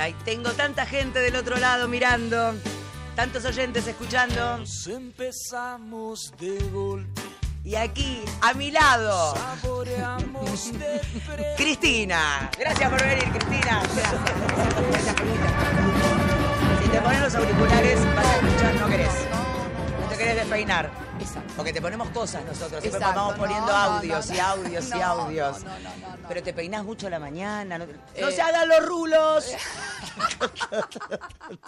Ay, tengo tanta gente del otro lado mirando, tantos oyentes escuchando. Nos empezamos de golpe, Y aquí, a mi lado, de. Cristina. Gracias por venir, Cristina. Gracias, Si te pones los auriculares, vas a escuchar, no querés. Querés despeinar. Exacto. Porque te ponemos cosas nosotros, siempre Exacto, vamos no, poniendo audios no, y no. audios y audios. no, no, no, no. Pero te peinás mucho a la mañana. No, no Eh. se hagan los rulos.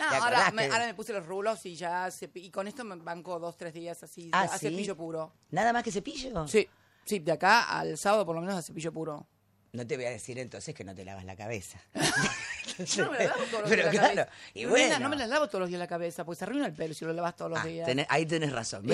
No, ¿Te ahora, me, que- ahora me puse los rulos y ya y con esto me banco dos, tres días así, Ah, a ¿sí? cepillo puro. ¿Nada más que cepillo? Sí, sí, de acá al sábado por lo menos a cepillo puro. No te voy a decir entonces que no te lavas la cabeza. Yo no me la lavo todos los Pero días la claro, cabeza. y bueno. no me las lavo todos los días la cabeza, porque se arruina el pelo si lo lavas todos los Ah, días. tenés- ahí tenés razón.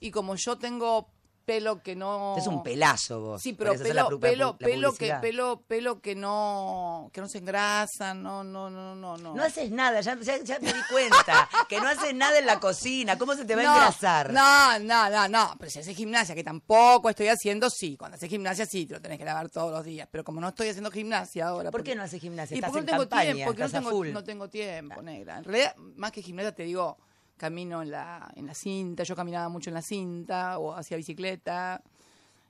Y como yo tengo pelo que no... Es un pelazo vos. Sí, pero la pelo, pelo, la pelo que, pelo, pelo que no, que no se engrasa, no, no, no, no, no. No haces nada, ya, ya- ya me di cuenta. que no haces nada en la cocina. ¿Cómo se te va no, a engrasar? No, no, no, no. Pero si haces gimnasia, que tampoco estoy haciendo, sí. Cuando haces gimnasia, sí, te lo tenés que lavar todos los días. Pero como no estoy haciendo gimnasia ahora. ¿Por porque- qué no haces gimnasia? Y Estás porque en no tengo campaña, tiempo, porque no tengo, no tengo tiempo, negra. En realidad, más que gimnasia, te digo, camino en la, en la cinta. Yo caminaba mucho en la cinta o hacía bicicleta.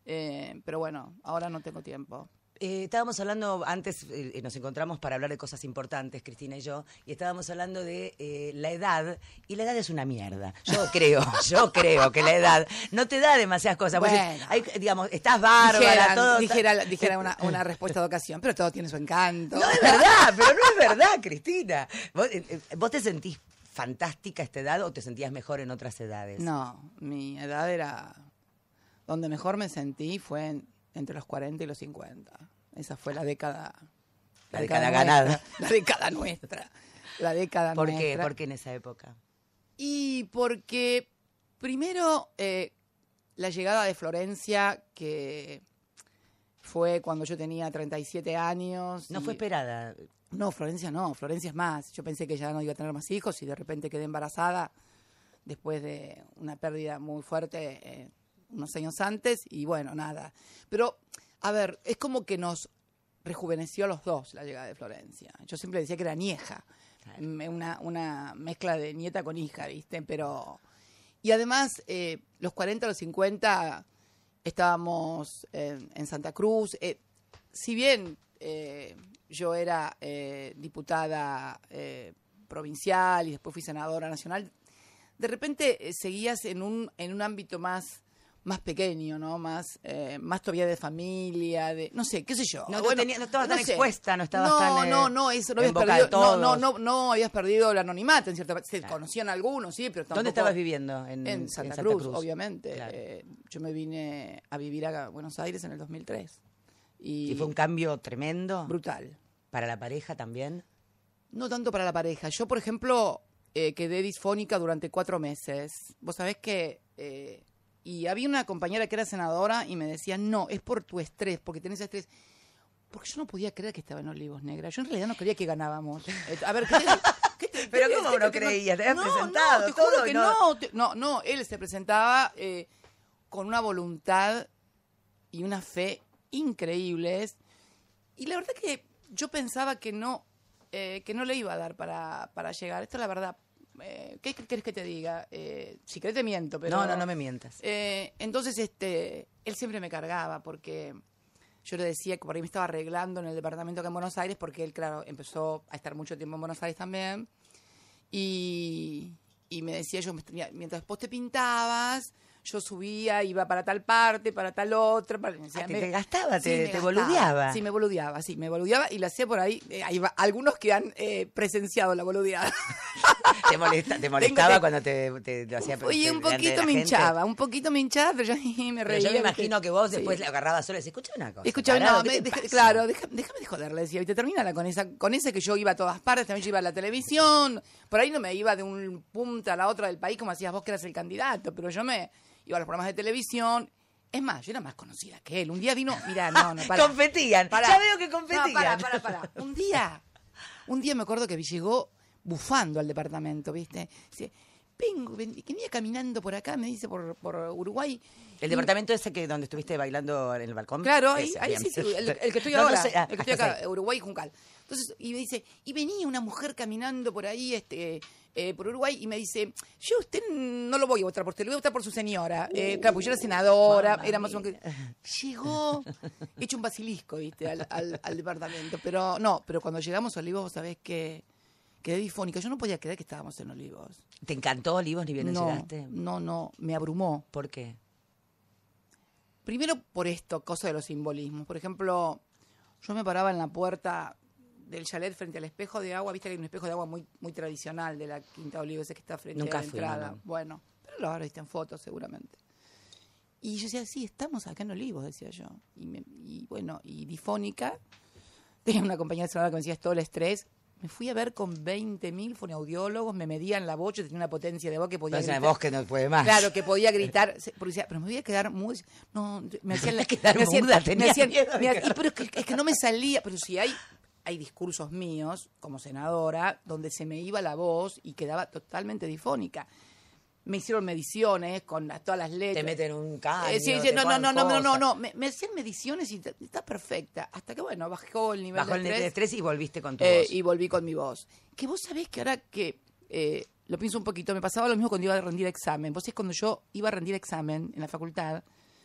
Eh, pero bueno, ahora no tengo tiempo. Eh, estábamos hablando antes, eh, nos encontramos para hablar de cosas importantes, Cristina y yo, y estábamos hablando de eh, la edad, y la edad es una mierda. Yo creo, yo creo que la edad no te da demasiadas cosas. Bueno. hay, digamos, estás bárbara, dijera todo. dijera, dijera una, una respuesta de ocasión, pero todo tiene su encanto. No es verdad, pero no es verdad, Cristina. ¿Vos, vos te sentís fantástica esta edad o te sentías mejor en otras edades? No, mi edad era... Donde mejor me sentí fue en- entre los 40 y los 50. Esa fue la década... La década ganada. La década nuestra. La década ¿Por qué? nuestra. ¿Por qué en esa época? Y porque primero eh, la llegada de Florencia, que fue cuando yo tenía 37 años. No y- fue esperada. No, Florencia no, Florencia es más. Yo pensé que ya no iba a tener más hijos y de repente quedé embarazada después de una pérdida muy fuerte eh, unos años antes y bueno, nada. Pero, a ver, es como que nos rejuveneció a los dos la llegada de Florencia. Yo siempre decía que era nieja, una, una mezcla de nieta con hija, ¿viste? Pero... Y además, eh, los 40 los 50 estábamos en, en Santa Cruz. eh, si bien eh, yo era eh, diputada eh, provincial y después fui senadora nacional, de repente eh, seguías en un, en un ámbito más más pequeño, ¿no? Más, eh, más todavía de familia, de, no sé, qué sé yo. No, no tenía- no estabas tan sé. expuesta, no estabas no, tan, eh, No, no, eso, no habías perdido, no, no, no, no habías perdido el anonimato, en cierta se conocían algunos, sí, pero tampoco... ¿Dónde estabas viviendo? En, En, Santa, en Cruz, obviamente. Claro. Eh, yo me vine a vivir a Buenos Aires en el 2003. Y, ¿Y fue un cambio tremendo? brutal. ¿Para la pareja también? No tanto para la pareja. Yo, por ejemplo, eh, quedé disfónica durante cuatro meses. Vos sabés que... eh, y había una compañera que era senadora y me decía, no, es por tu estrés, porque tenés estrés. Porque yo no podía creer que estaba en Olivos Negra. Yo en realidad no creía que ganábamos. Eh, a ver, ¿qué Pero qué- ¿cómo no creías? Te habías no, presentado, No, te juro todo, que no- no. te- no, no, él se presentaba eh, con una voluntad y una fe increíbles. Y la verdad que yo pensaba que no, eh, que no le iba a dar para, para llegar. Esto es la verdad. Eh, ¿Qué querés que te diga? Eh, si querés te miento, pero... No, no, no me mientas. Eh, entonces, este, él siempre me cargaba porque yo le decía que por ahí me estaba arreglando en el departamento acá en Buenos Aires, porque él, claro, empezó a estar mucho tiempo en Buenos Aires también. Y, y me decía yo, mientras vos te pintabas, yo subía, iba para tal parte, para tal otra. Para, me decía, Ah, te- me- te gastaba, te- me te gastaba. boludeaba. Sí, me boludeaba, sí, me boludeaba y la hacía por ahí. Eh, va- algunos que han eh, presenciado la boludeada. ¿Te, molesta- te molestaba te- cuando te, te, lo hacía Oye, un poquito me hinchaba, un poquito me hinchaba, pero yo me Pero reía. yo me imagino que vos Sí. después le agarrabas sola y decís, escucha una cosa. Escuchame, tarado, no, ¿qué me- te deja- pasa?". claro, deja- déjame de joder, le decía, y te terminala con esa, con ese que yo iba a todas partes, también yo iba a la televisión, por ahí no me iba de un punta a la otra del país como hacías vos que eras el candidato, pero yo me iba a los programas de televisión. Es más, yo era más conocida que él. Un día vino, mira, no, no, para. Competían. Ya veo que competían. No, para, para, para. Un día, un día me acuerdo que llegó bufando al departamento, ¿viste? Dice, vengo, venía caminando por acá, me dice, por, por Uruguay. El Y- departamento ese que donde estuviste bailando en el balcón. Claro, ahí, Ese, ahí sí, sí, el, el que estoy No, no ahora, sé, ah, el que estoy acá. Uruguay Juncal. Entonces, y me dice, y venía una mujer caminando por ahí, este, eh, por Uruguay, y me dice, yo usted no lo voy a votar por usted, lo voy a votar por su señora. Eh, claro, porque yo era senadora, mamma era más o menos que... Llegó, hecho un basilisco, viste, al, al- al departamento. Pero no, pero cuando llegamos a Olivos, vos sabés que quedé difónica. Yo no podía creer que estábamos en Olivos. ¿Te encantó Olivos ni bien no, llegaste? no, no, me abrumó. ¿Por qué? Primero por esto, cosa de los simbolismos. Por ejemplo, yo me paraba en la puerta del chalet frente al espejo de agua. Viste que hay un espejo de agua muy, muy tradicional de la Quinta Olivo, ese que está frente Nunca a la fui, entrada. no, no. Bueno, pero lo habrá visto en fotos seguramente. Y yo decía, sí, estamos acá en Olivos, decía yo. Y, me- y bueno, y difónica. Tenía una compañera de sonora que me decía, es todo el estrés. Me fui a ver con 20.000 fonoaudiólogos, me medían la voz, yo tenía una potencia de voz que podía Entonces gritar. vos que no puede más. Claro, que podía gritar, porque decía, pero me voy a quedar muy... No, me hacían la... quedar me hacían- muda, me hacían- y pero es que, es que no me salía, pero si hay, hay discursos míos, como senadora, donde se me iba la voz y quedaba totalmente difónica. Me hicieron mediciones con las- todas las letras. Te meten un caño. Eh, sí, sí, te no, no, no, no, no, no, no, me, me hacían mediciones y está perfecta. Hasta que, bueno, bajó el nivel Bajó de el nivel estrés. de estrés y volviste con tu Eh, voz. y volví con mi voz. Que vos sabés que ahora que eh, lo pienso un poquito, me pasaba lo mismo cuando iba a rendir examen. Vos sabés cuando yo iba a rendir examen en la facultad,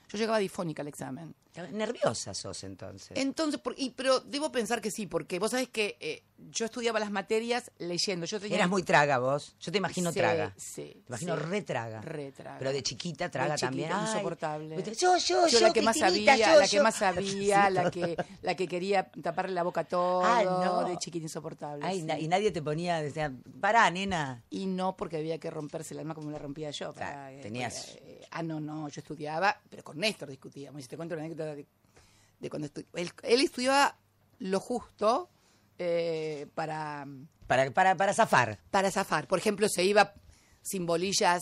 yo llegaba difónica al examen. Nerviosa sos entonces. Entonces, por- y, pero debo pensar que sí, porque vos sabés que eh, yo estudiaba las materias leyendo. Yo tenía, Eras muy traga vos. Yo te imagino Sí, traga. sí, Te imagino sí. re traga. Re traga. Pero de chiquita De traga chiquita, también. Ay, insoportable. Yo, yo, yo, la que más sabía, yo, la que más sabía, la que, la que quería taparle la boca a todo, Ah, no. de chiquita insoportable. Ay, sí. na- y nadie te ponía, decía, pará, nena. Y no porque había que romperse el alma como la rompía yo. para- Claro, tenías- eh, ah, no, no, yo estudiaba, pero con Néstor discutíamos. Y te cuento una anécdota de, de cuando él, él estudiaba lo justo eh, para, Para, para, para zafar. para zafar. Por ejemplo, se iba sin bolillas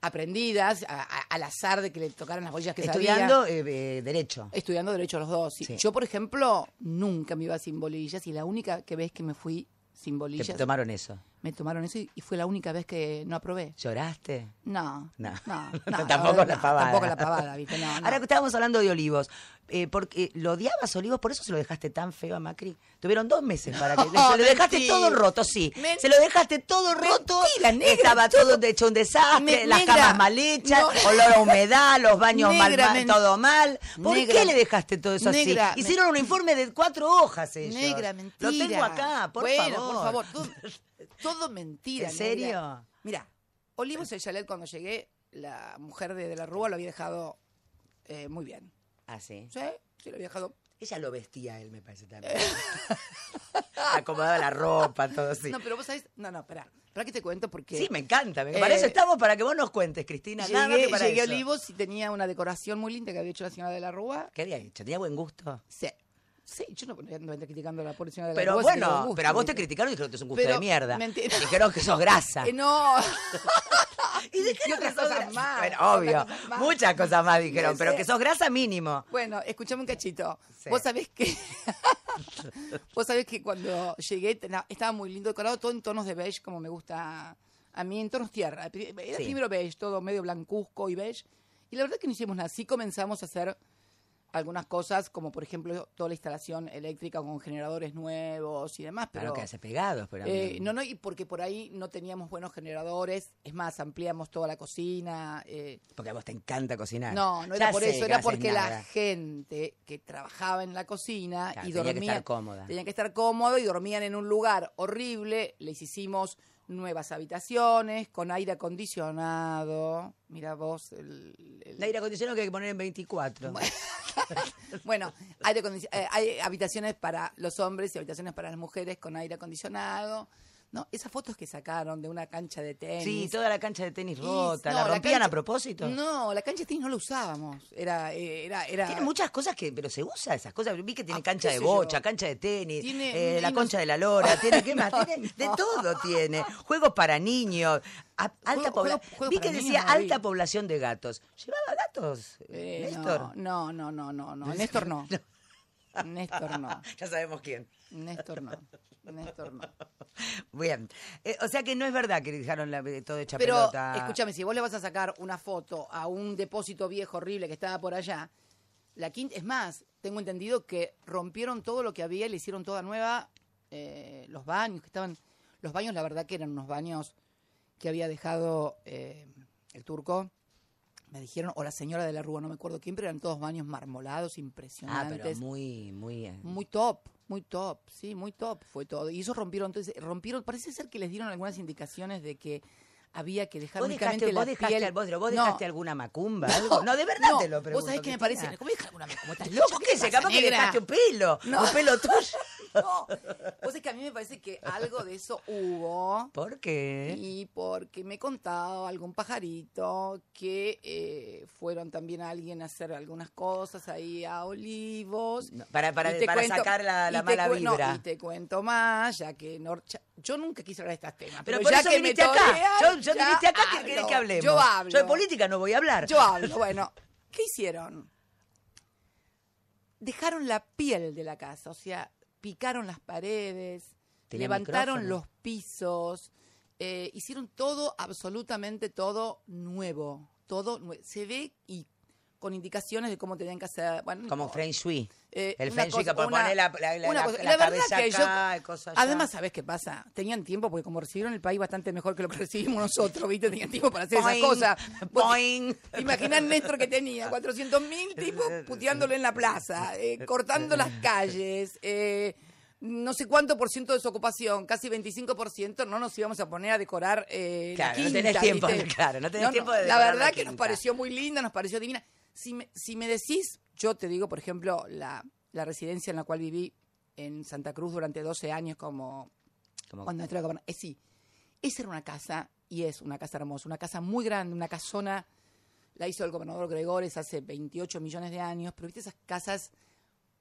aprendidas, a- a- al azar de que le tocaran las bolillas que sabía. Estudiando eh, eh, Derecho. Estudiando Derecho los dos. sí. Yo, por ejemplo, nunca me iba sin bolillas y la única que ves que me fui sin Te bolillas, tomaron eso. Me tomaron eso y, y fue la única vez que no aprobé. ¿Lloraste? No, No. no, no, tampoco la pavada. Tampoco la pavada, ¿viste? Ahora que estábamos hablando de Olivos, eh, porque lo odiabas Olivos, por eso se lo dejaste tan feo a Macri. Tuvieron dos meses para que. Se lo dejaste mentira. todo roto, sí. Men- se lo dejaste todo roto. Mentira, negra, Estaba todo hecho un desastre, Me- las negra, camas mal hechas, olor a humedad, los baños mal, mal, todo mal. ¿Por qué le dejaste todo eso así? Hicieron un informe de cuatro hojas ellos. Negra, mentira. Lo tengo acá, por bueno, favor. por favor. Todo, todo mentira. ¿En serio? Mira, Olivos el chalet cuando llegué, la mujer de, de la Rúa lo había dejado eh, muy bien. Ah, sí. ¿Sí? Sí, lo había dejado. Ella lo vestía él, me parece también. Acomodaba la ropa, todo así. No, pero vos sabés. No, no, espera. Espera que te cuento porque. Sí, me encanta. me- Eh, para eso estamos, para que vos nos cuentes, Cristina. nada Llegué, que para llegué a. Olivos y tenía una decoración muy linda que había hecho la señora de la Rúa. ¿Qué había hecho? ¿Tenía buen gusto? Sí. Sí, yo no, no ando criticando a la señora de la Pero bueno, gusto, pero a vos te criticaron y dijeron que es un gusto Pero, de mierda. mentira. Dijeron que sos grasa. Eh, no. y dijeron y otras cosas más, Bueno, obvio. cosas más. Muchas cosas más dijeron, No pero sé. que sos grasa mínimo. Bueno, escuchame un cachito. Sí. Vos sabés que. Vos sabés que cuando llegué estaba muy lindo decorado, todo en tonos de beige, como me gusta a mí, en tonos tierra. Era Sí. primero beige, todo medio blancuzco y beige. Y la verdad que no hicimos nada. Sí comenzamos a hacer algunas cosas, como por ejemplo toda la instalación eléctrica con generadores nuevos y demás. Pero, Claro, quedarse pegados, pero. eh, no, no, y porque por ahí no teníamos buenos generadores. Es más, ampliamos toda la cocina. eh, Porque a vos te encanta cocinar. no, no Ya era por eso, que era porque nada. la gente que trabajaba en la cocina Claro, y tenía que dormía estar cómoda. tenían que estar cómodo y dormían en un lugar horrible. Les hicimos nuevas habitaciones con aire acondicionado. Mira vos el, el- El aire acondicionado que hay que poner en 24. bueno, acondici- eh, hay habitaciones para los hombres y habitaciones para las mujeres con aire acondicionado. No, esas fotos que sacaron de una cancha de tenis. Sí, toda la cancha de tenis Y- rota. no, ¿La rompían cancha- a propósito? No, la cancha de tenis no la usábamos. Era, eh, era, era. Tiene muchas cosas que, pero se usa esas cosas. Vi que tiene Ah, cancha de bocha, yo. cancha de tenis, Tiene- eh, la concha de la lora, tiene, ¿qué más? No, tiene, de todo tiene. Juegos para niños, a- alta Juego- pobla- juego- juego Vi que niños decía vi. alta población de gatos. ¿Llevaba gatos, Eh, Néstor? no, no, no, no, no. Néstor no. Néstor no. Ya sabemos quién. Néstor no. Néstor no. Bien. Eh, o sea que no es verdad que dejaron la, todo hecha Pero, pelota. escúchame, si vos le vas a sacar una foto a un depósito viejo horrible que estaba por allá, la quinta, es más, tengo entendido que rompieron todo lo que había y le hicieron toda nueva, eh, los baños que estaban, los baños la verdad que eran unos baños que había dejado eh, el turco, me dijeron, o la señora de la Rúa, no me acuerdo quién, pero eran todos baños marmolados, Ah, impresionantes. pero muy, muy. Muy top, muy top, sí, muy top fue todo. Y eso rompieron, entonces, rompieron, parece ser que les dieron algunas indicaciones de que había que dejar ¿Vos únicamente dejaste, la vos dejaste, piel. vos, No, dejaste alguna macumba? algo? No, de verdad no, te lo pregunto. Vos sabés que me parece. ¿Cómo dejar alguna ¿Cómo estás loco? qué pasa, capaz que dejaste un pelo, No. un pelo tuyo. No, vos sabés que a mí me parece que algo de eso hubo. ¿Por qué? Y porque me contaba algún pajarito que eh, fueron también a alguien a hacer algunas cosas ahí a Olivos. No, para para, para cuento- sacar la, la mala no, vibra. y te cuento más, ya que Nor- ya- yo nunca quise hablar de estos temas. pero Pero, por ya eso que viniste me acá. torean, Yo, yo viniste acá que hablo. querés que hablemos. Yo hablo. Yo de política no voy a hablar. Yo hablo. Bueno, ¿qué hicieron? Dejaron la piel de la casa, o sea, picaron las paredes, levantaron micrófono. los pisos, eh, hicieron todo, absolutamente todo nuevo. Todo Se ve y con indicaciones de cómo tenían que hacer. Bueno, Como. Feng Shui. Eh, el Feng Shui que la, la, la, una la- cosa- la la verdad cabeza que acá. Además, ¿sabes qué pasa? Tenían tiempo, porque como recibieron el país bastante mejor que lo que recibimos nosotros, ¿viste? Tenían tiempo para hacer esas cosas. Imaginá Néstor que tenía 400 mil tipos puteándolo en la plaza, eh, cortando las calles, eh, no sé cuánto por ciento de su ocupación, casi 25 por ciento, no nos íbamos a poner a decorar eh, la Claro, no tenés tiempo, ¿viste? claro, no tenés tiempo de La verdad la que nos pareció muy linda, nos pareció divina. Si me, si me decís, yo te digo, por ejemplo, la, la residencia en la cual viví en Santa Cruz durante 12 años como Como- cuando entré a gobernar. Eh, sí, esa era una casa, y es una casa hermosa, una casa muy grande, una casona, la hizo el gobernador Gregores hace 28 millones de años, pero viste esas casas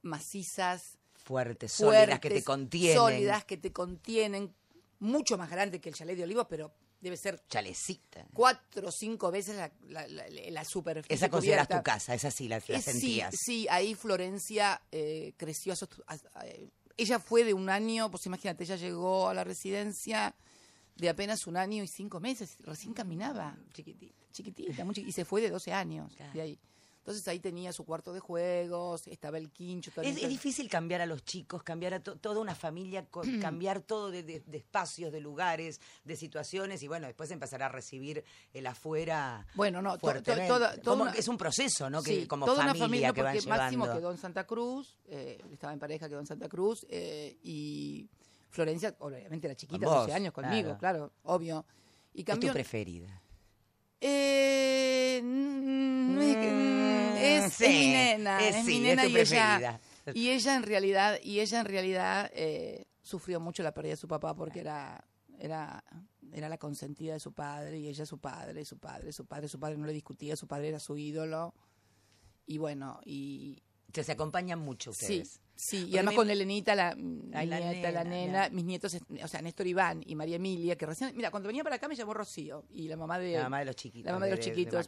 macizas, fuertes, sólidas, fuertes, que te contienen. sólidas, que te contienen, mucho más grande que el chalet de Olivos, pero debe ser Chalecita. cuatro o cinco veces la, la, la- la superficie Esa consideras tu casa, esa sí la, sí, sentías. sí, ahí Florencia eh, creció. a a- a- ella fue de un año, pues imagínate, ella llegó a la residencia de apenas un año y cinco meses, recién caminaba, chiquitita, chiquitita, muy chiqui- y se fue de 12 años Claro. de ahí. Entonces ahí tenía su cuarto de juegos, estaba el quincho. todo Es, es difícil cambiar a los chicos, cambiar a to- toda una familia, cambiar todo de, de- de espacios, de lugares, de situaciones y bueno, después empezar a recibir el afuera. Bueno, no, to- to- toda- toda una- es un proceso, ¿no? Que Sí, como toda familia, una familia, que van porque Máximo llevando. quedó en Santa Cruz, eh, estaba en pareja, quedó en Santa Cruz, eh, y Florencia, obviamente era chiquita, Con 12 vos, años conmigo, claro, obvio. Y ¿Es tu preferida? Eh, mm, mm, es- es sí, mi nena, es es, sí, es nena tu y ella, y ella en realidad, y ella en realidad eh, sufrió mucho la pérdida de su papá porque era, era, era la consentida de su padre y ella su padre, su padre, su padre, su padre no le discutía, su padre era su ídolo y bueno y Que se acompañan mucho sí, ustedes. sí y Porque además con Elenita la, la nieta, la nena, nena, la- mis nietos, o sea Néstor Iván y María Emilia que recién, mira cuando venía para acá me llamó Rocío y la mamá de La mamá de los chiquitos. la mamá de los chiquitos.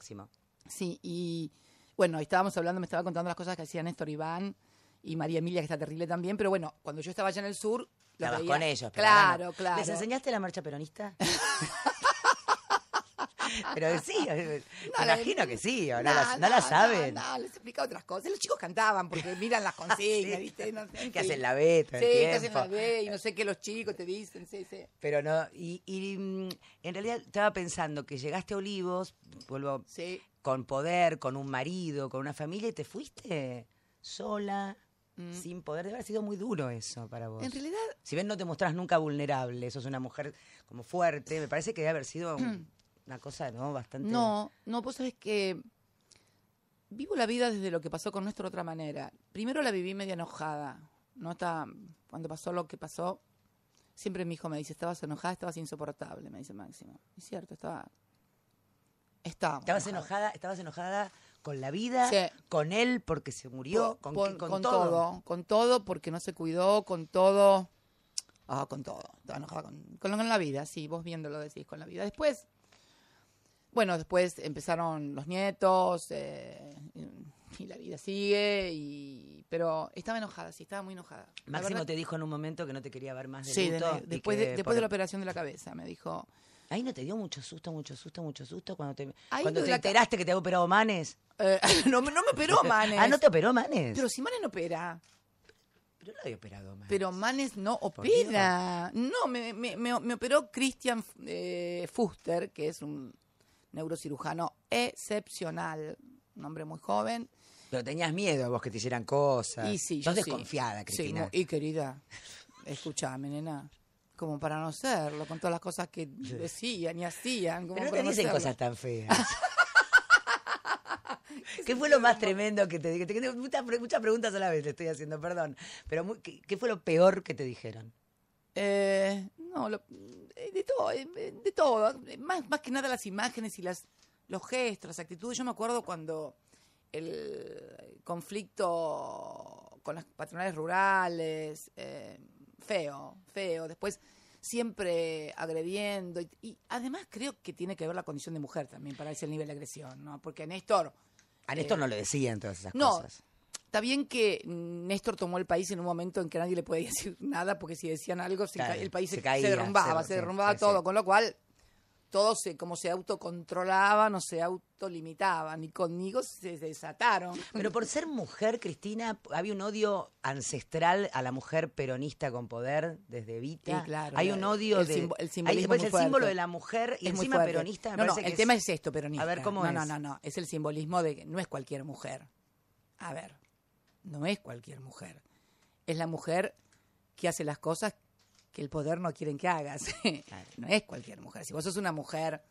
Sí, y bueno, estábamos hablando, me estaba contando las cosas que hacía Néstor Iván y María Emilia, que está terrible también, pero bueno, cuando yo estaba allá en el sur, Estabas veía- con ellos. pero Claro, claro. ¿Les enseñaste la marcha peronista? pero sí, me No, la- imagino que sí, no, No, la, no la saben. No, no, les explica otras cosas. Los chicos cantaban porque miran las consignas, ¿viste? No, en Que hacen la B todo Sí, el que hacen la B y no sé qué los chicos te dicen, sí, sí. Pero no, y, y, mm, en realidad estaba pensando que llegaste a Olivos, vuelvo, Sí. Con poder, con un marido, con una familia, y te fuiste sola, sin poder. Debe haber sido muy duro eso para vos. Mm. En realidad, Si bien no te mostrás nunca vulnerable, sos una mujer como fuerte, me parece que debe haber sido un- una cosa, ¿no? Bastante... No, no, vos sabés que vivo la vida desde lo que pasó con nuestro de otra manera. Primero la viví media enojada. No está, cuando pasó lo que pasó, siempre mi hijo me dice, estabas enojada, estabas insoportable, me dice Máximo. Es cierto, estaba. Estaba. Estabas enojada, estabas enojada con la vida, Sí. con él porque se murió, con, Con, con con todo. todo. con todo, porque no se cuidó, con todo. Ah, con todo. Estaba enojada con, con, con la vida, sí, vos viéndolo decís, con la vida. Después, bueno, después empezaron los nietos, eh, y la vida sigue, y pero estaba enojada, sí, estaba muy enojada. Máximo verdad- te dijo en un momento que no te quería ver más de Sí, luto. después, de, después por- de la operación de la cabeza, me dijo, Ahí no te dio mucho susto, mucho susto, mucho susto cuando te, Ahí cuando te la enteraste que te había operado Manes. eh, no, me- no me operó Manes. Ah, ¿no te operó Manes? Pero si Manes no opera. Pero no había operado Manes. Pero Manes no Dios. opera. No, me, me- me- me operó Christian eh, Fuster, que es un neurocirujano excepcional. Un hombre muy joven. Pero tenías miedo vos que te hicieran cosas. Y sí, Sos yo sí. desconfiada, Sí, Cristina. mu- y querida, escúchame, nena. Como para no serlo, con todas las cosas que decían y hacían. Como Pero no para te dicen cosas tan feas. ¿Qué fue lo más tremendo que te dije? Te- Muchas, pre- muchas preguntas a la vez te estoy haciendo, perdón. Pero muy- ¿qué, qué fue lo peor que te dijeron? Eh, no, lo- eh, de todo, eh, eh, de todo. Más, más que nada las imágenes y las, los gestos, las actitudes. Yo me acuerdo cuando el conflicto con las patronales rurales, eh, feo, feo. Después siempre agrediendo. Y, y además creo que tiene que ver la condición de mujer también para ese nivel de agresión, ¿no? Porque Néstor... A Néstor no le decían todas esas Eh, No, cosas. Está bien que Néstor tomó el país en un momento en que nadie le podía decir nada, porque si decían algo, se Claro, ca- el país se se, caía, se derrumbaba, se- se, derrumbaba todo, con lo cual todos se, como se autocontrolaban o se autolimitaban, y conmigo se desataron. Pero por ser mujer, Cristina, había un odio ancestral a la mujer peronista con poder desde Evita. Sí, claro, Hay un odio el de. simbo- el hay muy el símbolo de la mujer y Es encima peronista. me No, no, el tema es esto, peronista. A ver, ¿cómo no, es? No, no, no, es el simbolismo de que no es cualquier mujer. A ver, no es cualquier mujer. Es la mujer que hace las cosas que el poder no quieren que hagas. no es cualquier mujer. Si vos sos una mujer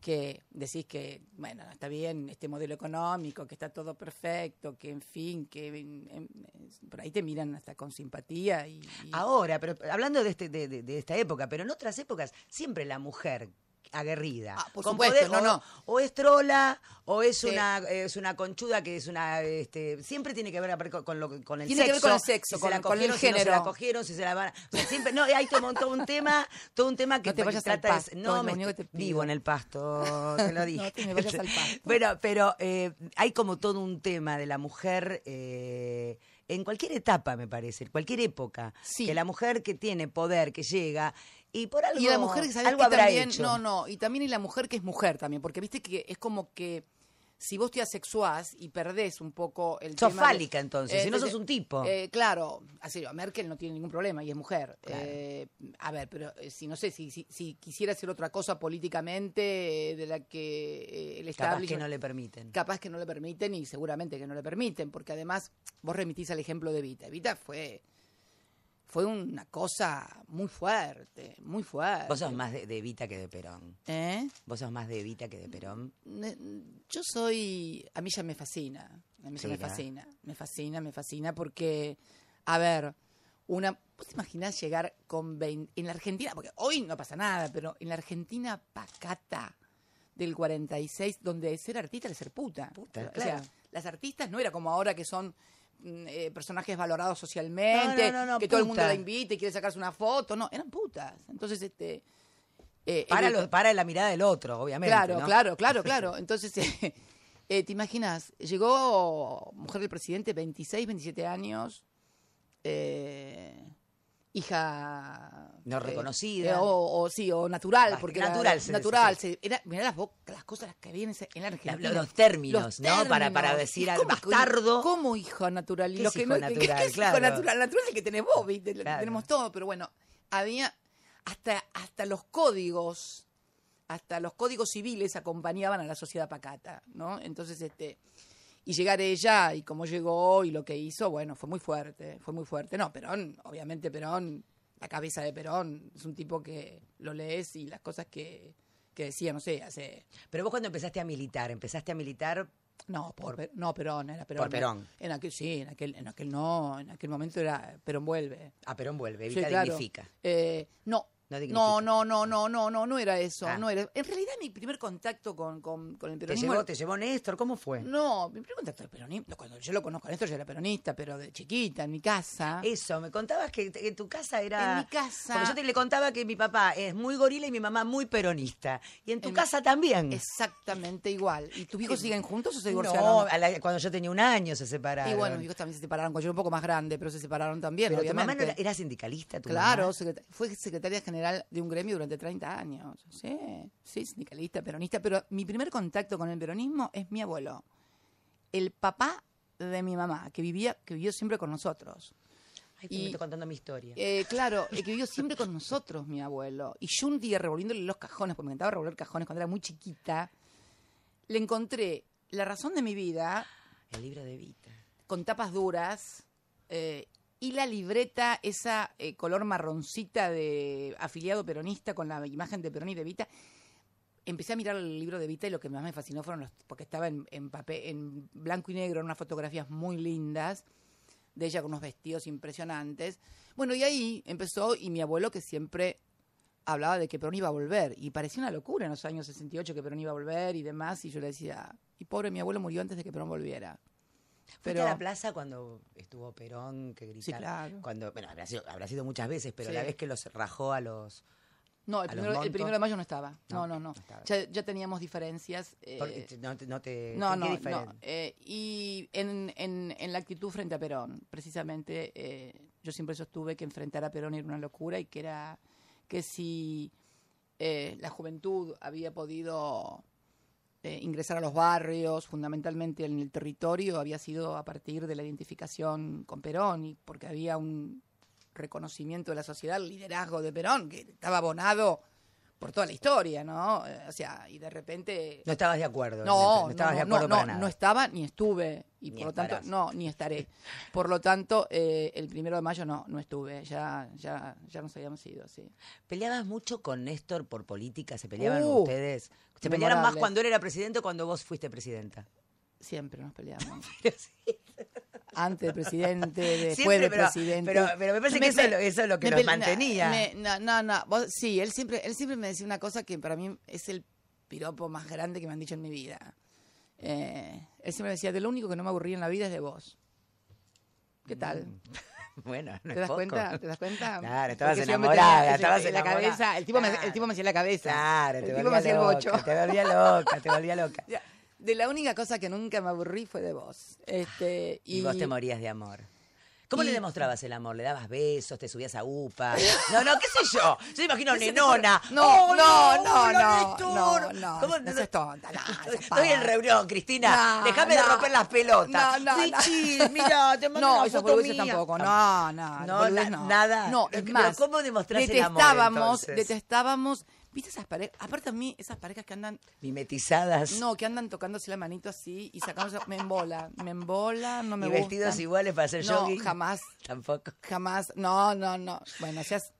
que decís que, bueno, está bien este modelo económico, que está todo perfecto, que en fin, que en- en- por ahí te miran hasta con simpatía y, y- Ahora, pero hablando de, este, de, de- de esta época, pero en otras épocas, siempre la mujer aguerrida. Ah, por con supuesto, poder, no, o, no. o es trola, o es Sí. una es una conchuda que es una este siempre tiene que ver con, lo, con el Tiene que ver con el sexo, si con- se la con el cogieron, si no se la género. cogieron, si se la van a- o sea, siempre no, hay todo, todo un tema, todo un tema que, No te vayas al trata de- pasto, no me te vivo en el pasto, te lo dije. No te me vayas al pasto. Bueno, pero eh, hay como todo un tema de la mujer eh, en cualquier etapa, me parece, en cualquier época. Sí. Que la mujer que tiene poder, que llega, y por algo, y la mujer que ¿sabes algo habrá también hecho. no no y también y la mujer que es mujer también porque viste que es como que si vos te asexuás y perdés un poco el Sos tema de- fálica, entonces, si no sos un tipo. eh, claro así Merkel no tiene ningún problema y es mujer Claro. Eh, a ver pero eh, si no sé si, si, si quisiera hacer otra cosa políticamente eh, de la que eh, el Capaz que no le permiten. capaz que no le permiten y seguramente que no le permiten, porque además vos remitís al ejemplo de Evita. Evita fue, fue una cosa muy fuerte, muy fuerte. Vos sos más de, de Evita que de Perón. ¿Eh? Vos sos más de Evita que de Perón. Yo soy, a mí ya me fascina, a mí ya me fascina, me fascina, me fascina porque, a ver, una, ¿vos te imaginás llegar con 20, en la Argentina, porque hoy no pasa nada, pero en la Argentina pacata del 46, donde ser artista era ser puta. Puta, O sea, las artistas no era como ahora que son eh, personajes valorados socialmente, No, no, no, no, que todo el mundo la invita y quiere sacarse una foto, no, eran putas. Entonces, este... eh, Para, el- lo- para la mirada del otro, obviamente. Claro, claro, claro, claro. Entonces, eh, ¿te imaginas? Llegó mujer del presidente, 26, 27 años, eh, hija... No eh, reconocida. eh, o, o sí, o natural. Porque natural era, se natural. se- era, mirá las, las cosas que había en, la Argentina. los términos, Los ¿no? Para, para términos. decir ¿Y al bastardo. ¿Cómo hijo natural? Y ¿Qué lo es que hijo no- natural? ¿qué es Claro. hijo natural? Natural es el que tenés vos, ¿viste? Claro. Tenemos todo, pero bueno, había hasta, hasta los códigos, hasta los códigos civiles acompañaban a la sociedad pacata, ¿no? Entonces, este, y llegar ella y cómo llegó y lo que hizo, bueno, fue muy fuerte, fue muy fuerte. No, Perón, obviamente Perón, la cabeza de Perón, es un tipo que lo lees y las cosas que, que decía, no sé, hace... Pero vos cuando empezaste a militar, empezaste a militar No, por, no, Perón, era Perón. Por Perón. En aquel, sí, en aquel, en aquel no, en aquel momento era Perón vuelve. a Perón vuelve, Sí, Evita claro. dignifica. Eh, no, No. No, no, no, no, no, no, no era eso, Ah. no era. En realidad mi primer contacto con, con, con el ¿Te peronismo... llevó, ¿Te llevó Néstor? ¿Cómo fue? No, mi primer contacto con el peronismo, cuando yo lo conozco a Néstor, yo era peronista, pero de chiquita, en mi casa. Eso, me contabas que te- en tu casa era... En mi casa- Porque yo te le contaba que mi papá es muy gorila y mi mamá muy peronista. Y en tu En mi- casa también. Exactamente igual. ¿Y tus hijos siguen juntos o se no, divorciaron? a la- cuando yo tenía un año se separaron. Y bueno, mis hijos también se separaron cuando yo era un poco más grande, pero se separaron también, Pero tu obviamente. mamá no era, era sindicalista, tu Claro, fue secretaria general de un gremio durante 30 años. Sí, sí, sindicalista, peronista. Pero mi primer contacto con el peronismo es mi abuelo, el papá de mi mamá, que vivía, que vivió siempre con nosotros. Ay, y- me estás contando mi historia. Eh, claro, eh, que vivió siempre con nosotros, mi abuelo. Y yo un día revolviéndole los cajones, porque me encantaba revolver cajones cuando era muy chiquita, le encontré la razón de mi vida El libro de Vita. con tapas duras eh, y la libreta, esa eh, color marroncita de afiliado peronista con la imagen de Perón y de Vita. Empecé a mirar el libro de Vita y lo que más me fascinó fueron los, porque estaba en, en papel, en blanco y negro, unas fotografías muy lindas de ella con unos vestidos impresionantes. Bueno, y ahí empezó, y mi abuelo que siempre hablaba de que Perón iba a volver, y parecía una locura en los años 68 que Perón iba a volver y demás, y yo le decía, y pobre mi abuelo murió antes de que Perón volviera. ¿Fuiste a la plaza cuando estuvo Perón, que gritaron? claro. Cuando, bueno, habrá sido, habrá sido muchas veces, pero Sí. la vez que los rajó a los... No, el primero, el montos. primero de mayo no estaba. No, No, no, no. no estaba. Ya, ya teníamos diferencias. eh, no. No, te no, ¿qué no, diferen- no. eh, y en, en, en la actitud frente a Perón, precisamente, eh, yo siempre sostuve que enfrentar a Perón era una locura y que era que si eh, la juventud había podido eh, ingresar a los barrios, fundamentalmente en el territorio, había sido a partir de la identificación con Perón y porque había un reconocimiento de la sociedad, el liderazgo de Perón, que estaba abonado por toda la historia, ¿no? Eh, O sea, y de repente... No estabas de acuerdo. No, no estabas no, de acuerdo no, para no, nada. no estaba ni estuve y Ni por lo tanto no ni estaré. Por lo tanto, eh, el primero de mayo no no estuve, ya ya ya nos habíamos ido, sí. ¿Peleabas mucho con Néstor por política? ¿Se peleaban Uh, ustedes? ¿Se pelearon más cuando él era presidente o cuando vos fuiste presidenta? Siempre nos peleamos. Antes de presidente, después Siempre, de pero- presidente. pero- pero me parece que eso es lo- eso es lo que me los mantenía. me- no, no, no, vos- sí, él siempre, él siempre me decía una cosa que para mí es el piropo más grande que me han dicho en mi vida. Eh, él siempre me decía, de lo único que no me aburría en la vida es de vos. ¿Qué tal? Bueno, no ¿Te das poco. cuenta? ¿Te das cuenta? Claro, estabas Porque ese hombre enamorada, tenía- estabas en la cabeza. El tipo, me, el tipo me hacía la cabeza. Claro, el tipo me hacía el bocho. te volvía loca, te volvía loca. De la única cosa que nunca me aburrí fue de vos. Este, Y, y, vos te morías de amor. ¿Cómo le demostrabas el amor? ¿Le dabas besos? ¿Te subías a UPA? No, no, qué sé yo. Yo me imagino nenona. No, ¡Oh, no, no, no, Néstor! no, no, ¿Cómo- no seas tonta, no, Estoy en reunión, Cristina. No, Déjame de no. romper las pelotas. No, no, no. Richie, mira, te mando No, mía. tampoco. No, no. No, no. nada. No, es más. ¿cómo demostrás el amor, detestábamos, detestábamos. ¿Viste esas parejas? Aparte a mí, esas parejas que andan, Mimetizadas. no, que andan tocándose la manito así y sacándose, me embola, me embola, no me y gusta. vestidos iguales para hacer No, jogging. jamás, Tampoco. jamás, no, no, no. Bueno, seas,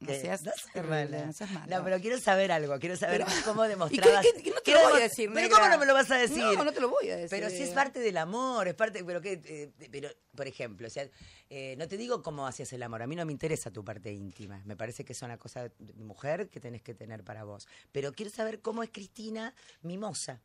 no seas, No seas mala. no seas mala. No, pero quiero saber algo. Quiero saber Pero- cómo ¿Y demostrabas. no te lo voy a decir, Pero negra? ¿cómo no me lo vas a decir? No, no te lo voy a decir. Pero si es parte del amor, es parte, pero que, eh, pero por ejemplo, o sea, eh, no te digo cómo hacías el amor, a mí no me interesa tu parte íntima, me parece que es una cosa de mujer que tenés que tener para vos, pero quiero saber cómo es Cristina mimosa,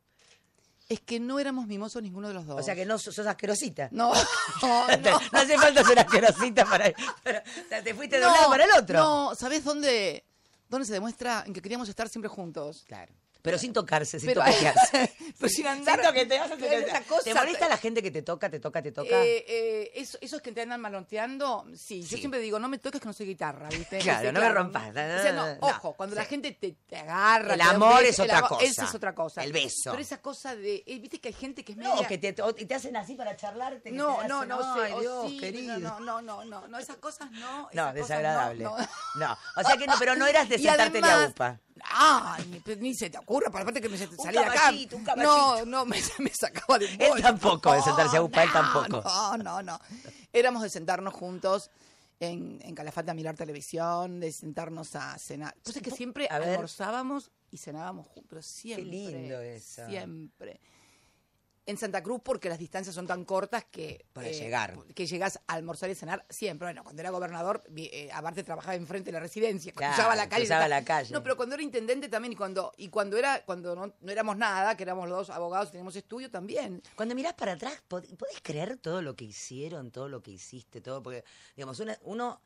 Es que no éramos mimosos ninguno de los dos. o sea que no sos, asquerosita. No, no, no. no. hace falta ser asquerosita para, para- o sea, te fuiste de un lado para el otro. No, ¿sabes dónde, dónde se demuestra en que queríamos estar siempre juntos? Claro. Pero sin tocarse, sin Pero- toquetearse. pero sin andar- Sin toquetearse, Pero sin esa toquetearse. cosa- ¿Te molesta la gente que te toca, te toca, te toca? Eh, eh, eso- esos que te andan maloteando, sí, Sí. Yo siempre digo, no me toques que no soy guitarra, ¿viste? Claro, no me rompas. O sea, no, No, ojo, cuando la gente te, te agarra. El te amor beso, es otra amor- cosa. Esa es otra cosa. El beso. Pero esa cosa de. eh, ¿Viste que hay gente que es No, media- que te, o- te hacen así para charlarte. que No, te no, hacen, no sé. Ay, o Dios, sí, querido. No, no, no, no, no, esas cosas no. No, desagradable. No, No, no. o sea que no, pero no eras de sentarte de además- upa. Ay, ni, pues, ni se te ocurra, para aparte que me se- salí de acá. un No, no, me, me sacaba de un Él tampoco, de sentarse a upa, él No, tampoco. No, no, no. Éramos de sentarnos juntos en, en Calafate a mirar televisión, de sentarnos a cenar. Pues es que siempre A ver. almorzábamos y cenábamos juntos, pero siempre. lindo eso. Siempre. En Santa Cruz porque las distancias son tan cortas que... eh, Para llegar. Que llegas a almorzar y cenar siempre. Bueno, cuando era gobernador, eh, aparte trabajaba enfrente de la residencia, Claro, cruzaba la calle. cruzaba la calle. No, pero cuando era intendente también y cuando, y cuando era, cuando no, no éramos nada, que éramos los dos abogados y teníamos estudio también. Cuando mirás para atrás, ¿pod- ¿podés creer todo lo que hicieron, todo lo que hiciste, todo? Porque, digamos, una- uno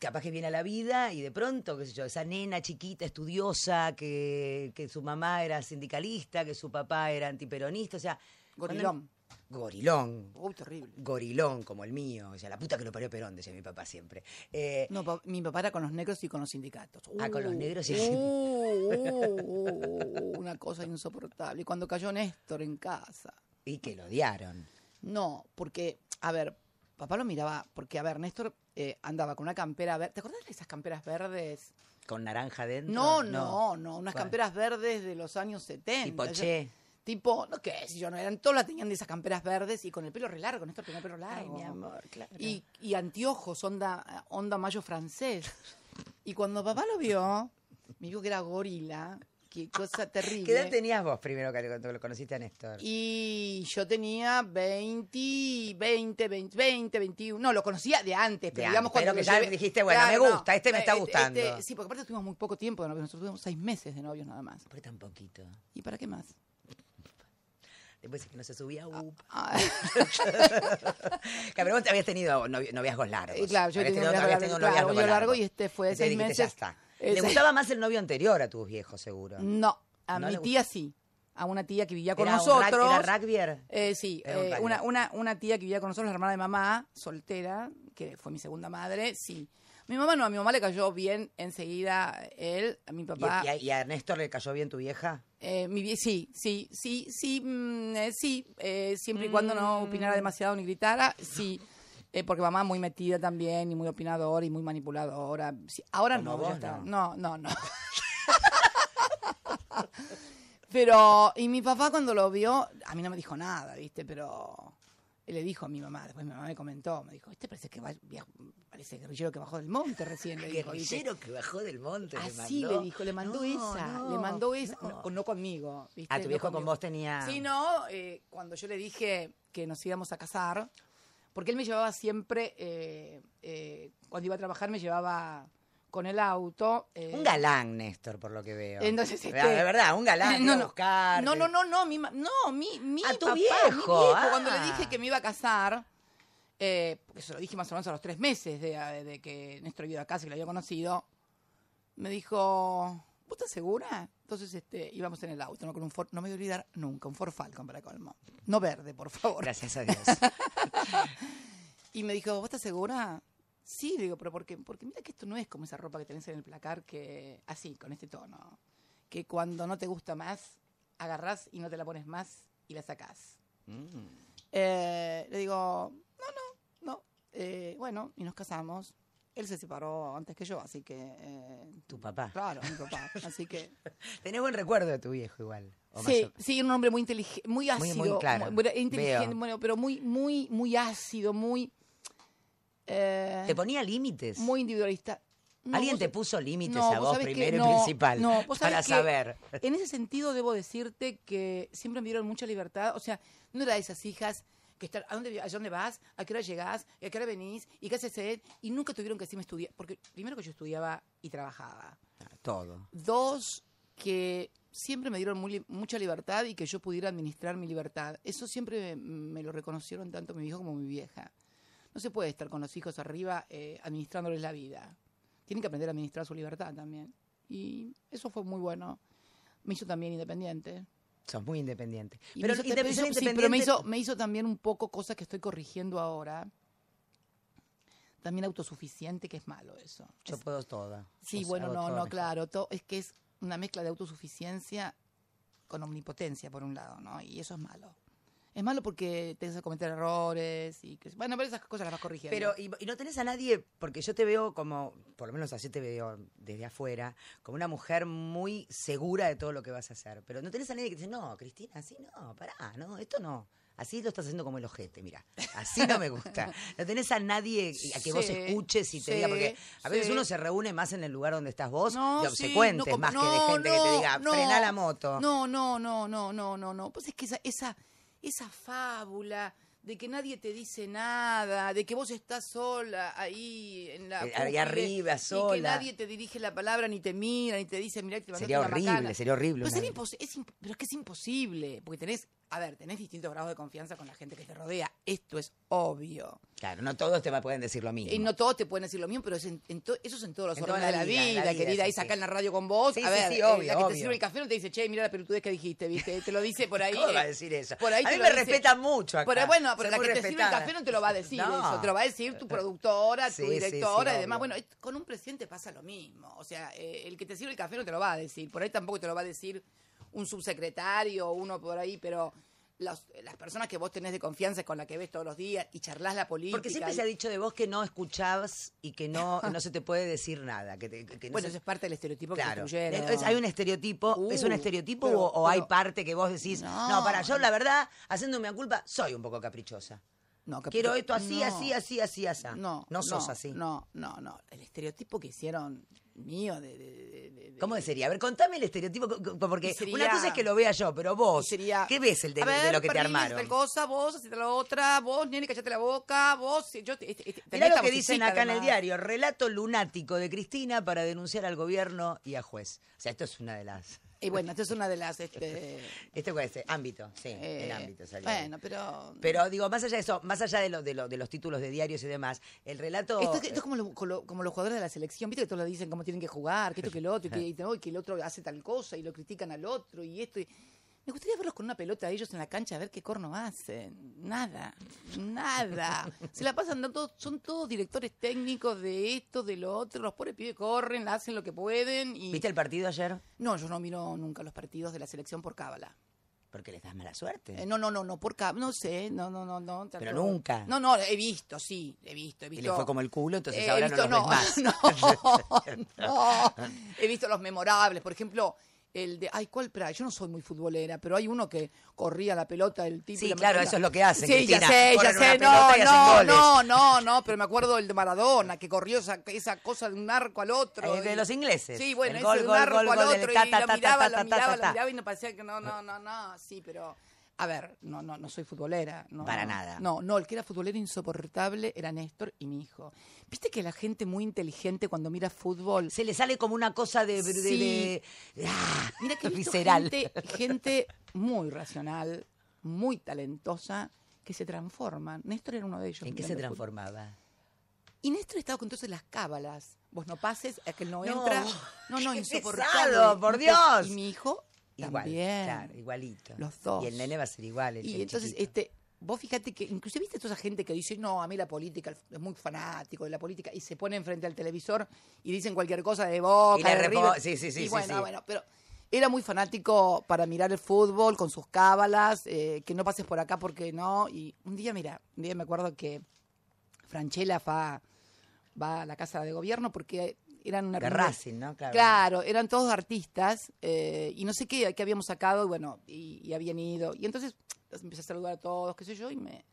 capaz que viene a la vida y de pronto, qué sé yo, esa nena chiquita, estudiosa, que, que su mamá era sindicalista, que su papá era antiperonista, o sea... cuando- Gorilón. Gorilón. Uy, terrible. Gorilón, como el mío. O sea, la puta que lo parió Perón, decía mi papá siempre. Eh, No, pa- mi papá era con los negros y con los sindicatos. Ah, con los negros y- Uh, uh, uh, uh, una cosa insoportable. Y cuando cayó Néstor en casa. Y que lo odiaron. No, porque, a ver, papá lo miraba, porque, a ver, Néstor eh, andaba con una campera verde. ¿Te acuerdas de esas camperas verdes? Con naranja dentro. No, no, no, unas ¿Cuál? camperas verdes de los años 70. Tipo Yo- che. Tipo, no qué sé yo, no eran, todas las tenían de esas camperas verdes y con el pelo re largo, Néstor tenía pelo Ay, largo. mi amor, claro. Y, y anteojos, onda, onda mayo francés. Y cuando papá lo vio, me dijo que era gorila. Qué cosa terrible. ¿Qué edad tenías vos primero cuando lo conociste a Néstor? Y yo tenía 20, 20, 20, 20, 21. No, lo conocía de antes, pero De digamos antes, cuando pero que ya dijiste, bueno, me gusta, este me está eh, gustando. sí, porque aparte tuvimos muy poco tiempo de novios. Nosotros tuvimos seis meses de novios nada más. ¿Por qué tan poquito? ¿Y para qué más? Después que no se subía UP. Ah, Pero vos te habías tenido novi- noviazgos largos. y claro, yo Habías un tenido- noviazgo un largo, noviazgo un largo y este fue seis meses. Ya está. Le gustaba más el novio anterior a tus viejos, seguro. No, a ¿No mi tía sí. A una tía que vivía con Era un nosotros. rug- ¿Era rugbyer? Eh, sí, Era un eh, una, una, una tía que vivía con nosotros, la hermana de mamá, soltera, que fue mi segunda madre, sí. Mi mamá no, a mi mamá le cayó bien enseguida él, a mi ¿Y, papá. y a, y a Néstor le cayó bien tu vieja? eh, mi vie- sí, sí, sí, sí, mm, eh, sí, eh, siempre y cuando no Mm. opinara demasiado ni gritara, sí. Eh, porque mamá muy metida también y muy opinadora y muy manipuladora. Sí, ahora Como no, vos, ya está. no. No, no, no. Pero, y mi papá cuando lo vio, a mí no me dijo nada, ¿viste? Pero él le dijo a mi mamá, después mi mamá me comentó, me dijo, este parece que va, parece guerrillero que bajó del monte recién, le. Guerrillero que bajó del monte. le Así mandó. le dijo, le mandó No, esa, no, le mandó esa, no. conmigo, ¿viste? Ah, tu viejo con vos tenía... Sí, no, eh, cuando yo le dije que nos íbamos a casar, porque él me llevaba siempre, eh, eh, cuando iba a trabajar me llevaba con el auto. eh, Un galán, Néstor, por lo que veo. Entonces, De este- verdad, un galán. no, iba a no, buscar, no, no, no, no, mi, ma- no, mi, mi Ah, tu papá, mi viejo, ah. Cuando le dije que me iba a casar, eh, porque se lo dije más o menos a los tres meses de, de que Néstor ido a casa y que lo había conocido, me dijo, ¿vos estás segura? Entonces este, íbamos en el auto, ¿no? Con un Ford, no me voy a olvidar nunca, un Ford Falcon para colmo. No verde, por favor. Gracias a Dios. Y me dijo, ¿vos estás segura? Sí, digo, pero ¿por qué? Porque mira que esto no es como esa ropa que tenés en el placar que, así, con este tono, que cuando no te gusta más, agarrás y no te la pones más y la sacás. Mm. Eh, le digo, no, no, no. Eh, bueno, y nos casamos. Él se separó antes que yo, así que... eh, Tu papá. claro, mi papá. Así que... Tenés buen recuerdo de tu viejo igual. Sí, o- sí, un hombre muy inteligente, muy ácido. muy claro, muy- inteligente, veo. bueno, pero muy, muy, muy ácido, muy... eh, ¿Te ponía límites? muy individualista. No, ¿Alguien vos- te puso límites no, a vos que primero y principal? no, vos sabés para saber. En ese sentido debo decirte que siempre me dieron mucha libertad. O sea, no era de esas hijas que están, ¿a dónde, a dónde vas? ¿A qué hora llegás? ¿A qué hora venís? ¿Y qué haces? Y nunca tuvieron que decirme estudiar. Porque primero que yo estudiaba y trabajaba. Todo. Dos, que siempre me dieron muy mucha libertad y que yo pudiera administrar mi libertad. Eso siempre me, me lo reconocieron tanto mi hijo como mi vieja. No se puede estar con los hijos arriba eh, administrándoles la vida. Tienen que aprender a administrar su libertad también. Y eso fue muy bueno. Me hizo también independiente. Sos muy independiente. Y Pero, me hizo, sí, pero me hizo, me hizo también un poco cosas que estoy corrigiendo ahora. También autosuficiente, que es malo eso. Yo Es- puedo toda. Sí, bueno, no, no, mejor. claro. to- es que es una mezcla de autosuficiencia con omnipotencia, por un lado, ¿no? Y eso es malo. Es malo porque te hace cometer errores y que, bueno, pero esas cosas las vas corrigiendo. Pero, y, y no tenés a nadie, porque yo te veo como, por lo menos así te veo desde afuera, como una mujer muy segura de todo lo que vas a hacer. Pero no tenés a nadie que te dice, no, Cristina, así no, pará, no, esto no. Así lo estás haciendo como el ojete, mira. Así no me gusta. No tenés a nadie a que vos escuches y te sí, diga, porque a veces sí. uno se reúne más en el lugar donde estás vos, No, de obsecuentes, no, más que de no, gente que te diga, no. frena la moto. No, no, no, no, no, no, no. Pues es que esa, esa, esa fábula de que nadie te dice nada, de que vos estás sola ahí en la Eh, ahí arriba, y que sola. nadie te dirige la palabra ni te mira ni te dice, mirá que te Sería horrible, macana". sería horrible. Pero, sería impos- es pero es que es imposible, porque tenés, a ver, tenés distintos grados de confianza con la gente que te rodea, esto es obvio. Claro, no todos te pueden decir lo mismo. Y no todos te pueden decir lo mismo, pero es en- en to- eso es en todos los En órdenes de la vida, vida, en la vida, querida. Ahí sí, saca sí. en la radio con vos. Sí, a ver, obvio, la que obvio. te sirve el café no te dice, che, mira la pelotudez que dijiste, ¿viste? Te lo dice por ahí. ¿Cómo va a decir eso? Por ahí a mí me dice- respetan mucho acá. Pero bueno, pero la que te sirve el café no te lo va a decir No. eso. Te lo va a decir tu productora, tu directora y demás. obvio. Bueno, con un presidente pasa lo mismo. O sea, eh, el que te sirve el café no te lo va a decir. Por ahí tampoco te lo va a decir un subsecretario o uno por ahí, pero los- las personas que vos tenés de confianza con la que ves todos los días y charlas la política. Porque siempre y- se ha dicho de vos que no escuchabas y que no, no se te puede decir nada. Que te- que no Bueno, se- eso es parte del estereotipo que Claro. construyeron. Es- ¿Hay un estereotipo? Uh, ¿Es un estereotipo pero- o, o hay parte que vos decís, No. no. para yo la verdad, haciéndome a culpa, soy un poco caprichosa? No, que- Quiero esto así, no. así, así, así, así. No, no sos así. No, no, no. El estereotipo que hicieron mío de... de- de- ¿Cómo sería? A ver, contame el estereotipo, porque sería- una cosa es que lo vea yo, pero vos, sería, ¿qué ves el de, ver, lo que te armaron? Tal cosa, vos, hacete la otra, vos, nene, callate la boca, vos, yo... Te, este- este- Mirá lo que dicen acá en el diario, relato lunático de Cristina para denunciar al gobierno y a juez. O sea, esto es una de las... Y bueno, esta es una de las... Este, Este cuál es, ámbito, sí, eh, el ámbito salió. Bueno, pero... Pero digo, más allá de eso, más allá de, lo, de, lo- de los títulos de diarios y demás, el relato... Esto, esto es como, lo- como lo- como los jugadores de la selección, viste que todos le dicen cómo tienen que jugar, que esto, que el otro, y que, y no, y que el otro hace tal cosa, y lo critican al otro, y esto. y- Me gustaría verlos con una pelota a ellos en la cancha, a ver qué corno hacen. Nada, nada. Se la pasan dando todos, son todos directores técnicos de esto, de lo otro. Los pobres pibes corren, hacen lo que pueden. Y... ¿Viste el partido ayer? No, yo no miro nunca los partidos de la selección por cábala. Porque les das mala suerte. Eh, no, no, no, no, por cábala. No sé, no, no, no, no. Pero nunca. No, no, he visto, sí, he visto, he y visto. le fue como el culo, entonces Eh, ahora visto, no los ves más. No, no, He visto los memorables. Por ejemplo, el de. Ay, ¿cuál? Espera, yo no soy muy futbolera, pero hay uno que corría la pelota del tipo. Sí, la claro, eso es lo que hacen, Sí, ya Cristina. sé, ya Corren una sé. No, no, no, no, no, pero me acuerdo el de Maradona, que corrió esa, esa cosa de un arco al otro. Eh, de y- los ingleses. Sí, bueno, El ese gol, de un gol, arco gol, al otro. y ta, miraba, ta, miraba, ta. miraba y me parecía que no, no, no, no. Sí, pero. A ver, no, no, no soy futbolera. No, Para nada. No, no, el que era futbolero insoportable era Néstor y mi hijo. ¿Viste que la gente muy inteligente cuando mira fútbol Se le sale como una cosa de... de- Sí. de- ah, Mira que visceral. gente, gente muy racional, muy talentosa, que se transforman. Néstor era uno de ellos. ¿En qué se fútbol. transformaba? Y Néstor estaba con entonces las cábalas. Vos no pases, aquel no No, entra. No, no, insoportable. pesado, por Dios. Y mi hijo Igual, también. claro, igualito. Los dos. Y el nene va a ser igual. el- Y el entonces, chiquito. este, vos fíjate que, inclusive viste toda esa gente que dice, no, a mí la política, es muy fanático de la política, y se ponen frente al televisor y dicen cualquier cosa de boca, Y le de River. sí, sí, sí, Y sí, bueno, sí. bueno, pero era muy fanático para mirar el fútbol con sus cábalas, eh, que no pases por acá porque no. Y un día, mira, un día me acuerdo que Franchella va, va a la casa de gobierno porque eran una De Racing, ¿no? Claro. Claro, eran todos artistas eh, y no sé qué, qué habíamos sacado y bueno, y, y habían ido. Y entonces los empecé a saludar a todos, qué sé yo, y me,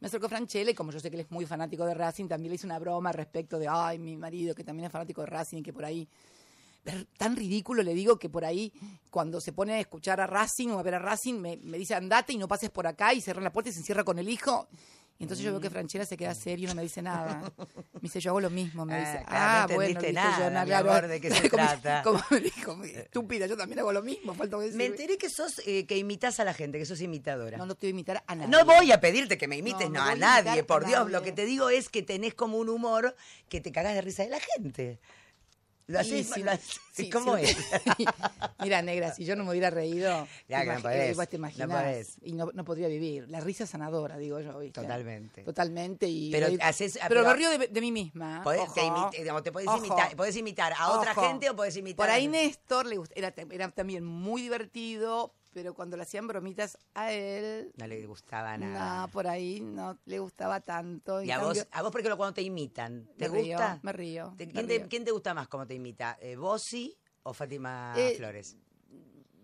me acercó Franchella y como yo sé que él es muy fanático de Racing, también le hice una broma respecto de, ay, mi marido que también es fanático de Racing y que por ahí... Tan ridículo le digo que por ahí, cuando se pone a escuchar a Racing o a ver a Racing, me, me dice andate y no pases por acá y cierra la puerta y se encierra con el hijo. Y entonces yo veo que Franchella se queda serio y no me dice nada. Me dice, yo hago lo mismo. Me Ah, dice, claro, ah, no bueno, nada, yo, no, claro. amor, ¿de qué se Como- trata? Como me dijo, estúpida, yo también hago lo mismo, falta decir. Me enteré que sos, eh, que imitas a la gente, que sos imitadora. No, no te voy a imitar a nadie. No voy a pedirte que me imites, No, a nadie, a por Dios. nadie. Lo que te digo es que tenés como un humor que te cagás de risa de la gente. Lo si- lo sí, ¿cómo sí. es? Mira, negra, si yo no me hubiera reído, Ya que no podés, te no imaginás, podés. y no, no podría vivir. La risa sanadora, digo yo, ¿viste? Totalmente. Totalmente. Y Pero haces- pero pero- me río de, de mí misma. Podés- te imit- digamos, te podés imitar, podés imitar a otra Ojo. gente o podés imitar Por ahí a... Néstor le era, era también muy divertido, pero cuando le hacían bromitas a él, No le gustaba nada. no, por ahí no le gustaba tanto. En y a vos, a vos, por ejemplo, cuando te imitan, ¿te me río, gusta? me río, ¿Te- me ¿quién, te, río. quién te gusta más cómo te imita? Eh, ¿Bossi o Fátima Eh, Flores?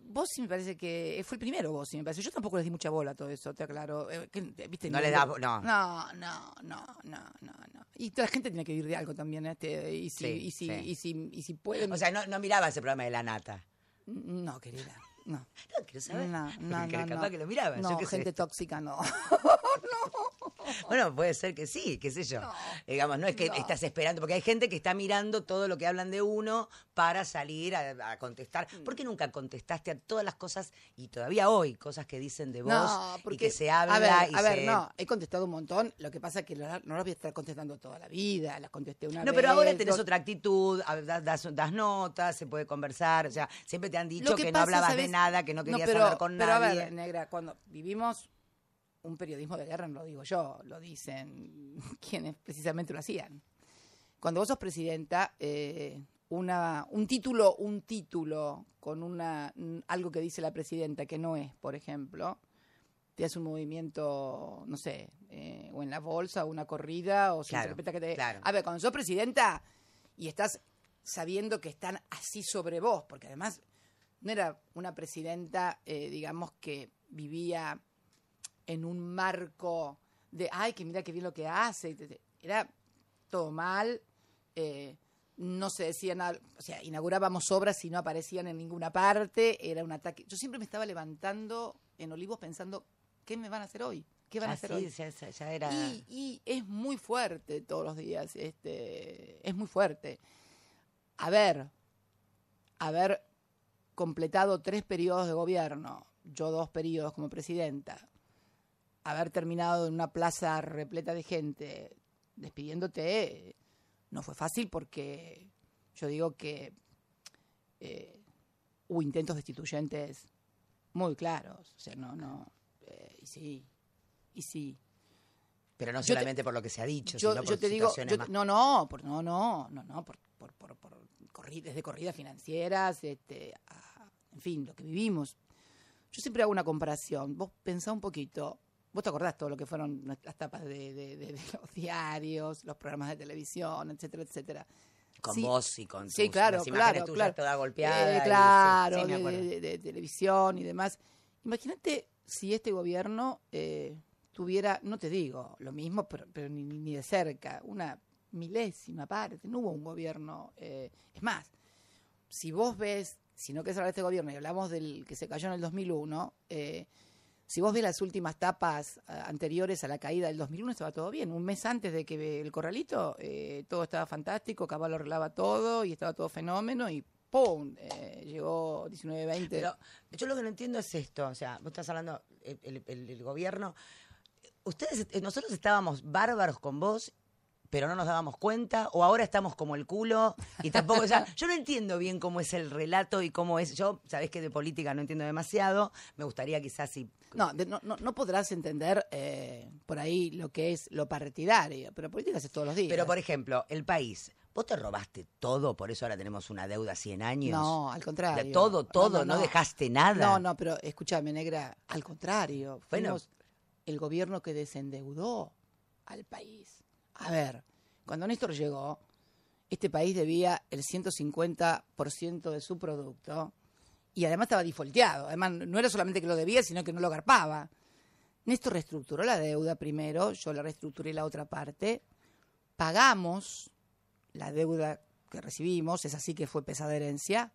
Vos sí me parece que fue el primero vos sí me parece. Yo tampoco les di mucha bola a todo eso, te aclaro. Eh, ¿viste? No le no. No, no, no, no, no, no. Y toda la gente tiene que vivir de algo también, este, y si, Sí, y si, sí. y si, y si pueden. O sea, no, no miraba ese programa de La Nata. no, querida. No. No, quiero saber. No, no, no, capaz no. que lo miraba. No, gente tóxica no. Bueno, puede ser que sí, qué sé yo. Digamos, no es que no. estás esperando, porque hay gente que está mirando todo lo que hablan de uno para salir a, a contestar. Mm. ¿Por qué nunca contestaste a todas las cosas y todavía hoy cosas que dicen de vos No, y porque que se habla a ver, y a ver, se- no, he contestado un montón. Lo que pasa es que no las voy a estar contestando toda la vida. Las contesté una No, vez. pero ahora tenés dos- otra actitud, das, das- das notas, se puede conversar, o sea, siempre te han dicho que, no hablabas de nada, que no querías pero, hablar con pero a nadie. ver, negra, cuando vivimos un periodismo de guerra, no lo digo yo, lo dicen quienes precisamente lo hacían. Cuando vos sos presidenta, eh, una, un título, un título con una algo que dice la presidenta que no es, por ejemplo, te hace un movimiento, no sé, eh, o en la bolsa, o una corrida, o se Claro, interpreta que te... claro. A ver, cuando sos presidenta y estás sabiendo que están así sobre vos, porque además no era una presidenta, eh, digamos, que vivía en un marco de, ay, que mira qué bien lo que hace. Era todo mal, eh, no se decía nada, o sea, inaugurábamos obras y no aparecían en ninguna parte, era un ataque. Yo siempre me estaba levantando en Olivos pensando, ¿qué me van a hacer hoy? ¿Qué van a Ah, hacer sí, hoy? ya, ya- ya era... Y, y es muy fuerte todos los días, este, es muy fuerte. Haber, haber completado tres periodos de gobierno, yo dos periodos como presidenta, haber terminado en una plaza repleta de gente despidiéndote, no fue fácil porque yo digo que eh, hubo intentos destituyentes muy claros, o sea, no, no, eh, y sí, y sí. Pero no te- solamente por lo que se ha dicho, Yo, sino por yo te digo, yo- más- no, no, por, no, no, no, no, por, por, por, por corri- desde corridas financieras, este, a- en fin, lo que vivimos. Yo siempre hago una comparación. Vos pensá un poquito, vos te acordás todo lo que fueron las tapas de, de- de- de los diarios, los programas de televisión, etcétera, etcétera. con Sí, vos y con Sí, tus- claro, las imágenes claro, tuyas claro. toda golpeada. Eh, y- sí, claro, sí, de televisión y demás. Imagínate si este gobierno eh, tuviera, no te digo lo mismo, pero, pero ni, ni de cerca, una milésima parte. No hubo un gobierno. eh, es más, si vos ves, si no querés hablar de este gobierno y hablamos del que se cayó en el 2001, eh, si vos ves las últimas tapas ah, anteriores a la caída del 2001, estaba todo bien. Un mes antes de que el corralito, eh, todo estaba fantástico, Caballo arreglaba todo y estaba todo fenómeno y ¡pum! Eh, llegó 19-20. Pero yo lo que no entiendo es esto, o sea, vos estás hablando, el, el- el- el gobierno, ustedes, eh, nosotros estábamos bárbaros con vos, pero no nos dábamos cuenta, o ahora estamos como el culo, y tampoco, o sea, yo no entiendo bien cómo es el relato y cómo es, yo, sabés que de política no entiendo demasiado, me gustaría quizás si... No, de- no, no, no podrás entender eh, por ahí lo que es lo partidario, pero política haces todos los días. Pero, por ejemplo, el país, ¿vos te robaste todo, por eso ahora tenemos una deuda 100 años? No, al contrario. De todo, todo, no, dejaste nada. No, no, pero escúchame, negra, al contrario. Bueno. Fuimos el gobierno que desendeudó al país. A ver, cuando Néstor llegó, este país debía el 150% de su producto y además estaba defaulteado. Además, no era solamente que lo debía, sino que no lo garpaba. Néstor reestructuró la deuda primero, yo la reestructuré la otra parte, pagamos la deuda que recibimos, es así que fue pesada herencia.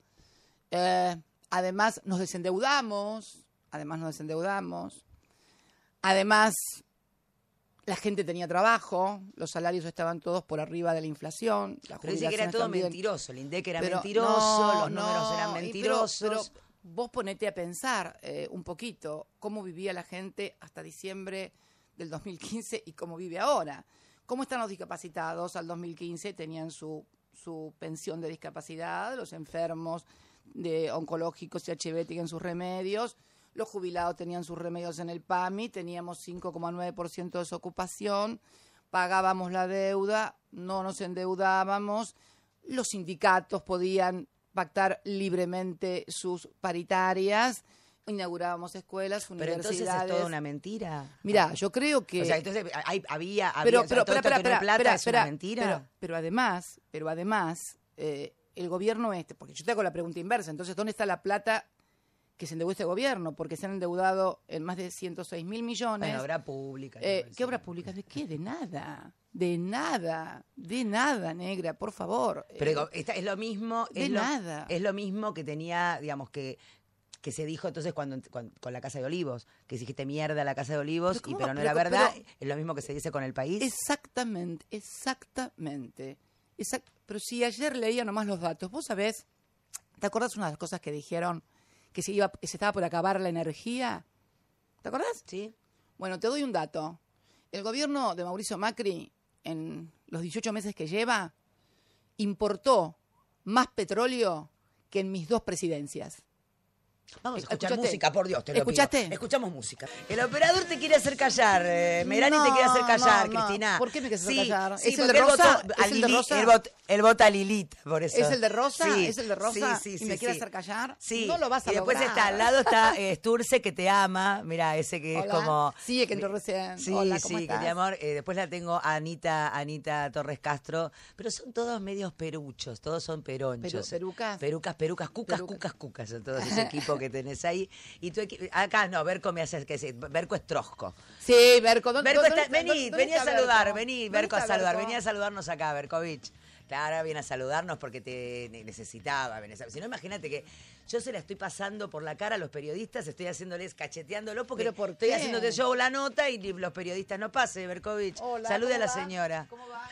Eh, además, nos desendeudamos, además nos desendeudamos. Además, la gente tenía trabajo, los salarios estaban todos por arriba de la inflación. las Pero dice que era todo también. mentiroso, el INDEC era Pero mentiroso, no, los números eran pero- mentirosos. Pero, vos ponete a pensar eh, un poquito cómo vivía la gente hasta diciembre del 2015 y cómo vive ahora. ¿Cómo están los discapacitados? Al 2015 tenían su, su pensión de discapacidad, los enfermos de oncológicos y HIV tenían sus remedios, los jubilados tenían sus remedios en el PAMI, teníamos 5,9% de desocupación, pagábamos la deuda, no nos endeudábamos, los sindicatos podían pactar libremente sus paritarias, inaugurábamos escuelas, Pero entonces universidades. es toda una mentira. Mira, yo creo que O sea, entonces hay- había, había pero, o sea, pero, todo espera, esto que no espera, hay plata es una mentira. Pero, pero además, pero además, eh, el gobierno este, porque yo te hago la pregunta inversa, entonces, ¿dónde está la plata que se endeudó este gobierno? Porque se han endeudado en más de 106 mil millones. bueno, obra pública. Eh, ¿Qué obra pública? ¿De qué? De nada. De nada. De nada, negra, por favor. Pero Eh, esta- es lo mismo. de lo, nada. Es lo mismo que tenía, digamos, que que se dijo entonces cuando, cuando- con la Casa de Olivos, que dijiste mierda a la Casa de Olivos, Pero y, ¿cómo pero no Pero era verdad, pero- es lo mismo que se dice con el país. Exactamente, exactamente. Exact- Pero si ayer leía nomás los datos, vos sabés, ¿te acordás una de las cosas que dijeron que se, iba, que se estaba por acabar la energía? ¿Te acordás? ¿Sí? Bueno, te doy un dato. El gobierno de Mauricio Macri, en los 18 meses que lleva, importó más petróleo que en mis dos presidencias. Vamos a escuchar ¿Escuchaste? música, por Dios, te lo ¿Escuchaste? pido. Escuchamos música. El operador te quiere hacer callar, eh, Merani te quiere hacer callar, no, no. Cristina. ¿Por qué me quieres hacer callar? ¿Es el porque de él Rosa? votó ¿Es a el de Lili- Rosa? Él, vot- él vota a Lilith, por eso. ¿Es el de Rosa? Sí, ¿Es el de Rosa? Sí, sí, ¿Y me quiere hacer callar? Sí. No lo vas a Y después lograr. está al lado está eh, Sturce que te ama. Mira, ese que es Hola. como. Sí, que entró recién. Sí, Hola, ¿cómo sí, que estás? amor. eh, después la tengo a Anita, Anita Torres Castro. Pero son todos medios peruchos, todos son peronchos. Peru- perucas. Perucas, perucas, cucas, Perucas. cucas, cucas. Son todos ese equipo que tenés ahí. Y tu Acá no, Berco me hace que sí, Berco es trosco. Sí, Berco. ¿dónde- Berco dónde está, vení, dónde vení a saludar, Berco? vení, ¿Dónde Berco a saludar, Berco? vení a saludarnos acá, Berkovich. Claro, viene a saludarnos porque te ne- necesitaba. Si no, imagínate que yo se la estoy pasando por la cara a los periodistas, estoy haciéndoles, cacheteándolos porque ¿Pero por estoy haciéndote yo la nota y los periodistas no pase, Berkovich. Hola, Salude a ¿cómo la va? señora. ¿Cómo va?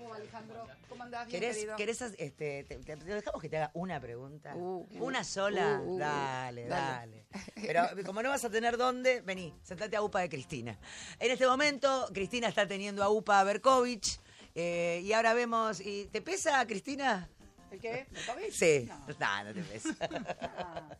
¿Cómo va, Alejandro? ¿Cómo andás? Bien, ¿Querés, querido? querés as- este, te, dejamos que te haga una pregunta? Uh, ¿Una sola? uh, uh, dale, dale. dale, Pero como no vas a tener dónde, vení, sentate a UPA de Cristina. En este momento, Cristina está teniendo a UPA a Berkovich. eh, y ahora vemos. Y, ¿Te pesa, Cristina? ¿El qué? ¿Berkovich? Sí. No. No, no te pesa.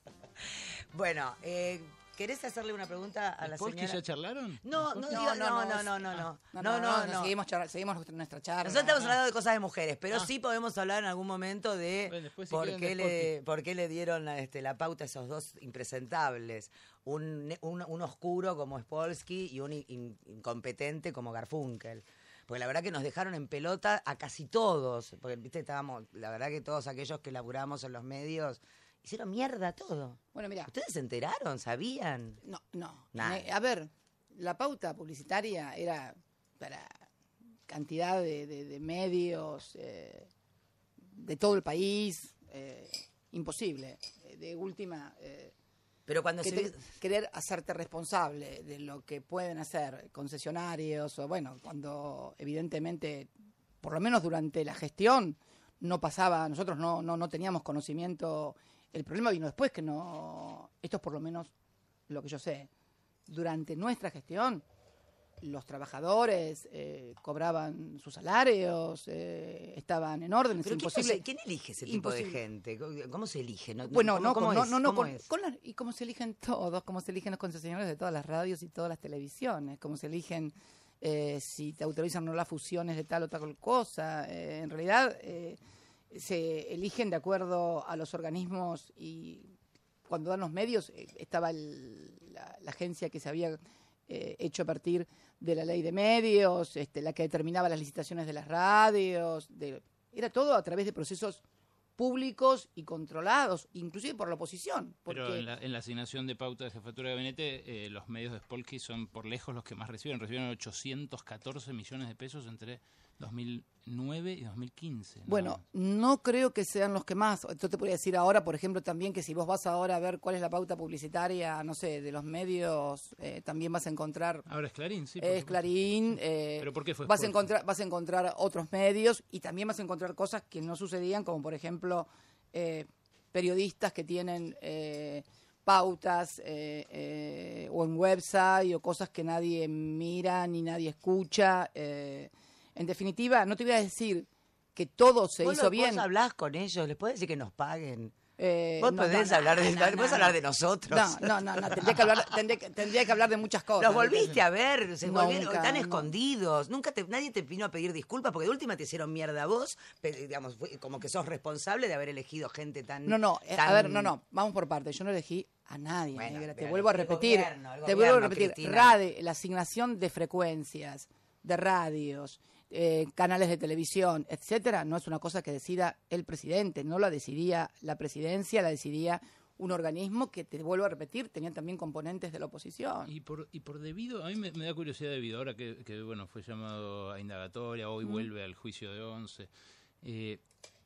bueno, eh, ¿querés hacerle una pregunta a la ¿Polski señora? ya charlaron? No, no, No, no, no, no, no, no, no, no, No, no, no, no. Seguimos, seguimos nuestra- charla. Nosotros estamos hablando de cosas de mujeres, pero Ah. sí podemos hablar en algún momento de Bueno, después si por, qué le, por qué le dieron la, este, la pauta a esos dos impresentables. Un, ne- un, un oscuro como Spolsky y un in- incompetente como Garfunkel. Porque la verdad que nos dejaron en pelota a casi todos. Porque, viste, estábamos, la verdad que todos aquellos que laburamos en los medios hicieron mierda todo. Bueno, mira, ¿Ustedes se enteraron? ¿Sabían? no, no. Nada. Ne- A ver, la pauta publicitaria era para cantidad de, de- de medios eh, de todo el país, eh, imposible. Eh, De última, eh, Pero cuando se... te- querer hacerte responsable de lo que pueden hacer concesionarios o bueno, cuando evidentemente, por lo menos durante la gestión, no pasaba, nosotros no, no, no teníamos conocimiento, el problema vino después que no, esto es por lo menos lo que yo sé, durante nuestra gestión los trabajadores eh, cobraban sus salarios, eh, estaban en orden, es ¿Pero quién, imposible. quién elige ese tipo de gente? ¿Cómo se elige? No- Bueno, ¿cómo- no, cómo no, es? no, no, ¿Cómo con- con las- y como se eligen todos, como se eligen los concesionarios de todas las radios y todas las televisiones, como se eligen eh, si te autorizan o no las fusiones de tal o tal cosa. eh, en realidad eh, se eligen de acuerdo a los organismos y cuando dan los medios eh, estaba el- la, la agencia que se había eh, hecho a partir de la ley de medios, este, la que determinaba las licitaciones de las radios, de, era todo a través de procesos públicos y controlados, inclusive por la oposición. Porque, Pero en la, en la asignación de pauta de jefatura de gabinete, eh, los medios de Spolky son por lejos los que más reciben. Recibieron 814 millones de pesos entre 2009 y 2015. ¿no? Bueno, no creo que sean los que más. Yo te podría decir ahora, por ejemplo, también que si vos vas ahora a ver cuál es la pauta publicitaria, no sé, de los medios, eh, también vas a encontrar Ahora es Clarín, sí. es. Clarín. eh, ¿Pero por qué fue vas a encontrar vas a encontrar otros medios y también vas a encontrar cosas que no sucedían, como por ejemplo eh, periodistas que tienen eh, pautas eh, eh, o en website o cosas que nadie mira ni nadie escucha. eh. En definitiva, no te voy a decir que todo se ¿Vos hizo lo- bien. Vos hablás con ellos, les podés decir que nos paguen. Eh, Vos no, podés no, no, hablar de, no, hablar de nosotros. No, no, no, tendría que hablar, tendría, que- tendría que hablar de muchas cosas. Los volviste a ver, se volvieron, están escondidos. Nunca te, nadie te vino a pedir disculpas porque de última te hicieron mierda a vos, digamos, como que sos responsable de haber elegido gente tan. No, no, eh, a ver, no, no, vamos por partes. Yo no elegí a nadie, Bueno, negra. Te vuelvo a repetir, gobierno, te vuelvo a repetir. Cristina. RADE, la asignación de frecuencias, de radios, eh, canales de televisión, etcétera, no es una cosa que decida el presidente, no la decidía la presidencia, la decidía un organismo que, te vuelvo a repetir, tenían también componentes de la oposición. Y por, y por debido, a mí me, me da curiosidad debido, ahora que, que, bueno, fue llamado a indagatoria, hoy vuelve al juicio de once. eh,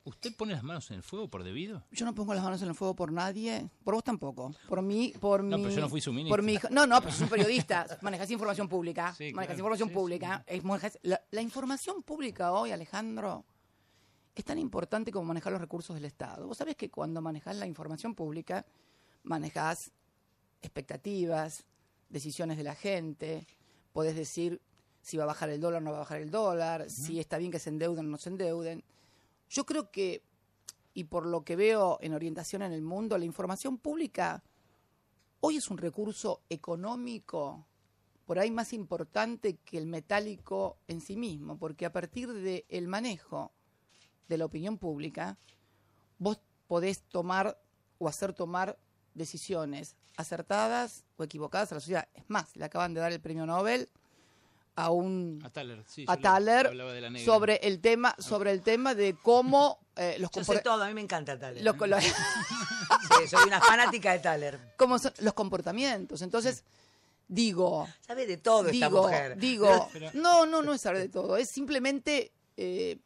¿Usted pone las manos en el fuego por debido? Yo no pongo las manos en el fuego por nadie, por vos tampoco, por mí, por No, mi, pero yo no fui su ministro. por mi. No, no, pero sos un periodista, manejás información pública, Sí, manejás claro, información sí, pública, la, la información pública hoy, Alejandro, es tan importante como manejar los recursos del Estado. Vos sabés que cuando manejás la información pública, manejás expectativas, decisiones de la gente, podés decir si va a bajar el dólar o no va a bajar el dólar, si está bien que se endeuden o no se endeuden. Yo creo que, y por lo que veo en orientación en el mundo, la información pública hoy es un recurso económico por ahí más importante que el metálico en sí mismo, porque a partir del manejo de la opinión pública, vos podés tomar o hacer tomar decisiones acertadas o equivocadas a la sociedad. Es más, le acaban de dar el premio Nobel a un A Thaler, sí. a Thaler sobre el tema sobre el tema de cómo eh, los Yo sé compor- todo, a mí me encanta Thaler. los los- Sí, soy una fanática de Thaler. cómo son los comportamientos. Entonces, digo, Sabe de todo esta digo, mujer. digo, Pero- no, no, no es saber de todo, es simplemente eh,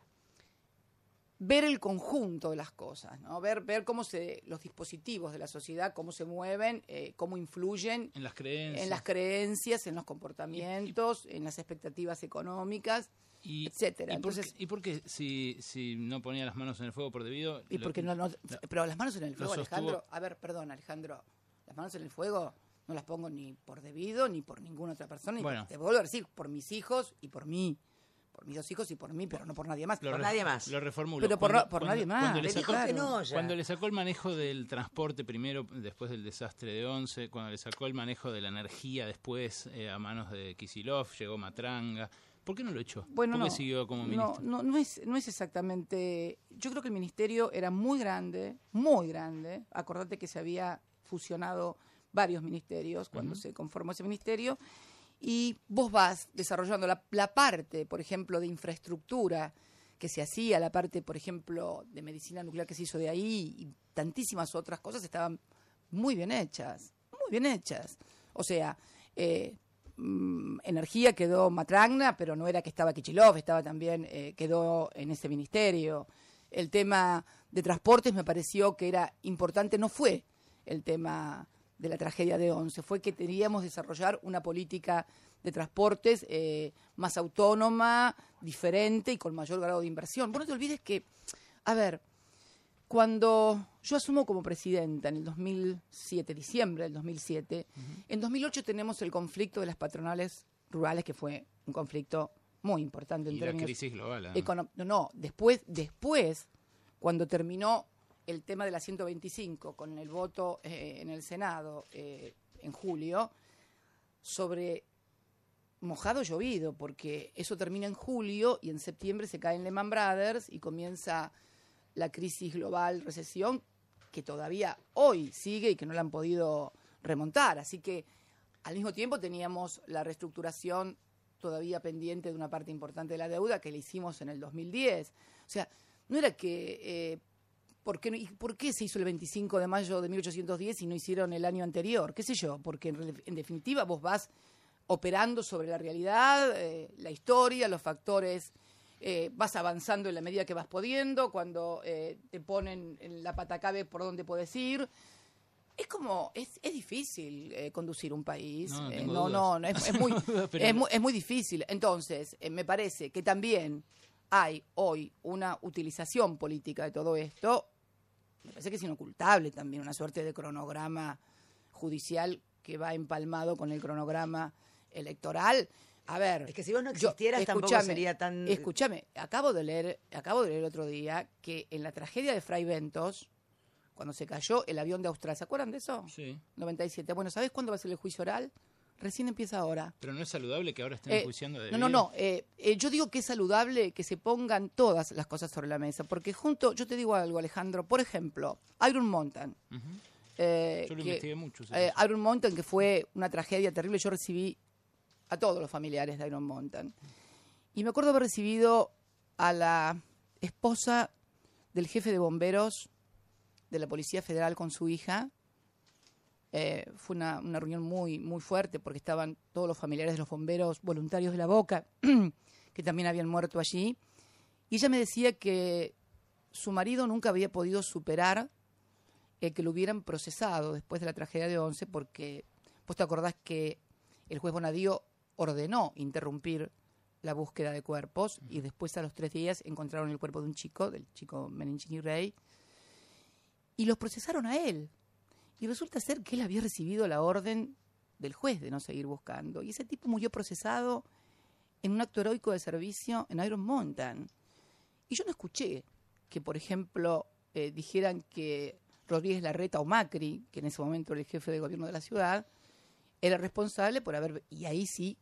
ver el conjunto de las cosas, ¿no? Ver, ver cómo se, los dispositivos de la sociedad, cómo se mueven, eh, cómo influyen En las creencias. en las creencias, en los comportamientos, en las expectativas económicas, y, etcétera. ¿Y por, Entonces- qué, y por qué si, si no ponía las manos en el fuego por debido? Y lo- porque no, no- pero las manos en el fuego, Alejandro. A ver, perdón, Alejandro. Las manos en el fuego no las pongo ni por debido ni por ninguna otra persona. ni Bueno. por- te vuelvo a decir, por mis hijos y por mí. Por mis dos hijos y por mí, pero no por nadie más. Lo Por nadie más. Lo reformulo. Pero por Cuando- no- por cuando- nadie más. Cuando le, sacó, claro. no cuando le sacó el manejo del transporte primero, después del desastre de Once, cuando le sacó el manejo de la energía después eh, a manos de Kisilov, llegó Matranga. ¿Por qué no lo echó? Bueno, ¿Por qué no, siguió como ministro? no, no es, no es exactamente. Yo creo que el ministerio era muy grande, muy grande. Acordate que se había fusionado varios ministerios cuando se conformó ese ministerio. Y vos vas desarrollando la, la parte, por ejemplo, de infraestructura que se hacía, la parte, por ejemplo, de medicina nuclear que se hizo de ahí y tantísimas otras cosas estaban muy bien hechas, muy bien hechas. O sea, eh, mm, energía quedó Matragna, pero no era que estaba Kichilov, estaba también, eh, quedó en ese ministerio. El tema de transportes me pareció que era importante, no fue el tema de la tragedia de Once, fue que teníamos que desarrollar una política de transportes eh, más autónoma, diferente y con mayor grado de inversión. Vos no te olvides que, a ver, cuando yo asumo como presidenta en el 2007, diciembre del 2007, en 2008 tenemos el conflicto de las patronales rurales, que fue un conflicto muy importante en Y la crisis global. no, no, después, después, cuando terminó el tema de la 125 con el voto eh, en el Senado eh, en julio, sobre mojado llovido, porque eso termina en julio y en septiembre se caen Lehman Brothers y comienza la crisis global, recesión, que todavía hoy sigue y que no la han podido remontar. Así que al mismo tiempo teníamos la reestructuración todavía pendiente de una parte importante de la deuda que le hicimos en el 2010. O sea, no era que... eh, ¿por, qué, y ¿Por qué se hizo el 25 de mayo de 1810 y no hicieron el año anterior? ¿Qué sé yo? Porque en, en definitiva vos vas operando sobre la realidad, eh, la historia, los factores, eh, vas avanzando en la medida que vas pudiendo, cuando eh, te ponen en la patacabe por donde puedes ir. Es como, es, es difícil conducir un país. No, no, no, no, es, es muy, es, muy, es muy difícil. Entonces, me parece que también hay hoy una utilización política de todo esto. Me parece que es inocultable también, una suerte de cronograma judicial que va empalmado con el cronograma electoral. A ver, Es que si vos no yo- existieras tampoco escúchame, sería tan... Escúchame, acabo de leer, acabo de leer el otro día que en la tragedia de Fray Ventos, cuando se cayó el avión de Australia, ¿se acuerdan de eso? Sí. 97. Bueno, ¿sabes cuándo va a ser el juicio oral? Recién empieza ahora. Pero no es saludable que ahora estén Eh, enjuiciando de no, no, no. eh, eh, yo digo que es saludable que se pongan todas las cosas sobre la mesa, porque junto, yo te digo algo, Alejandro, por ejemplo, Iron Mountain. eh, Yo lo que- investigué mucho. Iron Mountain, que fue una tragedia terrible, yo recibí a todos los familiares de Iron Mountain. Y me acuerdo haber recibido a la esposa del jefe de bomberos de la Policía Federal con su hija. Eh, fue una, una reunión muy, muy fuerte porque estaban todos los familiares de los bomberos voluntarios de la Boca, que también habían muerto allí. Y ella me decía que su marido nunca había podido superar el que lo hubieran procesado después de la tragedia de Once, porque vos te acordás que el juez Bonadío ordenó interrumpir la búsqueda de cuerpos y después a los tres días encontraron el cuerpo de un chico, del chico Menenchini Rey, y los procesaron a él. Y resulta ser que él había recibido la orden del juez de no seguir buscando. Y ese tipo murió procesado en un acto heroico de servicio en Iron Mountain. Y yo no escuché que, por ejemplo, eh, dijeran que Rodríguez Larreta o Macri, que en ese momento era el jefe de gobierno de la ciudad, era responsable por haber... Y ahí sí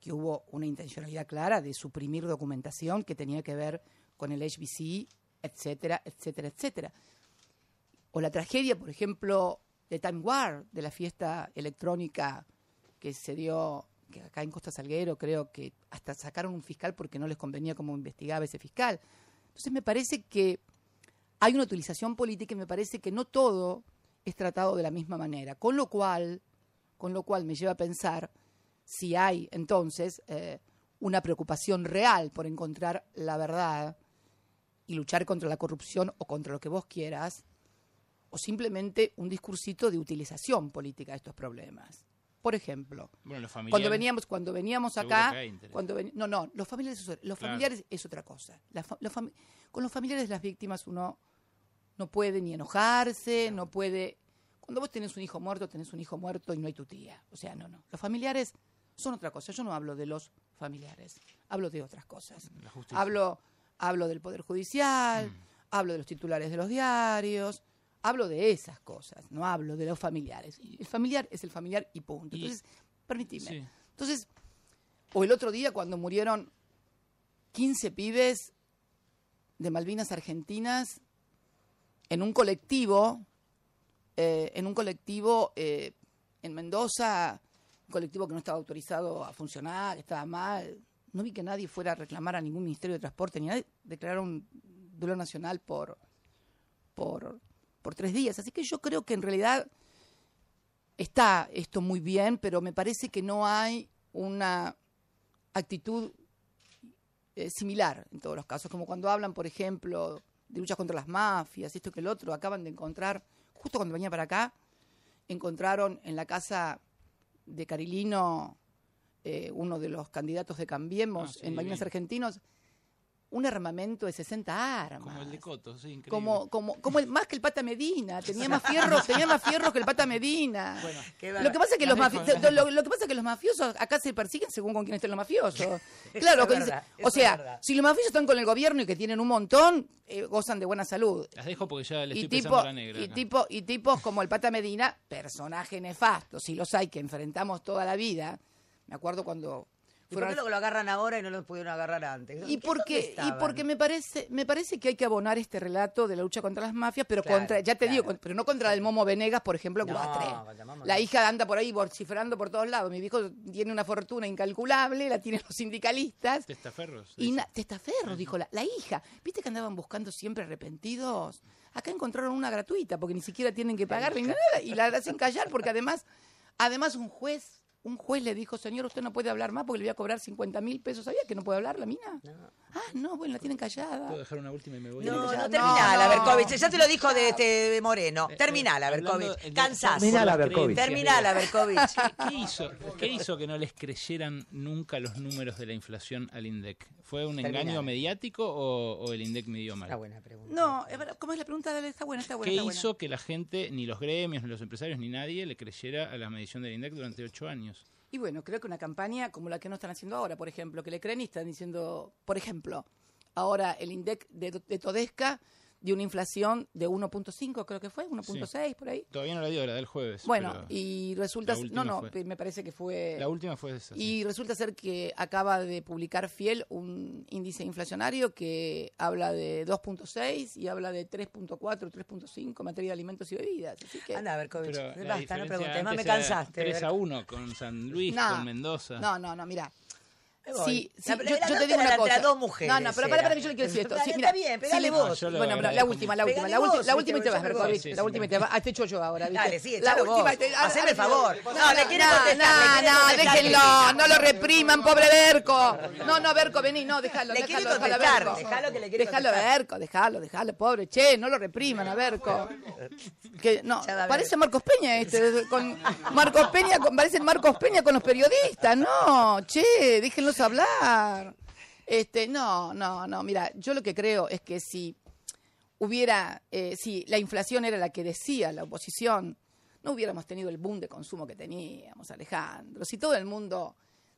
que hubo una intencionalidad clara de suprimir documentación que tenía que ver con el HBC, etcétera, etcétera, etcétera. O la tragedia, por ejemplo, de Time War, de la fiesta electrónica que se dio que acá en Costa Salguero, creo que hasta sacaron un fiscal porque no les convenía cómo investigaba ese fiscal. Entonces me parece que hay una utilización política y me parece que no todo es tratado de la misma manera. Con lo cual, con lo cual me lleva a pensar si hay entonces eh, una preocupación real por encontrar la verdad y luchar contra la corrupción o contra lo que vos quieras, o simplemente un discursito de utilización política de estos problemas. Por ejemplo, Bueno, los cuando veníamos cuando veníamos acá cuando veni- no no los familiares es- los Claro. familiares es otra cosa. La los fami- con los familiares de las víctimas uno no puede ni enojarse no puede cuando vos tenés un hijo muerto tenés un hijo muerto y no hay tu tía. O sea no no. Los familiares son otra cosa. Yo no hablo de los familiares hablo de otras cosas. Hablo hablo del poder judicial Mm. hablo de los titulares de los diarios hablo de esas cosas no hablo de los familiares el familiar es el familiar y punto Y- entonces permitime Sí. entonces, o el otro día cuando murieron 15 pibes de Malvinas Argentinas en un colectivo, eh, en un colectivo eh, en Mendoza, un colectivo que no estaba autorizado a funcionar, estaba mal. No vi que nadie fuera a reclamar a ningún Ministerio de Transporte, ni nadie declararon un duelo nacional por, por, por tres días. Así que yo creo que en realidad está esto muy bien, pero me parece que no hay una actitud eh, similar en todos los casos, como cuando hablan, por ejemplo, de luchas contra las mafias, esto que el otro, acaban de encontrar, justo cuando venía para acá, encontraron en la casa de Carilino, eh, uno de los candidatos de Cambiemos Ah, sí, en Malvinas vi. Argentinos, un armamento de 60 armas. Como el de Coto, sí, increíble. Como, como, como el- más que el Pata Medina, tenía más fierros, tenía más fierros que el Pata Medina. Qué lo que pasa es que los dejo, lo, lo que pasa es que los mafiosos acá se persiguen según con quién estén los mafiosos. Claro, verdad, dice- o sea, verdad. si los mafiosos están con el gobierno y que tienen un montón, eh, gozan de buena salud. Las dejo porque ya le Y estoy tipo, pensando la negra. y acá. tipo y tipos como el Pata Medina, personaje nefasto, si los hay que enfrentamos toda la vida. Me acuerdo cuando ¿Y por fueron qué lo, lo agarran ahora y no lo pudieron agarrar antes? y ¿Qué- porque y porque me parece me parece que hay que abonar este relato de la lucha contra las mafias pero Claro, contra ya te claro. digo con- pero no contra el Momo Venegas por ejemplo No, Momo la hija anda por ahí vociferando por todos lados. Mi viejo tiene una fortuna incalculable la tienen los sindicalistas. Testaferros. y testaferros dijo la, la hija. Viste que andaban buscando siempre arrepentidos. Acá encontraron una gratuita porque ni siquiera tienen que pagarle ni nada y la hacen callar porque además además un juez un juez le dijo, señor, usted no puede hablar más porque le voy a cobrar 50 mil pesos. ¿Sabía que no puede hablar la mina? Ah, no, bueno, la tienen callada. ¿Puedo dejar una última y me voy? No, no, No, terminala, no. Berkovich. Ya te lo dijo de, este Moreno. Eh, Terminala, eh, Berkovich. de- Cansás. Terminala, Berkovich. Terminala, Berkovich. ¿Qué hizo, ¿Qué hizo que no les creyeran nunca los números de la inflación al INDEC? ¿Fue un engaño mediático o, o el INDEC midió mal? Una buena pregunta. No, ¿cómo es la pregunta? Dale, Está buena, está buena. ¿Qué está buena. hizo que la gente, ni los gremios, ni los empresarios, ni nadie le creyera a la medición del INDEC durante ocho años? Y bueno, creo que una campaña como la que no están haciendo ahora, por ejemplo, que le creen y están diciendo, por ejemplo, ahora el INDEC de, de Todesca dio una inflación de 1.5, creo que fue, 1.6 por ahí. Todavía no la dio, la del jueves. Bueno, pero y resulta, no, no, fue- me parece que fue... La última fue esa. sí. Y resulta ser que acaba de publicar Fiel un índice inflacionario que habla de 2.6 y habla de 3.4, 3.5 en materia de alimentos y bebidas. Así que Anda, Berkovich. Basta, no preguntes más, me cansaste. 3 a 1 con San Luis, No, con Mendoza. No, no, no, mira. Sí, sí, La- yo, la yo te digo una cosa. dos mujeres. No, no, pero para, para que yo le quiero decir esto. Sí, mira, está bien, pegale sí, vos. Bueno, pero la última, la última, la última, la y te vas. Berkovich. Sí, La última y te vas. Te echo yo ahora, ¿viste? Dale, sí, La última Haceme el favor. No, No, le quiere no, contestar, no, no, déjenlo, no lo repriman, pobre Berco. No, no, Berco, vení, no, déjalo, Le déjalo, contestar, déjalo que le quiere Déjalo. Berco, déjalo, déjalo, pobre, che, no lo repriman a Berco. Que, no, parece Marcos Peña este, con Marcos Peña, con- parece Marcos Peña con los periodistas, no, che, déjenlos hablar. Este, no, no, no, mira, yo lo que creo es que si hubiera, eh, si la inflación era la que decía la oposición, no hubiéramos tenido el boom de consumo que teníamos, Alejandro. Si todo el mundo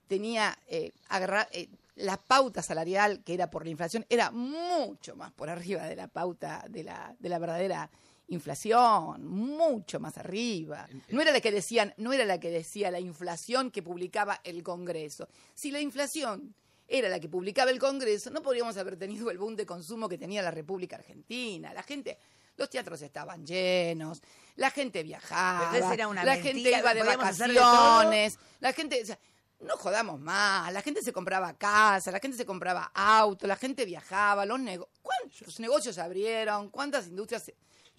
tenía eh, agarra- eh, la pauta salarial que era por la inflación, era mucho más por arriba de la pauta de la, de la verdadera inflación, mucho más arriba. No era la que decían, no era la que decía la inflación que publicaba el Congreso. Si la inflación era la que publicaba el Congreso, no podríamos haber tenido el boom de consumo que tenía la República Argentina. La gente, los teatros estaban llenos, la gente viajaba, era una la mentira, gente iba de vacaciones, la gente, o sea, no jodamos más, la gente se compraba casa, la gente se compraba auto, la gente viajaba, los nego ¿cuántos negocios se abrieron? ¿Cuántas industrias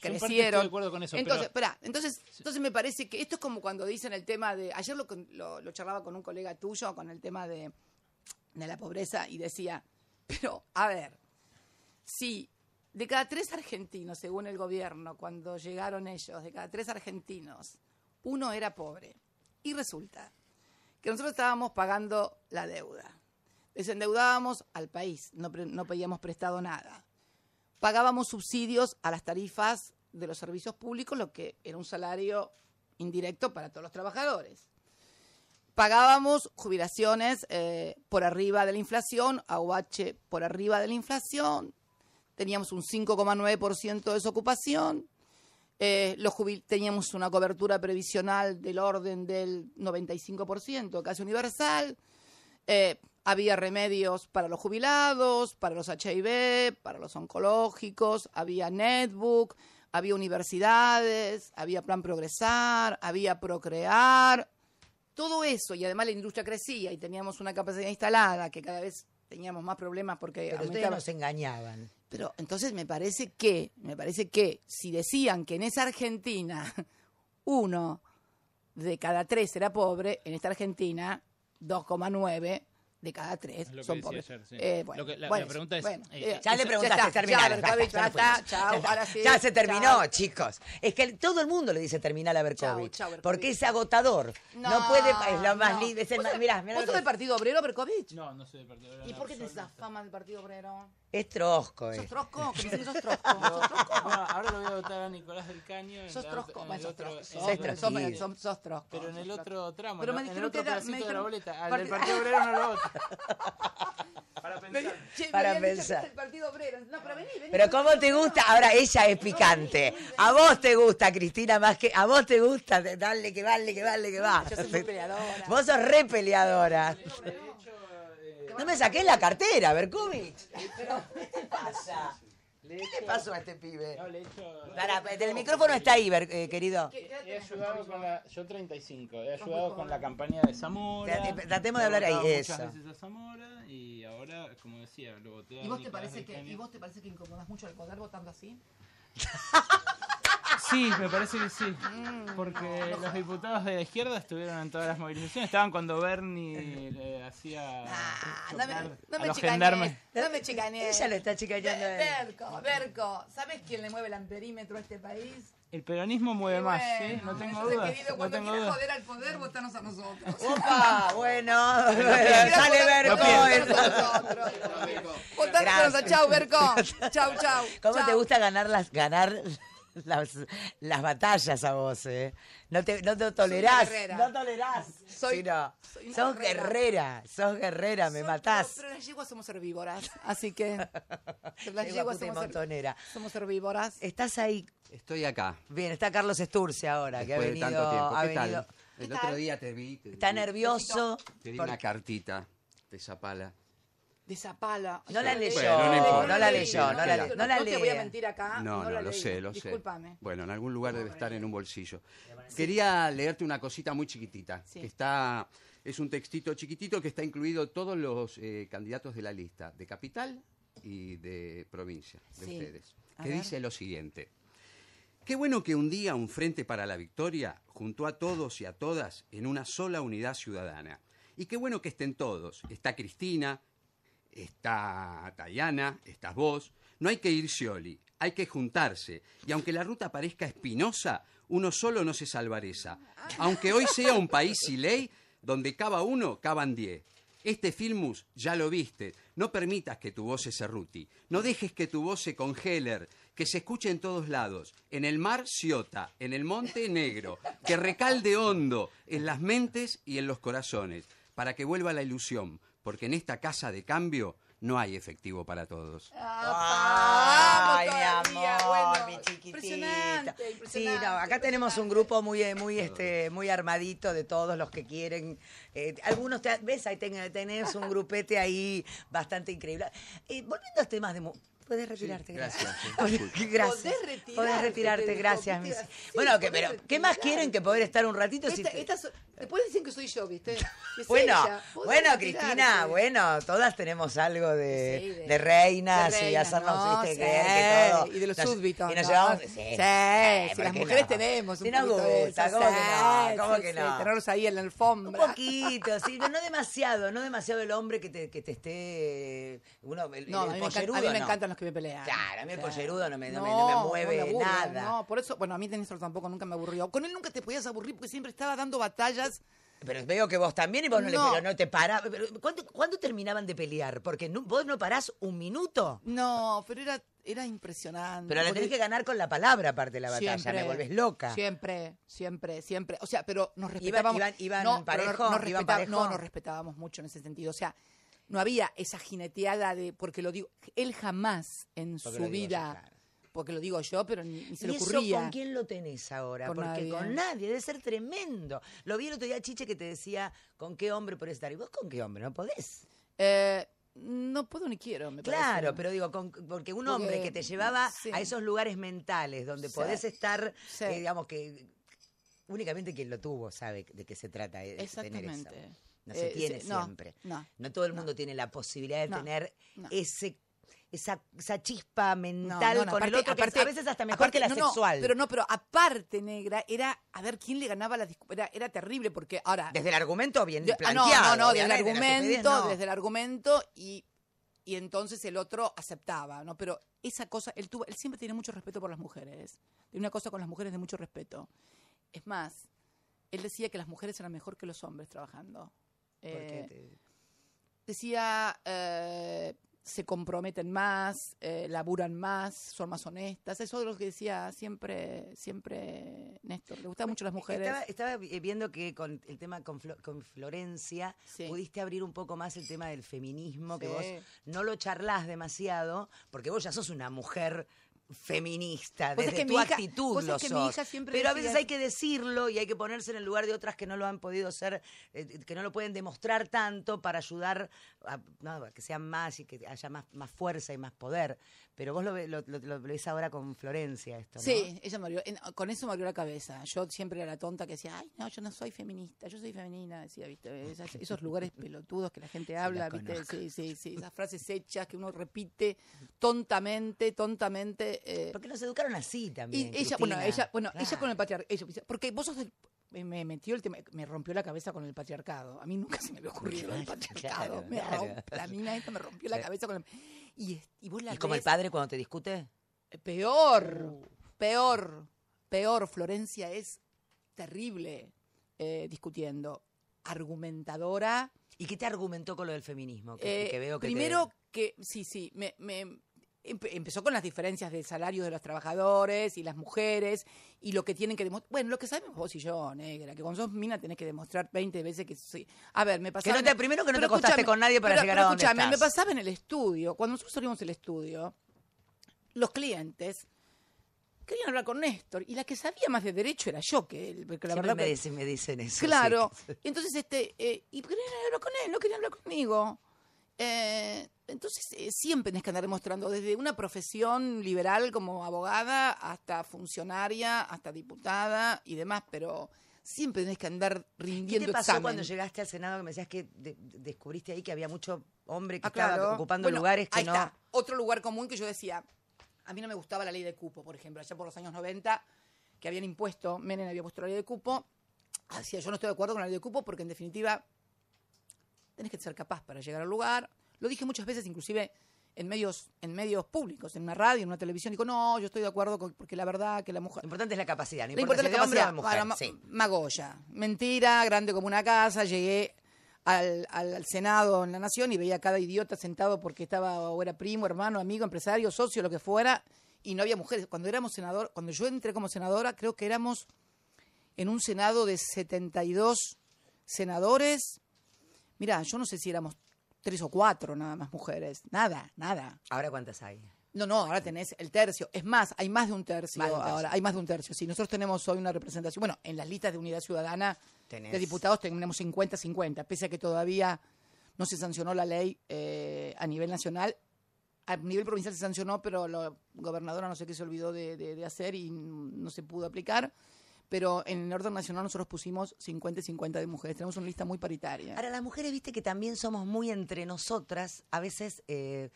crecieron? estoy de acuerdo con eso, entonces, pero- entonces, entonces me parece que esto es como cuando dicen el tema de, ayer lo, lo, lo charlaba con un colega tuyo con el tema de, de la pobreza y decía, pero a ver, si de cada tres argentinos, según el gobierno, cuando llegaron ellos, de cada tres argentinos, uno era pobre. Y resulta que nosotros estábamos pagando la deuda. Desendeudábamos al país, no, no pedíamos prestado nada. Pagábamos subsidios a las tarifas de los servicios públicos, lo que era un salario indirecto para todos los trabajadores. Pagábamos jubilaciones eh, por arriba de la inflación, AUH por arriba de la inflación, teníamos un 5,9% de desocupación, eh, teníamos una cobertura previsional del orden del 95%, casi universal, eh, había remedios para los jubilados, para los HIV, para los oncológicos, había netbook, había universidades, había plan progresar, había procrear, todo eso, y además la industria crecía y teníamos una capacidad instalada que cada vez teníamos más problemas porque Pero ustedes nos engañaban. pero entonces me parece que, me parece que si decían que en esa Argentina uno de cada tres era pobre, en esta Argentina 2,9 de cada tres son pobres. ayer, sí. Eh, bueno, Lo que- la- bueno, la pregunta es, bueno, eh, Ya le preguntaste, Ya, ya se terminó, chao. chicos. Es que todo el mundo le dice terminar a Berkovich. Chao, chao, Berkovich. porque es agotador. No, puede, es lo más no. libre. Es el ¿Vos mirá, mirá ¿Vos lo sos que- del Partido Obrero, Berkovich? No, no soy de partido. ¿Y por qué tenés esa fama del Partido Obrero? Es trosco. ¿Sos eh. trosco? ¿Que dicen que sos trosco? ¿Sos trosco? No, ahora lo voy a votar a Nicolás del Caño. Sos trosco, sos otro- trosco. sos- Sos sos- sos-. Pero en el otro tramo, Pero me en el dijeron otro que era- me de la boleta. Al del Partido Obrero no lo voto. Para pensar. che, Para pensar. el Partido Obrero. No, pero vení, vení. Pero ¿cómo te gusta? Ahora ella es picante. A vos te gusta, Cristina, más que... A vos te gusta, dale que vale, que vale, que va. Yo soy muy peleadora. Vos sos re peleadora. No me saqué la cartera, Berkovich. Pero, ¿qué te pasa? ¿Qué te pasó a este pibe? No, le he hecho... Pará, el micrófono está ahí, eh, querido. He ayudado con la... Yo 35. He ayudado con la campaña de Zamora. Tra- tratemos de hablar ahí, votado eso. Muchas veces a Zamora y ahora, como decía, lo voté a ¿Y vos te parece que. ¿y vos te parece que incomodas mucho el poder votando así? Sí, me parece que sí. Mm. Porque los diputados de la izquierda estuvieron en todas las movilizaciones. Estaban cuando Bernie le hacía Ah, no me, chocar no a me los chicanees. gendarmes. No me chicanees. Ella lo está chicaneando. Berco, Berco, ¿sabes quién le mueve el amperímetro a este país? El peronismo mueve más, bueno, ¿sí? No tengo dudas. querido, No cuando tengo quieras dudas. joder al poder, votanos a nosotros. Opa, bueno, sale Berco. votanos a nosotros. Votanos a nosotros. Gracias. Chau, Berco. Chau, chau. ¿Cómo chau. te gusta ganar las ganar las, las batallas a vos, eh? No te, no te tolerás. No tolerás. Soy- Sí, no. soy una sos guerrera. guerrera, sos guerrera, me Son- matás. Pero, pero las yeguas somos herbívoras, así que. Las Yegua yeguas somos, her- montonera. somos herbívoras. Estás ahí. Estoy acá. Bien, está Carlos Esturce ahora, que ha de venido. tanto tiempo. ha ¿Qué venido- tal? El otro día te vi. Te, Está nervioso. Te di una cartita de Zapala. De Zapala. No la leyó, Bueno, no no la leyó, no la, sí. le- no la No te voy a mentir acá. No, no, la lo leí. sé, lo Discúlpame. sé. Bueno, en algún lugar debe estar en un bolsillo. Quería leerte una cosita muy chiquitita, Sí. que está Es un textito chiquitito que está incluido todos los eh, candidatos de la lista, de capital y de provincia, de Sí. ustedes. Que dice lo siguiente. Qué bueno que un día un Frente para la Victoria juntó a todos y a todas en una sola unidad ciudadana. Y qué bueno que estén todos. Está Cristina, está Tayana, estás vos. No hay que ir Scioli, hay que juntarse. Y aunque la ruta parezca espinosa, uno solo no se salvareza. Aunque hoy sea un país y ley, donde cava uno, cavan diez. Este filmus ya lo viste. No permitas que tu voz se cerruti. No dejes que tu voz se congele. Que se escuche en todos lados. En el mar, ciota. En el monte, negro. Que recalde hondo en las mentes y en los corazones. Para que vuelva la ilusión. Porque en esta casa de cambio no hay efectivo para todos. Ay, mi amor, bueno, mi chiquitita. impresionante, Sí, no, acá tenemos un grupo muy, eh, muy, este, muy armadito de todos los que quieren. eh, algunos, te- ves, ahí ten- tenés un grupete ahí bastante increíble. Eh, volviendo a temas de... Puedes retirarte, gracias. gracias. gracias. Podés retirarte, Podés retirarte, te gracias. digo, mis- sí, bueno, que, pero, ¿qué más quieren que poder estar un ratito? si Esta- te- estas- después dicen que soy yo, ¿viste? Bueno, ella. Bueno. Cristina, bueno, todas tenemos algo de, Sí, de- de reinas de y reinas, hacernos ¿no? ¿viste, Sí, creer que todo. y de los nos- súbditos, Y nos ¿no? llevamos. Sí, Sí, sí, ¿por las mujeres no? tenemos un Si nos gusta, ¿cómo sí, que no? ¿Cómo sí, que sí, no? tenerlos ahí en la Un alfombra. poquito, sí, no, no demasiado, no demasiado el hombre que te, que te esté. Uno, el, No, el a mí, me, encantan los que me pelean. Claro, a mí el pollerudo no me- no me- no me mueve aburre, nada. No, por eso, bueno, a mí Néstor tampoco nunca me aburrió. Con él nunca te podías aburrir porque siempre estaba dando batallas. Pero veo que vos también y vos no, le No. pero no te parás. ¿cuándo, cuándo terminaban de pelear? Porque no- vos no parás un minuto. No, pero era, era impresionante. Pero porque tenés que ganar con la palabra aparte de la batalla. siempre, me vuelves loca. Siempre, siempre, siempre. O sea, pero nos respetábamos. iban- iban no, pero parejo, nos iban parejo. no, nos respetábamos mucho en ese sentido. O sea, no había esa jineteada de. Porque lo digo, él jamás en Porque su yo, vida. claro. Porque lo digo yo, pero ni, ni se le ¿Y eso ocurría. con quién lo tenés ahora? Con Porque nadie. con nadie, debe ser tremendo. Lo vi el otro día, Chiche, que te decía, ¿con qué hombre podés estar? ¿Y vos con qué hombre? No podés. Eh, no puedo ni quiero, me Claro, parece. pero digo, con- porque un Porque, hombre que te llevaba sí. a esos lugares mentales donde Sí. podés estar, Sí. eh, digamos que únicamente quien lo tuvo sabe de qué se trata eh, tener eso. No se Eh, tiene sí, no, siempre. no, No todo el mundo tiene la posibilidad de tener ese esa, esa chispa mental no, no, con el aparte- otro, que aparte- a veces hasta mejor aparte- que la sexual. pero no, pero aparte, negra, era a ver quién le ganaba la era, era terrible porque ahora. Desde el argumento bien de- ah, no, planteado. no, no, desde el argumento, desde el argumento y, y entonces el otro aceptaba, ¿no? Pero esa cosa, él tuvo, él siempre tiene mucho respeto por las mujeres. Tiene una cosa con las mujeres de mucho respeto. Es más, él decía que las mujeres eran mejor que los hombres trabajando. ¿Por qué Eh, te- decía eh, se comprometen más, eh, laburan más, son más honestas. Eso es lo que decía siempre, siempre Néstor. Le gustan mucho las mujeres. Estaba, estaba vi- viendo que con el tema con, Flo- con Florencia Sí. pudiste abrir un poco más el tema del feminismo, que vos no lo charlas demasiado, porque vos ya sos una mujer feminista, desde tu hija- actitud lo sos. Pero a veces hay que decirlo y hay que ponerse en el lugar de otras que no lo han podido ser, eh, que no lo pueden demostrar tanto para ayudar a, no, que sean más y que haya más, más fuerza y más poder. Pero vos lo, lo, lo- lo ves ahora con Florencia esto, ¿no? Sí, ella me abrió- en- con eso me abrió la cabeza. Yo siempre era la tonta que decía, ay, no, yo no soy feminista, yo soy femenina, decía, viste, Esas- esos lugares pelotudos que la gente habla, la viste, sí, sí, sí, esas frases hechas que uno repite tontamente, tontamente. eh, Porque nos educaron así Y también. ella, bueno, ella, bueno, ella con el patriarcado, porque vos sos del, me- me metió el tema, me rompió la cabeza con el patriarcado. A mí nunca se me había ocurrido el patriarcado. claro, me rompe, la mina esta me rompió la cabeza con el, y, es- y vos la ¿Y como el padre cuando te discute? Peor, peor, peor. Florencia es terrible eh, discutiendo. Argumentadora. ¿Y qué te argumentó con lo del feminismo? Que, Eh, que veo que te- primero que, sí, sí, me, empezó con las diferencias de salario de los trabajadores y las mujeres y lo que tienen que demostrar. Bueno, lo que sabemos vos y yo, negra, que cuando sos mina tenés que demostrar 20 veces que sí. A ver, me pasaba. no te- primero que no te acostaste con nadie para pero- llegar pero a donde estás. me pasaba en el estudio. Cuando nosotros abrimos el estudio, los clientes querían hablar con Néstor y la que sabía más de derecho era yo que él, porque la verdad me que- dicen, me dicen eso. Claro. sí. Y entonces, este, eh, y querían hablar con él, no querían hablar conmigo. Eh, entonces, eh, siempre tenés que andar demostrando, desde una profesión liberal como abogada hasta funcionaria, hasta diputada y demás, pero siempre tenés que andar ¿Qué rindiendo te pasó examen. cuando llegaste al Senado que me decías que de- de- descubriste ahí que había mucho hombre que Ah, estaba ocupando Bueno, lugares que ahí no... está. Otro lugar común que yo decía, a mí no me gustaba la ley de cupo, por ejemplo, allá por los años 90, que habían impuesto, Menem había puesto la ley de cupo, decía, yo no estoy de acuerdo con la ley de cupo porque en definitiva tenés que ser capaz para llegar al lugar. Lo dije muchas veces, inclusive en medios, en medios públicos, en una radio, en una televisión, digo, no, yo estoy de acuerdo con, porque la verdad que la mujer... Lo importante es la capacidad, no Lo importa importante si la de hombre o de capacidad. mujer. Bueno, sí. Ma- Magoya. Mentira, grande como una casa. Llegué al, al- al Senado en la Nación y veía a cada idiota sentado porque estaba o era primo, hermano, amigo, empresario, socio, lo que fuera, y no había mujeres. Cuando éramos senador, cuando yo entré como senadora, creo que éramos en un Senado de 72 senadores. Mira, yo no sé si éramos tres o cuatro nada más mujeres. Nada, nada. Ahora cuántas hay. No, no, ahora tenés el tercio. Es más, hay más de un tercio, Más de un tercio. ahora. Hay más de un tercio. Sí, nosotros tenemos hoy una representación. Bueno, en las listas de Unidad Ciudadana Tenés. de diputados tenemos 50-50, pese a que todavía no se sancionó la ley eh, a nivel nacional. A nivel provincial se sancionó, pero la gobernadora no sé qué se olvidó de, de- de hacer y no se pudo aplicar. Pero en el orden nacional nosotros pusimos 50 y 50 de mujeres. Tenemos una lista muy paritaria. Ahora, las mujeres, viste que también somos muy entre nosotras, a veces eh,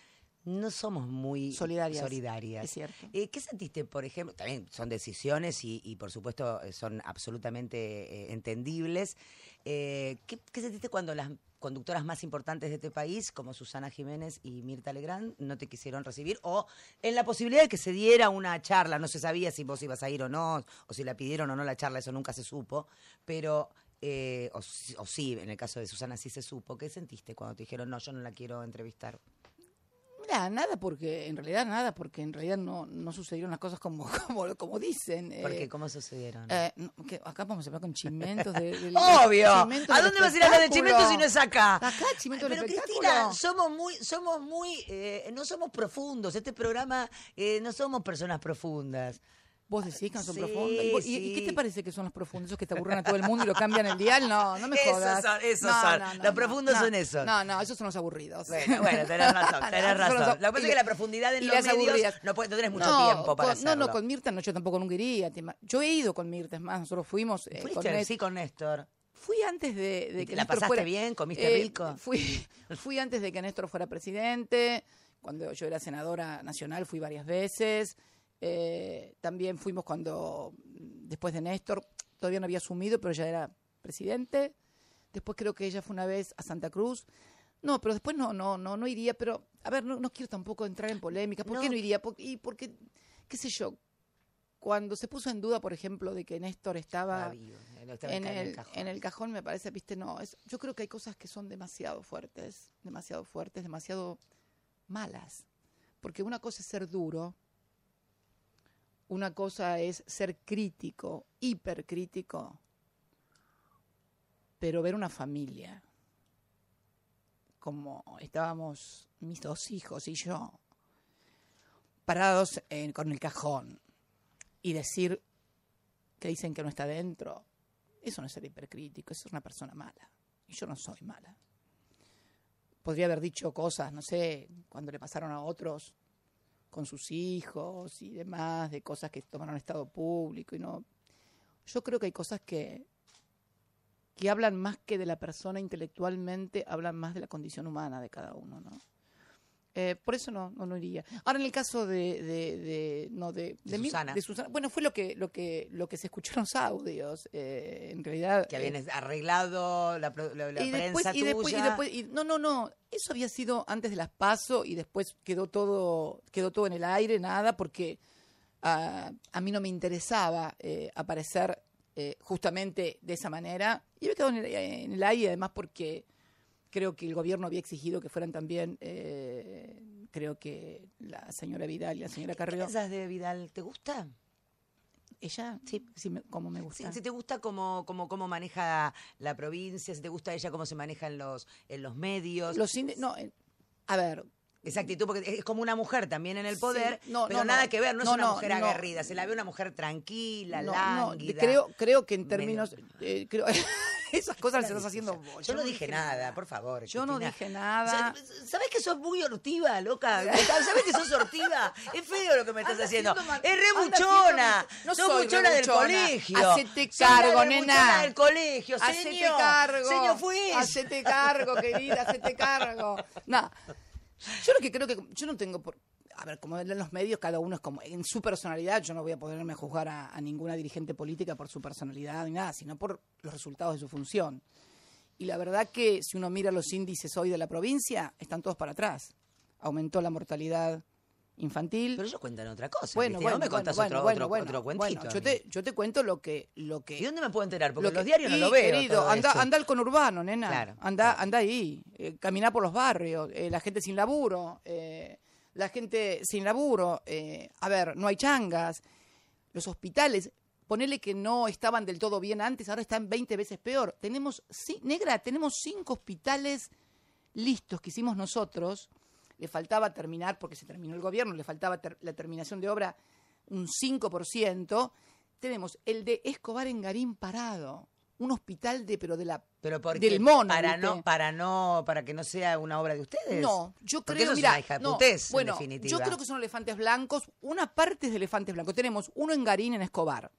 no somos muy Solidarias. solidarias. Es cierto. Eh, ¿Qué sentiste, por ejemplo? También son decisiones y, y, por supuesto, son absolutamente eh, entendibles. Eh, ¿qué, qué sentiste cuando las conductoras más importantes de este país, como Susana Jiménez y Mirta Legrand, no te quisieron recibir? O en la posibilidad de que se diera una charla, no se sabía si vos ibas a ir o no, o si la pidieron o no la charla, eso nunca se supo, pero... eh, o, sí, en el caso de Susana sí se supo. ¿Qué sentiste cuando te dijeron, no, yo no la quiero entrevistar? Mira, nada porque, en realidad nada, porque en realidad no, no sucedieron las cosas como, como, como dicen. eh, Porque, ¿cómo sucedieron? eh, no, que acá vamos a hablar con chimentos de, del- Obvio. chimentos ¿A dónde vas a ir a hablar de espectáculo. Chimento si no es acá? Acá, Chimento del Pero. Cristina, somos muy, somos muy, eh, no somos profundos. Este programa eh, no somos personas profundas. Vos decís que no son Sí, profundos. ¿Y, qué te parece que son los profundos? ¿Esos que te aburren a todo el mundo y lo cambian el dial? No, no me Esos jodas. son, esos No, son. no, no, Los profundos son esos. No, no, esos son los aburridos. Bueno, bueno, tenés razón, tenés razón. los- Lo que pasa es que la profundidad en los medios aburridas. no, puede, no tenés mucho No, tiempo para con- No, no, con Mirta no, yo tampoco nunca iría. Yo he ido con Mirta, es más, nosotros fuimos eh, con Fuiste, Néstor. sí, con Néstor. Fui antes de, de ¿Y que la Néstor pasaste fuera- bien? ¿Comiste rico? Fui, fui antes de que Néstor fuera presidente. Cuando yo era senadora nacional fui varias veces. Eh, también fuimos cuando, mm, después de Néstor, todavía no había asumido, pero ya era presidente. Después creo que ella fue una vez a Santa Cruz. No, pero después no, no, no, no iría. Pero, a ver, no, no quiero tampoco entrar en polémica. ¿Por qué No. iría? Por- y porque, qué sé yo, cuando se puso en duda, por ejemplo, de que Néstor estaba Ah, vivo, estaba en en el, cajón. en el cajón me parece, viste, no, es, yo creo que hay cosas que son demasiado fuertes, demasiado fuertes, demasiado malas. Porque una cosa es ser duro, una cosa es ser crítico, hipercrítico, pero ver una familia, como estábamos mis dos hijos y yo, parados en- con el cajón, y decir que dicen que no está dentro, eso no es ser hipercrítico, eso es una persona mala. Y yo no soy mala. Podría haber dicho cosas, no sé, cuando le pasaron a otros con sus hijos y demás, de cosas que tomaron estado público y no. Yo creo que hay cosas que, que hablan más que de la persona intelectualmente, hablan más de la condición humana de cada uno, ¿no? Eh, por eso no, no, no iría. Ahora en el caso de, de, de- no de, De mí- Susana. de Susana, bueno fue lo que lo que lo que se escuchó en los audios. eh, en realidad Que eh, habían arreglado la, la- la y prensa después, y después, y tuya. después- y- no, no, no, eso había sido antes de las PASO y después quedó todo, quedó todo en el aire, nada, porque ah, a mí no me interesaba eh, aparecer eh, justamente de esa manera. Y había quedado en el, en el aire, además porque creo que el gobierno había exigido que fueran también, eh, creo que la señora Vidal y la señora ¿Qué Carrió, pensás de Vidal? ¿Te gusta? ella, sí, sí, me- como me gusta. si te gusta cómo, cómo, cómo maneja la provincia, si te gusta ella cómo se maneja en los, en los medios. Los no, eh, a ver, Esa actitud, porque es como una mujer también en el Sí, poder, no, pero no, nada no. que ver, no, es una mujer aguerrida, se la ve una mujer tranquila, No, no, lánguida. creo, creo que en términos. eh, creo, esas cosas las estás haciendo vos. Yo no dije nada, por favor. Yo no dije nada. ¿Sabes que sos muy hortiva, loca? ¿Sabes que sos hortiva? Es feo lo que me estás haciendo. Es re buchona. no sos soy buchona del colegio. Hacete cargo, nena. del colegio, Hacete señor. cargo. Señor, fue. Hacete cargo, querida, hacete cargo. No. Yo lo que creo que. Yo no tengo por. A ver, como en los medios, cada uno es como. En su personalidad, yo no voy a poderme juzgar a, a ninguna dirigente política por su personalidad ni nada, sino por los resultados de su función. Y la verdad que si uno mira los índices hoy de la provincia, están todos para atrás. Aumentó la mortalidad infantil. Pero ellos cuentan otra cosa. bueno, bueno, ¿No me bueno, otro, bueno, otro, bueno, otro bueno, cuentito? yo te, yo te cuento lo que, lo que ¿Y dónde me puedo enterar? Porque lo en los que- diarios no y, lo veo. Querido, anda, anda al conurbano, nena. Claro, anda, claro. anda ahí. Eh, caminá por los barrios. eh, la gente sin laburo. eh, la gente sin laburo. eh, a ver, no hay changas. Los hospitales. Ponele que no estaban del todo bien antes, ahora están 20 veces peor. Tenemos, sí, negra, tenemos cinco hospitales listos que hicimos nosotros. Le faltaba terminar, porque se terminó el gobierno, le faltaba la terminación de obra un 5%. Tenemos el de Escobar en Garín parado. Un hospital de, pero de la Pero ¿por del mono, para ¿viste? no, para no, para que no sea una obra de ustedes. No, yo Porque creo, mira, no, putés, en bueno, definitiva. yo creo que son elefantes blancos. Una parte es de elefantes blancos. Tenemos uno en Garín, en Escobar.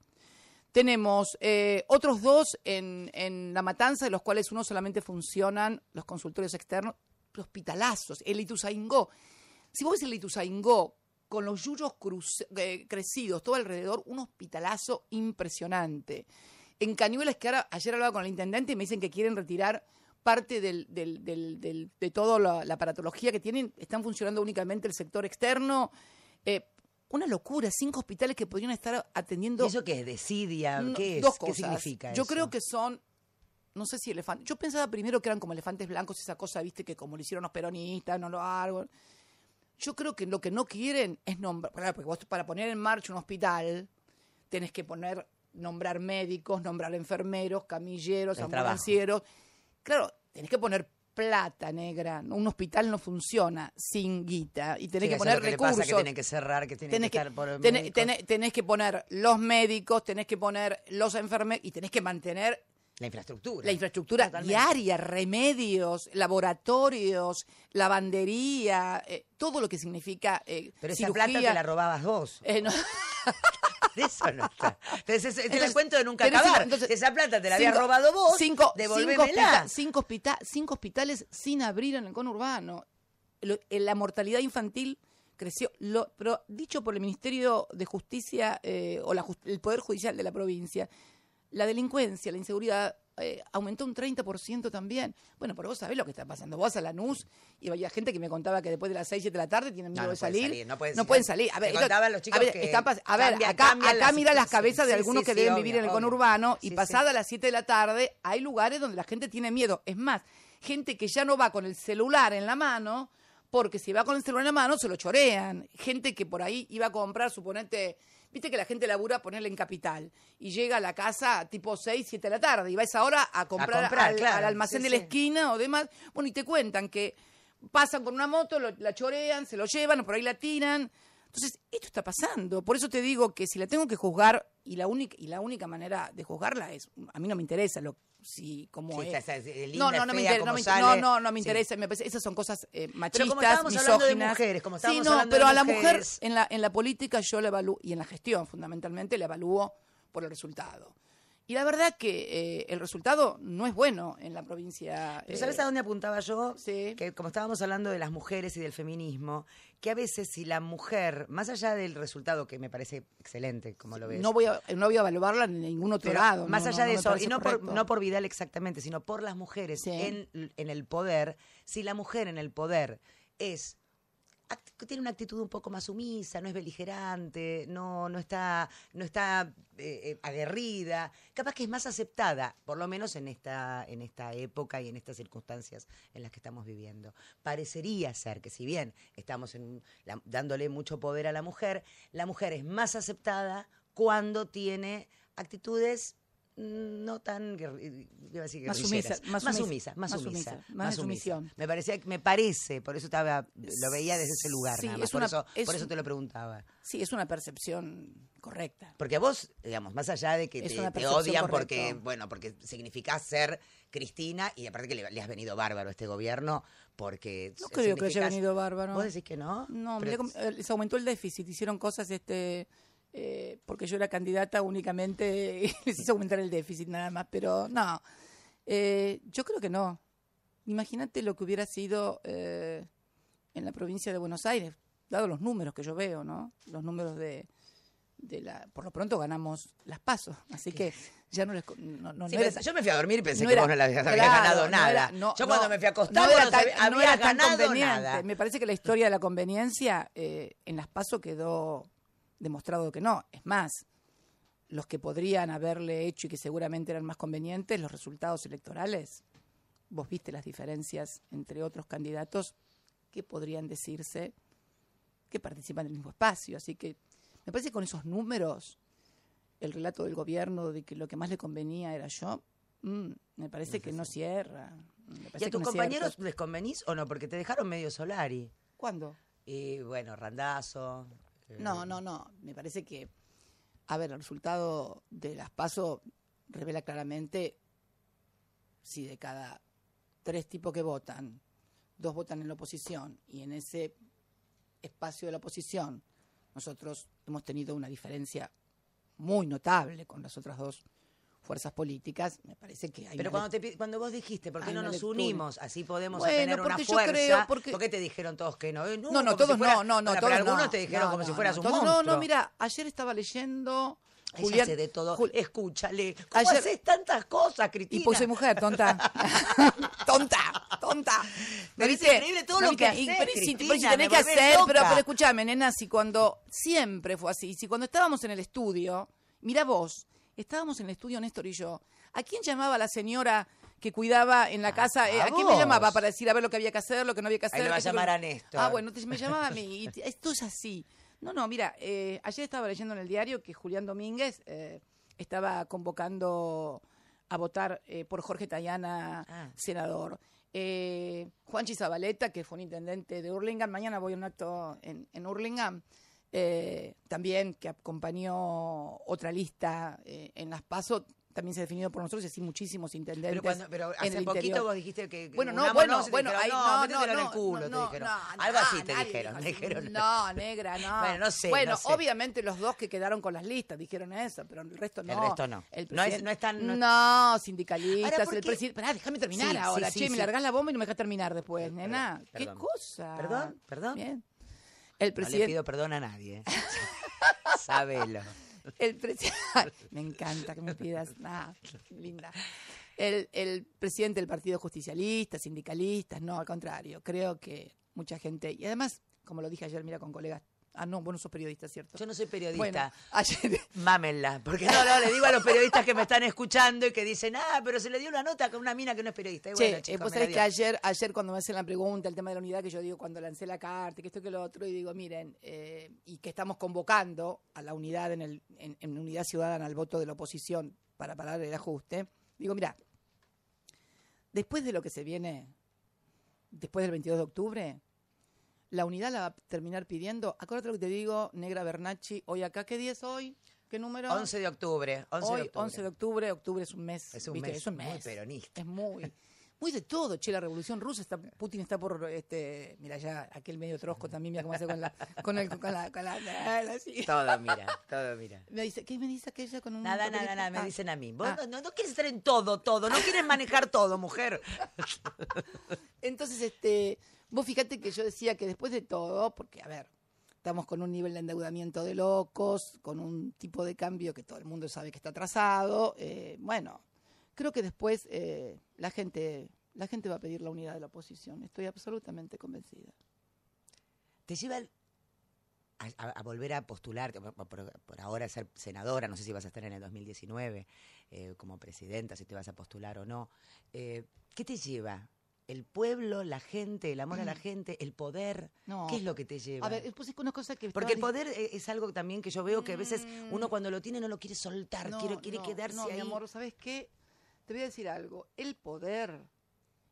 Tenemos eh, otros dos en, en La Matanza, de los cuales uno solamente funcionan los consultorios externos, hospitalazos. El Ituzaingó. Si vos ves el Ituzaingó con los yuyos cruz- eh, crecidos todo alrededor, un hospitalazo impresionante. En Cañuelas, que ahora, ayer hablaba con el intendente y me dicen que quieren retirar parte del, del- del- del- de toda la, la aparatología que tienen, están funcionando únicamente el sector externo. Eh, una locura, cinco hospitales que podrían estar atendiendo ¿Y eso qué es? ¿Desidia? no, ¿Qué es? dos ¿Qué significa Yo eso? creo que son, no sé si elefantes. Yo pensaba primero que eran como elefantes blancos, esa cosa, viste, que como lo hicieron los peronistas, no lo hago. Yo creo que lo que no quieren es nombrar, porque vos para poner en marcha un hospital tenés que poner, nombrar médicos, nombrar enfermeros, camilleros, El ambulancieros. Claro, tenés que poner plata negra. Un hospital no funciona sin guita y tenés Sí, que poner que recursos pasa, que tienen que cerrar, que tienen tenés que que, estar por tenés, médicos. tenés- tenés que poner los médicos, tenés que poner los enfermeros y tenés que mantener La infraestructura. la infraestructura Totalmente. diaria, remedios, laboratorios, lavandería, eh, todo lo que significa eh, Pero esa plata te la robabas vos. Eh, no. De eso no está. Entonces, el Entonces, cuento de nunca acabar. entonces, esa plata te la habías cinco- robado vos, cinco, cinco, hospita- cinco, hospita- cinco hospitales sin abrir en el conurbano. Lo- eh, la mortalidad infantil creció, lo- pero dicho por el Ministerio de Justicia eh, o la el Poder Judicial de la provincia, la delincuencia, la inseguridad eh, aumentó un 30% también. Bueno, pero vos sabés lo que está pasando. Vos a Lanús y había gente que me contaba que después de las 6, 7 de la tarde tienen No, miedo no de pueden salir. salir, no pueden no pueden salir. A ver, Me esto- contaban los chicos a ver, que está pas- a ver, cambia- acá, cambia la acá mira las cabezas de Sí, algunos sí, que sí, deben obvio, vivir en el obvio. conurbano y pasada las 7 de la tarde hay lugares donde la gente tiene miedo. Es más, gente que ya no va con el celular en la mano porque si va con el celular en la mano se lo chorean. Gente que por ahí iba a comprar, suponete, viste que la gente labura ponerle en capital y llega a la casa tipo 6, 7 de la tarde y va a esa hora a comprar, comprar, al, claro. al almacén Sí, de la sí. esquina o demás. Bueno, y te cuentan que pasan con una moto, lo- la chorean, se lo llevan, por ahí la tiran. Entonces, esto está pasando. Por eso te digo que si la tengo que juzgar, y la única, y la única manera de juzgarla es, a mí no me interesa lo si como Sí, es. esa- esa- linda, no, no, no me fea, interesa, no, me, no, no, no me Sí. interesa, me parece, esas son cosas eh, Pero machistas, como estábamos hablando de misóginas. mujeres, como sí, estábamos no, hablando pero de a la mujer mujeres- en la en la política yo la evalúo y en la gestión fundamentalmente la evalúo por el resultado. Y la verdad que eh, el resultado no es bueno en la provincia. Pero eh, ¿sabes a dónde apuntaba yo? Sí. Que como estábamos hablando de las mujeres y del feminismo, que a veces si la mujer, más allá del resultado que me parece excelente, como lo ves, no voy a no voy a evaluarla en ningún otro pero lado. más no, allá no, de eso, y no por, no por Vidal exactamente, sino por las mujeres Sí. en, en el poder, si la mujer en el poder es tiene una actitud un poco más sumisa, no es beligerante, no, no está, no está eh, eh, aguerrida, capaz que es más aceptada, por lo menos en esta, en esta época y en estas circunstancias en las que estamos viviendo. Parecería ser que si bien estamos en la- dándole mucho poder a la mujer, la mujer es más aceptada cuando tiene actitudes no tan iba a decir Más sumisa, más más sumisa, sumisa, más sumisa, más sumisión. Me parecía, me parece, por eso estaba, lo veía desde ese lugar, Sí, nada más, es por, una- eso, es por eso te lo preguntaba. Sí, es una percepción correcta. Porque a vos, digamos, más allá de que te, odian porque, bueno, porque significás ser Cristina y aparte que le, le has venido bárbaro a este gobierno porque No creo que haya venido bárbaro. ¿Vos decís que no? No, Pero- eh, les aumentó el déficit, hicieron cosas este eh, porque yo era candidata únicamente y les hizo aumentar el déficit nada más, pero no. Eh, yo creo que no. Imagínate lo que hubiera sido eh, en la provincia de Buenos Aires, dado los números que yo veo, ¿no? Los números de, de la... Por lo pronto ganamos las pasos, así que ya no les... No, no, Sí, no era- yo me fui a dormir y pensé no que era- vos no habías claro, ganado nada. era- no, yo cuando me fui a acostar no era tan- ganado conveniente. nada. Me parece que la historia de la conveniencia eh, en las PASO quedó demostrado que no. Es más, los que podrían haberle hecho y que seguramente eran más convenientes, los resultados electorales, vos viste las diferencias entre otros candidatos que podrían decirse que participan del mismo espacio. Así que me parece que con esos números, el relato del gobierno de que lo que más le convenía era yo, mm, me parece que no cierra. ¿Y a tus no compañeros les convenís o no? Porque te dejaron medio Solari. ¿Cuándo? Y bueno, Randazo. Eh, No, no, no. Me parece que, a ver, el resultado de las PASO revela claramente si de cada tres tipos que votan, dos votan en la oposición y en ese espacio de la oposición nosotros hemos tenido una diferencia muy notable con las otras dos fuerzas políticas, me parece que hay Pero cuando, te cuando vos dijiste, ¿por qué no nos lectura. unimos? Así podemos Bueno, tener una fuerza. creo, porque- ¿Por qué te dijeron todos que no? Eh, No, no, todos si fuera- no, no, no, Bueno, todos pero algunos no. te dijeron No, como si fueras no, un todos- monstruo. No, no, mira, ayer estaba leyendo Ella Julián hace de todo. Jul- Escúchale. ¿Cómo Ayer- haces tantas cosas, Cristina? Y pues soy mujer, tonta. tonta, tonta. Pero es increíble todo lo que haces, pero si- tenés me que hacer, loca. pero, pero escúchame, nena, si cuando siempre fue así, si cuando estábamos en el estudio, mira vos, estábamos en el estudio Néstor y yo, ¿a quién llamaba la señora que cuidaba en la casa? Eh, a ¿A quién me llamaba para decir a ver lo que había que hacer, lo que no había que hacer? Ahí le va a llamar a Néstor. Ah, bueno, te- me llamaba a mí. y esto es así. No, no, mira, eh, ayer estaba leyendo en el diario que Julián Domínguez eh, estaba convocando a votar eh, por Jorge Tayana, Ah. senador. Eh, Juanchi Zabaleta, que fue un intendente de Hurlingham, mañana voy a un acto en, en Hurlingham, eh, también que acompañó otra lista eh, en las PASO, también se ha definido por nosotros y así muchísimos intendentes. Pero, cuando, pero en hace el poquito interior. vos dijiste que. Bueno, no, bueno, te bueno, ahí no, no, no, en el no, culo, te no, dijeron. no, Algo así te dijeron. dijo te dijeron. No, negra, no. Bueno, no sé, Bueno, no sé. obviamente los dos que quedaron con las listas dijeron eso, pero el resto no. El resto no. El No es- no es tan- no- No, sindicalistas, Ahora, ¿por el qué? presidente. Pará, déjame terminar Sí, ahora. sí, sí, che, me sí. largás la bomba y no me dejas terminar después, nena. ¿Qué perdón. cosa? Perdón, perdón. Bien. El No le presidente. pido perdón a nadie. ¿eh? Sabelo. El presi- me encanta que me pidas. Ah, linda. El, el presidente del Partido Justicialista, sindicalistas, no, al contrario. Creo que mucha gente. Y además, como lo dije ayer, mira, con colegas. Ah, no, vos no sos periodista, ¿cierto? Yo no soy periodista. Bueno, ayer. Mámenla, porque no, no, le digo a los periodistas que me están escuchando y que dicen, ah, pero se le dio una nota con una mina que no es periodista. Y Che, bueno, eh, chicos, vos me la sabés que ayer, ayer cuando me hacen la pregunta, el tema de la unidad, que yo digo cuando lancé la carta, que esto que lo otro, y digo, miren, eh, y que estamos convocando a la unidad en, el, en, en unidad ciudadana al voto de la oposición para parar el ajuste, digo, mira, después de lo que se viene, después del 22 de octubre, la unidad la va a terminar pidiendo, acuérdate lo que te digo, Negra Bernacci, hoy acá, ¿qué día es hoy? ¿Qué número? 11 de octubre. 11 Hoy, de octubre. 11 de octubre, octubre es un mes. Es un ¿viste? mes es un muy mes. peronista. Es muy, muy de todo, che, la revolución rusa, está, Putin está por, este, mira ya, aquel medio trosco también, mira cómo hace con la, con el, con la, con la, así. Todo, mira, todo, mira. Me dice, ¿qué me dice aquella con un Nada, nada, nada, me Ah. dicen a mí. Vos Ah. no, no, no quieres estar en todo, todo, no quieres manejar todo, mujer. Entonces, este, vos fíjate que yo decía que después de todo, porque a ver, estamos con un nivel de endeudamiento de locos, con un tipo de cambio que todo el mundo sabe que está atrasado, eh, bueno, creo que después eh, la gente, la gente va a pedir la unidad de la oposición, estoy absolutamente convencida. Te lleva a, volver a postularte, por, por- por ahora ser senadora, no sé si vas a estar en el 2019 eh, como presidenta, si te vas a postular o no. Eh, ¿Qué te lleva el pueblo, la gente, el amor a la gente, el poder. No. ¿Qué es lo que te lleva? A ver, pues es una cosa que... Porque el poder e- es algo también que yo veo que a veces Mm. uno cuando lo tiene no lo quiere soltar, No, quiere, quiere no, quedarse no, ahí. mi amor, ¿sabes qué? Te voy a decir algo. El poder,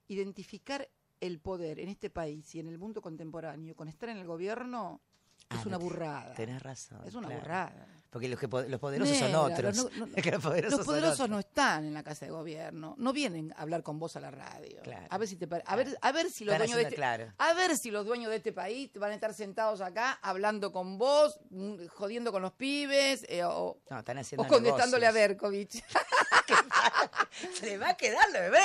identificar el poder en este país y en el mundo contemporáneo con estar en el gobierno Ah, es una no te- burrada. Tenés razón. Es una claro. burrada. Porque los, que los poderosos son otros. los no- no- los poderosos, Los son poderosos otros. no están en la casa de gobierno, no vienen a hablar con vos a la radio. Claro. A ver si te pare- a ver, a ver si los dueños de este, claro. a ver si los dueños de este país van a estar sentados acá hablando con vos, mm, jodiendo con los pibes eh, o, No, están haciendo o contestándole a. Berkovich. Se le va a quedar lo de. No,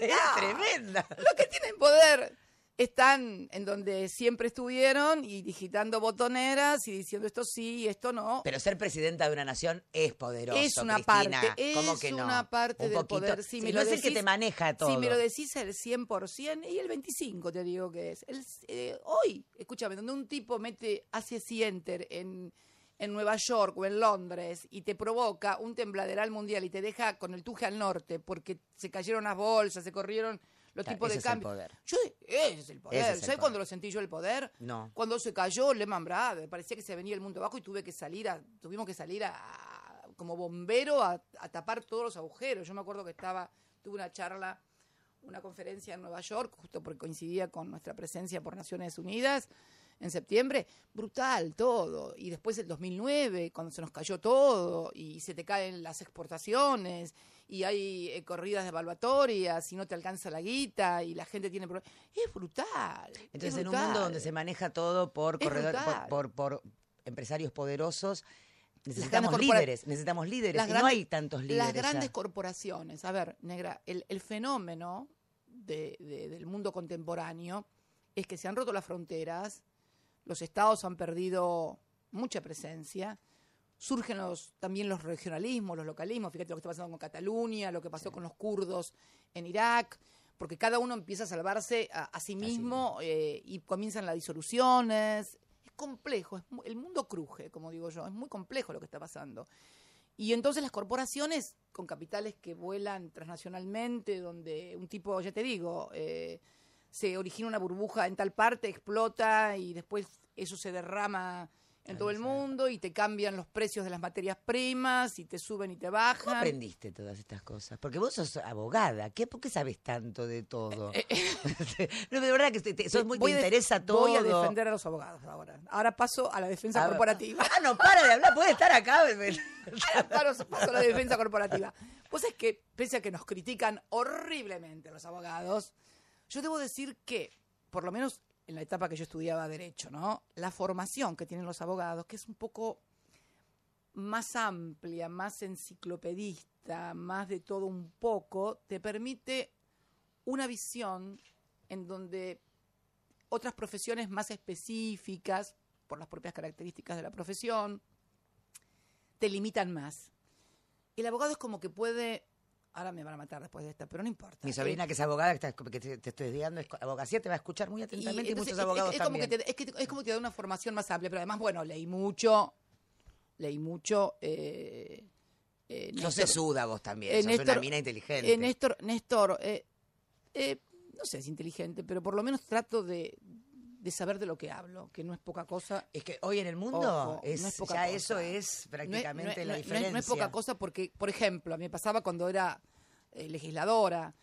es tremenda. los que tienen poder están en donde siempre estuvieron y digitando botoneras y diciendo esto sí y esto no. Pero ser presidenta de una nación es poderoso. es una Cristina. parte, ¿Cómo es que no? una parte Un del poquito. poder. Si me no lo es el que decís- te maneja todo. Si me lo decís el 100% y el 25 te digo que es. El, eh, hoy, escúchame, donde un tipo mete, hace enter en, en Nueva York o en Londres y te provoca un tembladeral mundial y te deja con el tuje al norte porque se cayeron las bolsas, se corrieron los Claro, tipos ese de es el cambio. poder. Yo, ese es el poder. Es el ¿Sabes cuándo lo sentí yo el poder? No. Cuando se cayó Lehman Brothers, parecía que se venía el mundo abajo y tuve que salir a, tuvimos que salir a, como bombero a, a tapar todos los agujeros. Yo me acuerdo que estaba, tuve una charla, una conferencia en Nueva York, justo porque coincidía con nuestra presencia por Naciones Unidas en septiembre, brutal todo. Y después el 2009, cuando se nos cayó todo y se te caen las exportaciones y hay eh, corridas de evaluatorias y no te alcanza la guita y la gente tiene problemas. Es brutal. es Entonces, en un mundo donde se maneja todo por Es corredores, por, por, por empresarios poderosos, necesitamos líderes, necesitamos líderes. Las y no hay tantos líderes. Las grandes ya. corporaciones, a ver, negra, el, el fenómeno de- de- del mundo contemporáneo es que se han roto las fronteras, los estados han perdido mucha presencia, surgen los, también los regionalismos, los localismos, fíjate lo que está pasando con Cataluña, lo que pasó con los kurdos en Irak, porque cada uno empieza a salvarse a, a sí mismo eh, y comienzan las disoluciones. Es complejo, es el mundo cruje, como digo yo, es muy complejo lo que está pasando. Y entonces las corporaciones con capitales que vuelan transnacionalmente, donde un tipo, ya te digo, eh, se origina una burbuja en tal parte, explota y después eso se derrama en todo el mundo y te cambian los precios de las materias primas y te suben y te ¿Cómo bajan. aprendiste todas estas cosas? Porque vos sos abogada. ¿Qué, ¿Por qué sabes tanto de todo? no, de verdad que te, te- sos muy, Voy interesa todo. Voy a defender a los abogados ahora. Ahora paso a la defensa A ver. corporativa. Ah, no, para de hablar, puede estar acá. Claro, paso a la defensa corporativa. Pues es que, pese a que nos critican horriblemente los abogados, yo debo decir que, por lo menos en la etapa que yo estudiaba Derecho, ¿no? La formación que tienen los abogados, que es un poco más amplia, más enciclopedista, más de todo un poco, te permite una visión en donde otras profesiones más específicas, por las propias características de la profesión, te limitan más. El abogado es como que puede, ahora me van a matar después de esta, pero no importa. Mi Eh, sobrina, que es abogada, que, está- que te, te estoy estudiando es abogacía, te va a escuchar muy atentamente y, entonces muchos es- abogados es, como que también. te, es, que te- es como que te da una formación más amplia, pero además, bueno, leí mucho, leí mucho. Eh, eh, No se suda vos también, eh, sos una mina inteligente. eh, Néstor, Néstor eh, eh, no sé si inteligente, pero por lo menos trato de, de saber de lo que hablo, que no es poca cosa. Es que hoy en el mundo Ojo, es, no es poca ya cosa. eso es prácticamente no es- la no diferencia. No es, poca cosa porque, por ejemplo, a mí me pasaba cuando era eh, legisladora.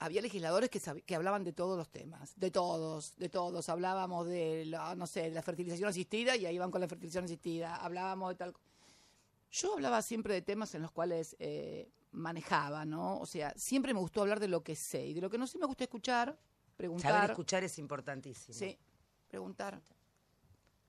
Había legisladores que, que hablaban de todos los temas, de todos, de todos. Hablábamos de, la, no sé, de la fertilización asistida y ahí iban con la fertilización asistida. Hablábamos de tal. Yo hablaba siempre de temas en los cuales eh, manejaba, ¿no? O sea, siempre me gustó hablar de lo que sé y de lo que no sé me gusta escuchar, preguntar. Saber escuchar es importantísimo. Sí, preguntar.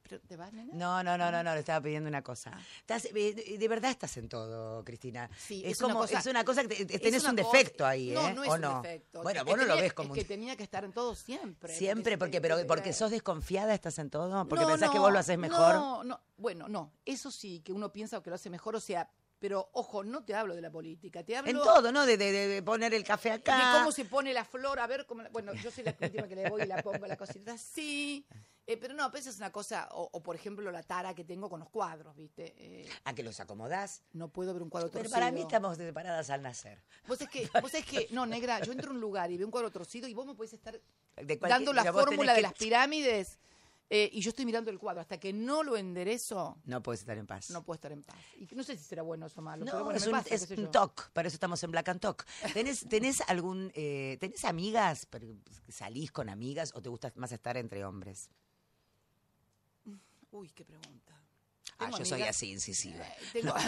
¿Pero te vas, nena? No, no, no, no, no, le estaba pidiendo una cosa. Estás- eh, de, verdad estás en todo, Cristina. Sí, es, es una como, cosa- es una cosa que te- tenés un defecto ahí, ¿eh? No, no es ¿O un no? defecto. Bueno, Es vos no lo ves como Es que tenía que estar en todo siempre. Siempre, porque, pero porque sos desconfiada, estás en todo, porque No, pensás que vos lo haces mejor. No, no, bueno, no, eso sí, que uno piensa que lo hace mejor, o sea, pero ojo, no te hablo de la política, te hablo En todo, ¿no? De, de- poner el café acá. de cómo se pone la flor, a ver cómo, la- bueno, yo soy la última que le voy y la pongo la cosita así, Eh, pero no, pero esa es una cosa, o, o, por ejemplo la tara que tengo con los cuadros, ¿viste? Eh, ¿A que los acomodás? no puedo ver un cuadro Pero torcido. para mí estamos separadas al nacer. Vos es que, vos es que, no, negra, yo entro a un lugar y veo un cuadro torcido y vos me podés estar dando la pero fórmula de que- las pirámides eh, y yo estoy mirando el cuadro. Hasta que no lo enderezo, No puedes estar en paz. no puedo estar en paz. Y no sé si será bueno eso o malo, No, pero bueno, es un, pasa, es un talk, para eso estamos en Black and Talk. ¿Tenés, tenés algún, eh, tenés amigas, salís con amigas o te gusta más estar entre hombres? Uy, qué pregunta. Ah, yo soy así, incisiva. Eh, tengo-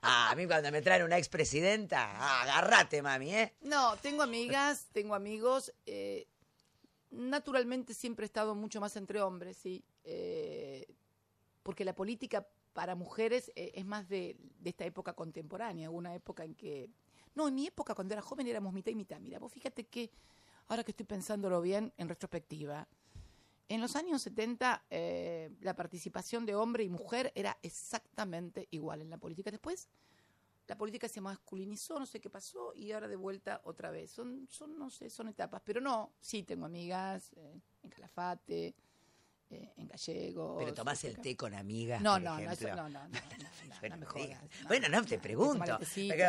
Ah, a mí cuando me traen una expresidenta, ah, agárrate, mami, ¿eh? No, tengo amigas, tengo amigos. eh, naturalmente siempre he estado mucho más entre hombres, sí. eh, porque la política para mujeres eh, es más de, de esta época contemporánea, una época en que... No, en mi época cuando era joven éramos mitad y mitad. Mira, vos fíjate que, ahora que estoy pensándolo bien en retrospectiva, en los años 70 eh, la participación de hombre y mujer era exactamente igual en la política. Después la política se masculinizó, no sé qué pasó, y ahora de vuelta otra vez. Son, son no sé, son etapas. Pero no, sí tengo amigas eh, en Calafate, eh, en Gallegos. Pero tomás el té con amigas, No, por no, no, ejemplo. no, no, no, no, no, Bueno, no me jodas. no. Bueno, no, te pregunto.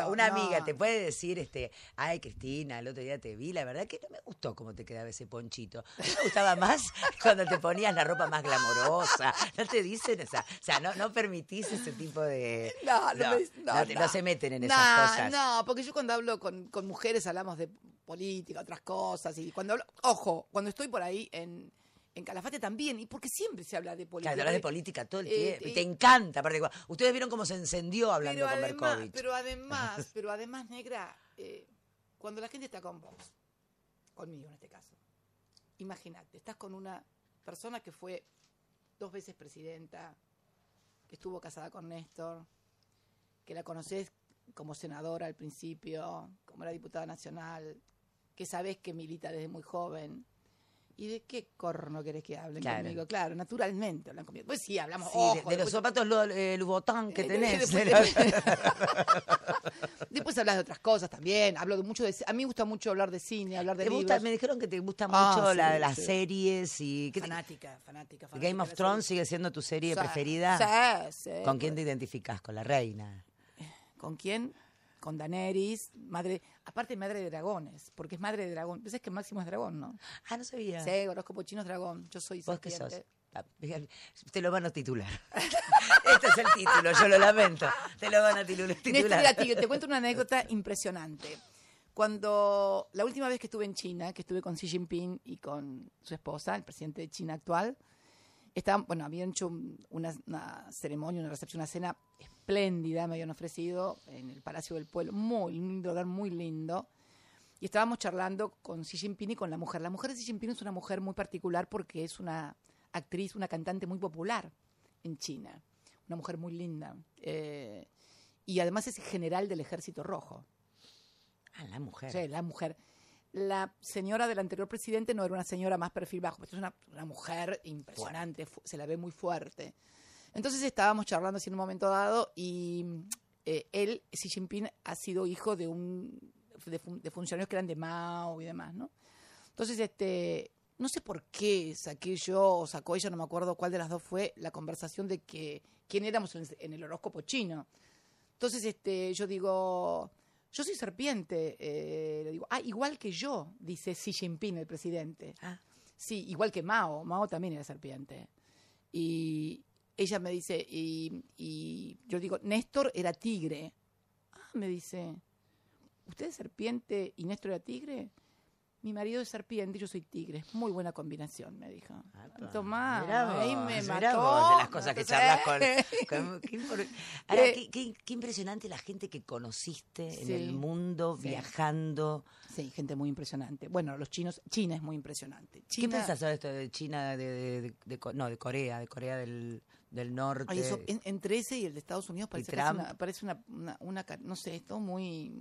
una amiga te puede decir, este, ay, Cristina, el otro día te vi, la verdad que no me gustó cómo te quedaba ese ponchito. Me gustaba más cuando te ponías la ropa más glamorosa. No te dicen, o sea, o sea no, no permitís ese tipo de... No, no, no, no te- se meten en esas cosas. No, porque yo cuando hablo con, con mujeres hablamos de política, otras cosas. Y cuando hablo, ojo, cuando estoy por ahí en, en Calafate también, y porque siempre se habla de política. Claro, hablas de política todo el Eh, tiempo. y eh, te encanta. Aparte, ustedes vieron cómo se encendió hablando con además, Berkovich. pero además, pero además, negra, eh, cuando la gente está con vos, conmigo en este caso, imagínate, estás con una persona que fue dos veces presidenta, que estuvo casada con Néstor, que la conoces como senadora al principio, como era diputada nacional, que sabes que milita desde muy joven. ¿Y de qué corno querés que hablen Claro. conmigo? Claro, naturalmente hablan conmigo. Pues sí, hablamos Sí, ojo, de, de los zapatos lo- eh, que eh, tenés. Después, después hablas de otras cosas también. Hablo de mucho de, a mí me gusta mucho hablar de cine, hablar de ¿Te libros. gusta, me dijeron que te gustan Ah, mucho sí, la- las sí. series y ¿qué te- fanática, fanática, fanática. Game of Thrones sigue siendo tu serie preferida. Sí, sí. ¿Con quién te identificás? Con la reina. ¿Con quién? Con Daenerys, madre, aparte madre de dragones, porque es madre de dragón. Pensás que Máximo es dragón, ¿no? Ah, no sabía. Sí, horóscopo chino es dragón. Yo soy ¿Vos qué sos? Te lo van a titular. este es el título, yo lo lamento. Te lo van a Néstor titular. era tigre. Te cuento una anécdota impresionante. Cuando la última vez que estuve en China, que estuve con Xi Jinping y con su esposa, el presidente de China actual, estaban, bueno, habían hecho un- una, una ceremonia, una recepción, una cena espléndida, me habían ofrecido en el Palacio del Pueblo, muy lindo, lugar muy lindo. Y estábamos charlando con Xi Jinping y con la mujer. La mujer de Xi Jinping es una mujer muy particular porque es una actriz, una cantante muy popular en China. Una mujer muy linda. Eh, y además es general del Ejército Rojo. Ah, la mujer. Sí, la mujer. La señora del anterior presidente no era una señora más perfil bajo, pero es una, una mujer impresionante, se la ve muy fuerte. Entonces estábamos charlando así en un momento dado y eh, él, Xi Jinping, ha sido hijo de un de, fun- de funcionarios que eran de Mao y demás, ¿no? Entonces, este, no sé por qué saqué yo o sacó ella, no me acuerdo cuál de las dos fue, la conversación de que quién éramos en, en el horóscopo chino. Entonces, este, yo digo, yo soy serpiente. eh, le digo, ah, igual que yo, dice Xi Jinping, el presidente. Ah. Sí, igual que Mao. Mao también era serpiente. Y ella me dice, y, y yo digo, Néstor era tigre. Ah, me dice, ¿usted es serpiente y Néstor era tigre? Mi marido es serpiente y yo soy tigre. Muy buena combinación, me dijo. Apa, Tomá, ahí me mató. vos de las cosas que charlas con... Con- qué, Ahora, Eh, qué, qué- qué impresionante la gente que conociste en el mundo, sí. viajando. Sí, gente muy impresionante. Bueno, los chinos, China es muy impresionante. ¿Qué pensás de esto de China, de, de- de- de Co- no, de Corea, de Corea del, del Norte? Ay, eso, en- entre ese y el de Estados Unidos parece, casi una, parece una, una, una no sé, esto muy,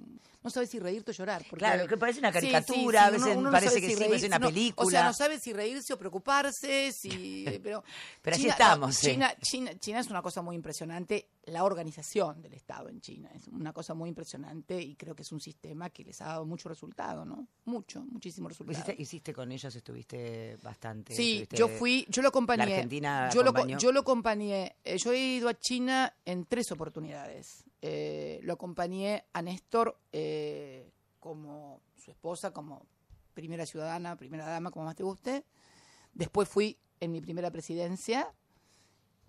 no sabes si reírte o llorar. porque- Claro, que parece una Sí, sí, caricatura, a veces parece que si sí, parece una no, película. o sea, no sabe si reírse o preocuparse, si, pero... Pero así estamos, no. China, China, China es una cosa muy impresionante. la organización del Estado en China. Es una cosa muy impresionante y creo que es un sistema que les ha dado mucho resultado, ¿no? Mucho, muchísimo resultado. Hiciste, hiciste con ellos, estuviste bastante. Sí, estuviste- yo fui, yo lo acompañé. La Argentina yo lo, yo lo acompañé. Eh, yo he ido a China en tres oportunidades. Eh, lo acompañé a Néstor eh, como su esposa, como primera ciudadana, primera dama, como más te guste. Después fui en mi primera presidencia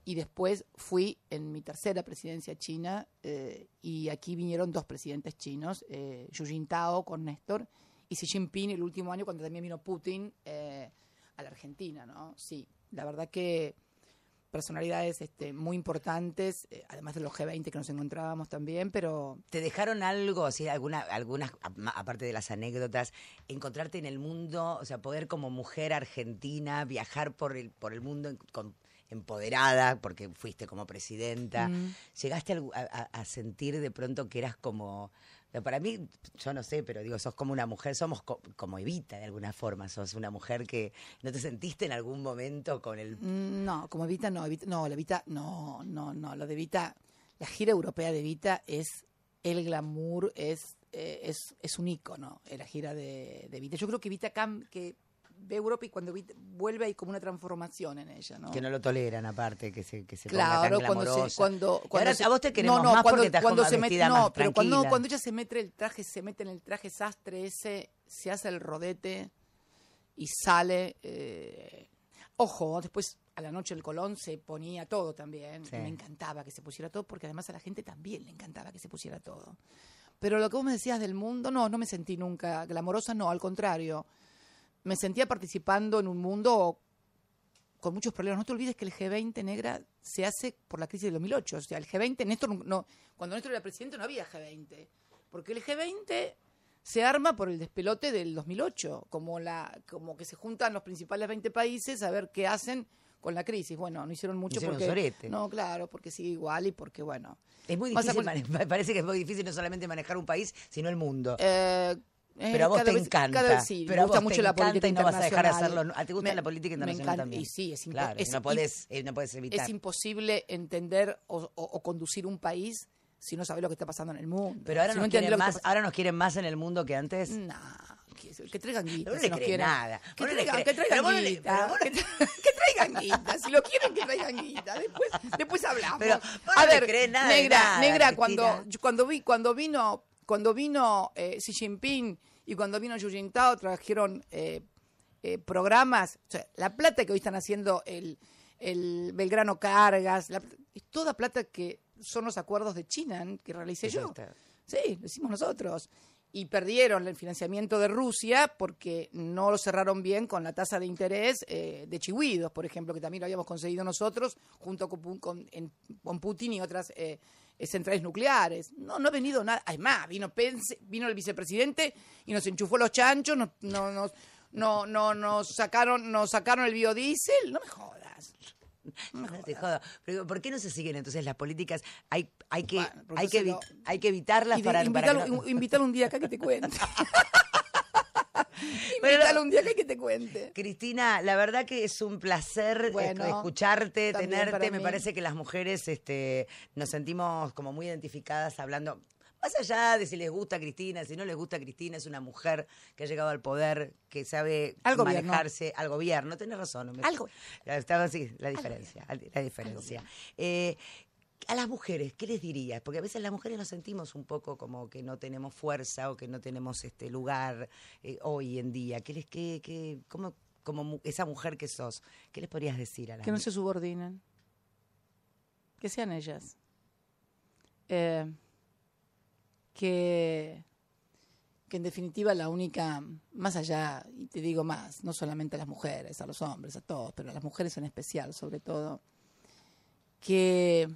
y después fui en mi tercera presidencia china eh, y aquí vinieron dos presidentes chinos, eh, Xu Jintao con Néstor y Xi Jinping el último año cuando también vino Putin eh, a la Argentina, ¿no? Sí, la verdad que personalidades este, muy importantes, eh, además de los G20 que nos encontrábamos también, pero ¿Te dejaron algo, así, alguna, algunas, aparte de las anécdotas, encontrarte en el mundo, o sea, poder como mujer argentina viajar por el, por el mundo con- empoderada, porque fuiste como presidenta? Mm. ¿Llegaste a sentir de pronto que eras como... Para mí, yo no sé, pero digo, sos como una mujer, somos co- como Evita de alguna forma, sos una mujer que no te sentiste en algún momento con el... Mm, No, como Evita no, Evita, no, la Evita, no, no, no, lo de Evita, la gira europea de Evita es el glamour, es, eh, es, es un ícono, eh, la gira de, Evita. Yo creo que Evita cam- que ve Europa y cuando vuelve hay como una transformación en ella, ¿no? Que no lo toleran, aparte, que se, que se ponga Claro, tan cuando se, cuando, cuando ahora se- a vos te queremos no, no, más cuando, porque estás cuando se vestida no, más pero cuando, cuando ella se mete el traje, se mete en el traje sastre ese, se hace el rodete y sale. eh, ojo, después a la noche el Colón se ponía todo también. Sí. Me encantaba que se pusiera todo, porque además a la gente también le encantaba que se pusiera todo. Pero lo que vos me decías del mundo, no, no me sentí nunca glamorosa, no, al contrario. Me sentía participando en un mundo con muchos problemas. No te olvides que el G20 negra se hace por la crisis del 2008. O sea, el G20, Néstor, no- cuando Néstor era presidente no había G20. Porque el G20 se arma por el despelote del 2008, como, la, como que se juntan los principales 20 países a ver qué hacen con la crisis. Bueno, no hicieron mucho Hicieron porque... sorete. No, claro, porque sigue igual y porque, bueno... Es muy difícil, me parece que es muy difícil no solamente manejar un país, sino el mundo. eh, pero a vos cada te vez- encanta. cada sí, pero me a gusta mucho te la política y no vas a dejar de hacerlo. ¿A te gusta Me- la política internacional también? Y sí, es, impo- claro, es no im- podés, eh, no podés evitar. es imposible entender o, o- o conducir un país si no sabes lo que está pasando en el mundo. pero ahora Si no nos, quieren más, ahora nos quieren más en el mundo que antes. Nah, que, que traigan guita. No le si nos crees quieren. nada. Que no traigan, que Pero traigan vos no le- guita. pero vos no- Que, tra- que traigan guita. Si lo quieren, que traigan guita. Después, después hablamos. Pero vos A no le ver, nada negra, nada, negra, cuando, cuando, vi, cuando vino, cuando vino eh, Xi Jinping y cuando vino Xu Jintao, trajeron eh, eh, programas. O sea, la plata que hoy están haciendo el, el Belgrano Cargas, la- es toda plata que son los acuerdos de China que realicé yo. Sí, lo hicimos nosotros. Y perdieron el financiamiento de Rusia porque no lo cerraron bien con la tasa de interés eh, de Chihuidos, por ejemplo, que también lo habíamos conseguido nosotros junto con, Putin y otras eh, eh, centrales nucleares. No, no ha venido nada. Además, vino vino el vicepresidente y nos enchufó los chanchos, nos, no, nos, no, no, nos sacaron, nos sacaron el biodiesel. No me jodas. No. Pero ¿por qué no se siguen entonces las políticas? Hay, hay que, Bueno, hay que, hay que evitarlas Y de- para, para invítalo, que no- in- invítalo un día acá que te cuente. Invítalo un día acá que te cuente. Cristina, la verdad que es un placer eh, Bueno, escucharte, tenerte. para Me parece que las mujeres este, nos sentimos como muy identificadas hablando. Más allá de si les gusta Cristina, si no les gusta Cristina, es una mujer que ha llegado al poder, que sabe Al manejarse al gobierno. Tenés razón. me- Al go- Estaba así, la diferencia. La diferencia. Eh, a las mujeres, ¿qué les dirías? Porque a veces las mujeres nos sentimos un poco como que no tenemos fuerza o que no tenemos este lugar eh, hoy en día. ¿Qué les, qué, qué, cómo, como mu- esa mujer que sos, qué les podrías decir a las Que no se subordinen. Que sean ellas. Eh, que, que en definitiva la única, más allá, y te digo más, no solamente a las mujeres, a los hombres, a todos, pero a las mujeres en especial, sobre todo, que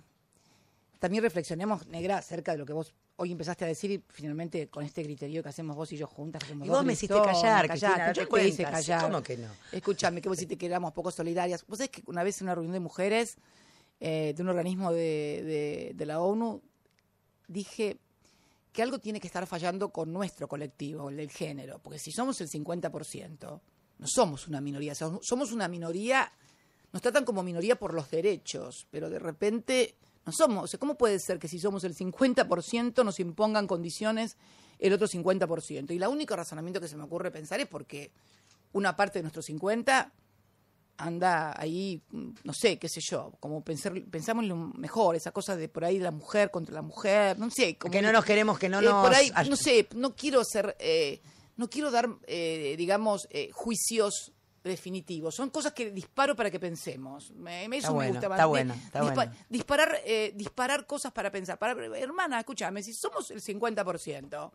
también reflexionemos, negra, acerca de lo que vos hoy empezaste a decir y finalmente con este criterio que hacemos vos y yo juntas. hacemos Y vos me hiciste callar, no Yo te hice callar. ¿Cómo que no? Escúchame, que vos dijiste que éramos poco solidarias. Vos sabés que una vez en una reunión de mujeres eh, de un organismo de, de- de la ONU, dije que algo tiene que estar fallando con nuestro colectivo, el del género, porque si somos el 50%, no somos una minoría, somos una minoría, nos tratan como minoría por los derechos, pero de repente no somos, o sea, ¿cómo puede ser que si somos el 50% nos impongan condiciones el otro 50%? Y el único razonamiento que se me ocurre pensar es porque una parte de nuestro 50 anda ahí, mm, no sé, qué sé yo, como pensar, pensamos en lo mejor, esa cosa de por ahí la mujer contra la mujer, no sé. Como Que no nos queremos, que no eh, nos... Por ahí, no sé, no quiero ser, eh, no quiero dar, eh, digamos, eh, juicios definitivos. Son cosas que disparo para que pensemos. Me, eso Está me bueno, gusta. está bueno, está bueno. Disparar, eh, disparar cosas para pensar. Para, hermana, escúchame, si somos el 50%,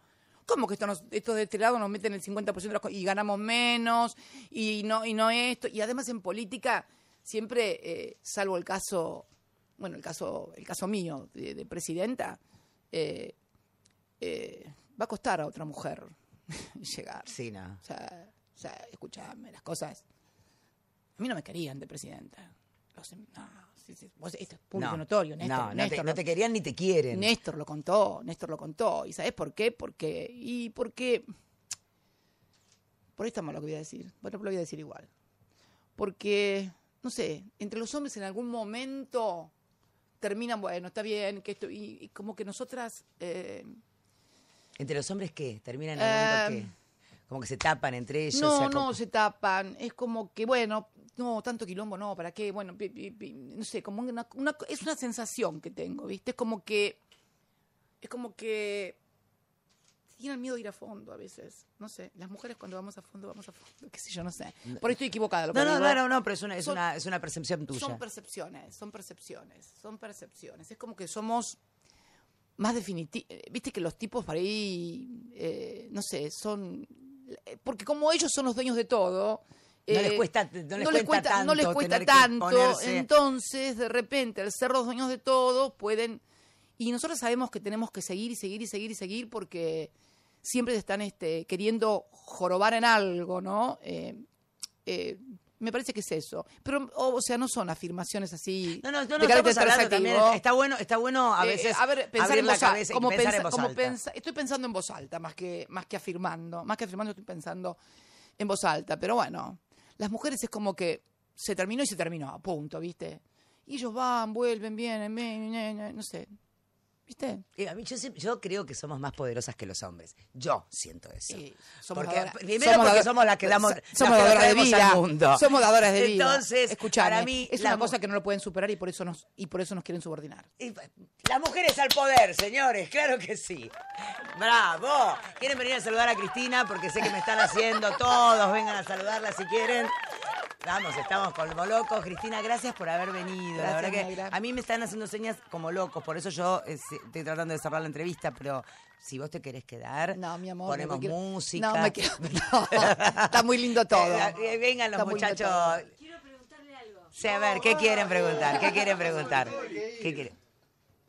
¿cómo que esto nos, estos de este lado nos meten el 50% de las y ganamos menos y no, y no esto? Y además en política, siempre, eh, salvo el caso, bueno, el caso, el caso mío de, de presidenta, eh, eh, va a costar a otra mujer llegar. Sí, no. O sea, o sea, las cosas. A mí no me querían de presidenta. Los- no, vos- esto es público No, notorio. Néstor, no, no, te, no te querían ni te quieren. Néstor lo contó, Néstor lo contó. ¿Y sabes por qué? Porque, y porque, por ahí está mal lo que voy a decir, bueno, lo voy a decir igual. Porque, no sé, entre los hombres en algún momento terminan, bueno, está bien, que esto, y, y como que nosotras, eh, ¿Entre los hombres qué? ¿Terminan en el momento Eh, qué? Como que se tapan entre ellos. no, no, se tapan. Es como que, bueno, no, tanto quilombo, no, ¿para qué? Bueno, pi- pi- pi- no sé, como una, una- es una sensación que tengo, ¿viste? Es como que, es como que tienen miedo de ir a fondo a veces. No sé, las mujeres cuando vamos a fondo, vamos a fondo, qué sé yo, no sé. Por ahí estoy equivocada. Lo No, no, no, no, no, pero es una, es Son- una, es una percepción tuya. Son percepciones, son percepciones, son percepciones. Es como que somos más definitivos. Viste que los tipos por ahí, eh, no sé, son... eh, Porque como ellos son los dueños de todo... No les eh, cuesta- no les cuesta no les tanto cuesta tener que tanto, entonces de repente al ser los dueños de todo pueden y nosotros sabemos que tenemos que seguir y seguir y seguir y seguir porque siempre se están este, queriendo jorobar en algo, ¿no? Eh, eh, me parece que es eso. Pero, o, o sea, no son afirmaciones así. No, no, no, de no carácter estamos hablando también. taxativo. Está bueno, está bueno a Eh, veces a ver, pensar en voz alta, como pensar pensa- en voz como alta. pensa- estoy pensando en voz alta más que más que afirmando, más que afirmando estoy pensando en voz alta, pero bueno, las mujeres es como que se terminó y se terminó, punto, ¿viste? Y ellos van, vuelven, vienen, vienen, no sé. ¿Viste? Eh, a mí yo, yo creo que somos más poderosas que los hombres. Yo siento eso. Sí, somos porque, dadoras- primero somos porque somos las que damos, somos que dadoras de vida, al mundo. somos dadoras de vida. Entonces, Escuchame, para mí es una cosa que no lo pueden superar y por eso nos y por eso nos quieren subordinar. Y, Las mujeres al poder, señores, claro que sí. Bravo. ¿Quieren venir a saludar a Cristina? Porque sé que me están haciendo todos. Vengan a saludarla si quieren. Vamos, estamos como locos. Cristina, gracias por haber venido. la verdad que Mayra. a mí me están haciendo señas como locos. Por eso yo eh, estoy tratando de cerrar la entrevista. Pero si vos te querés quedar, No, mi amor. ponemos me quiero- música. No, me quiero. no, está muy lindo todo. Eh, eh, vengan los Está muchachos. Quiero preguntarle algo. Sí, a ver, ¿qué quieren preguntar? ¿Qué quieren preguntar? ¿Qué quieren?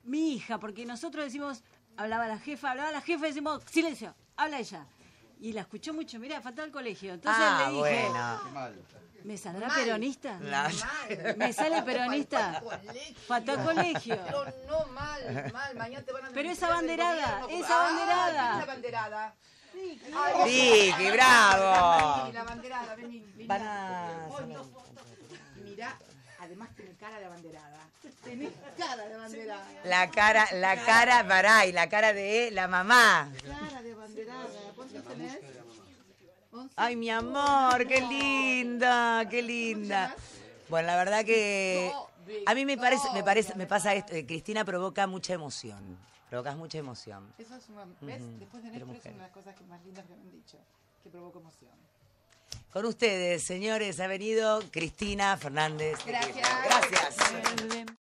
Mi hija, porque nosotros decimos, hablaba la jefa, hablaba la jefa y decimos, silencio, habla ella. Y la escuchó mucho, mira, faltaba al colegio. Entonces Ah, le dije, bueno. ¿Me saldrá peronista? La- ¿Me sale peronista? Faltó al colegio. Pero no mal, mal. Mañana te van a Pero esa gobierno. esa Ay, abanderada. ¿quién es la abanderada. Vicky, bravo. Vení, la abanderada, vení. vení. Van a-. Mirá, además tiene cara de abanderada. Tenés cara de abanderada. La cara, la cara, pará, y la cara de la mamá. Cara de abanderada. ¿Cuántos tenés? Ay, mi amor, qué linda, qué linda. Bueno, la verdad que a mí me parece, me parece, me pasa esto, eh, Cristina provoca mucha emoción. Provocas mucha emoción. Eso es una, ¿ves? Después de Néstor es una de las cosas que más lindas que me han dicho, que provoca emoción. Con ustedes, señores, ha venido Cristina Fernández. Gracias. Gracias.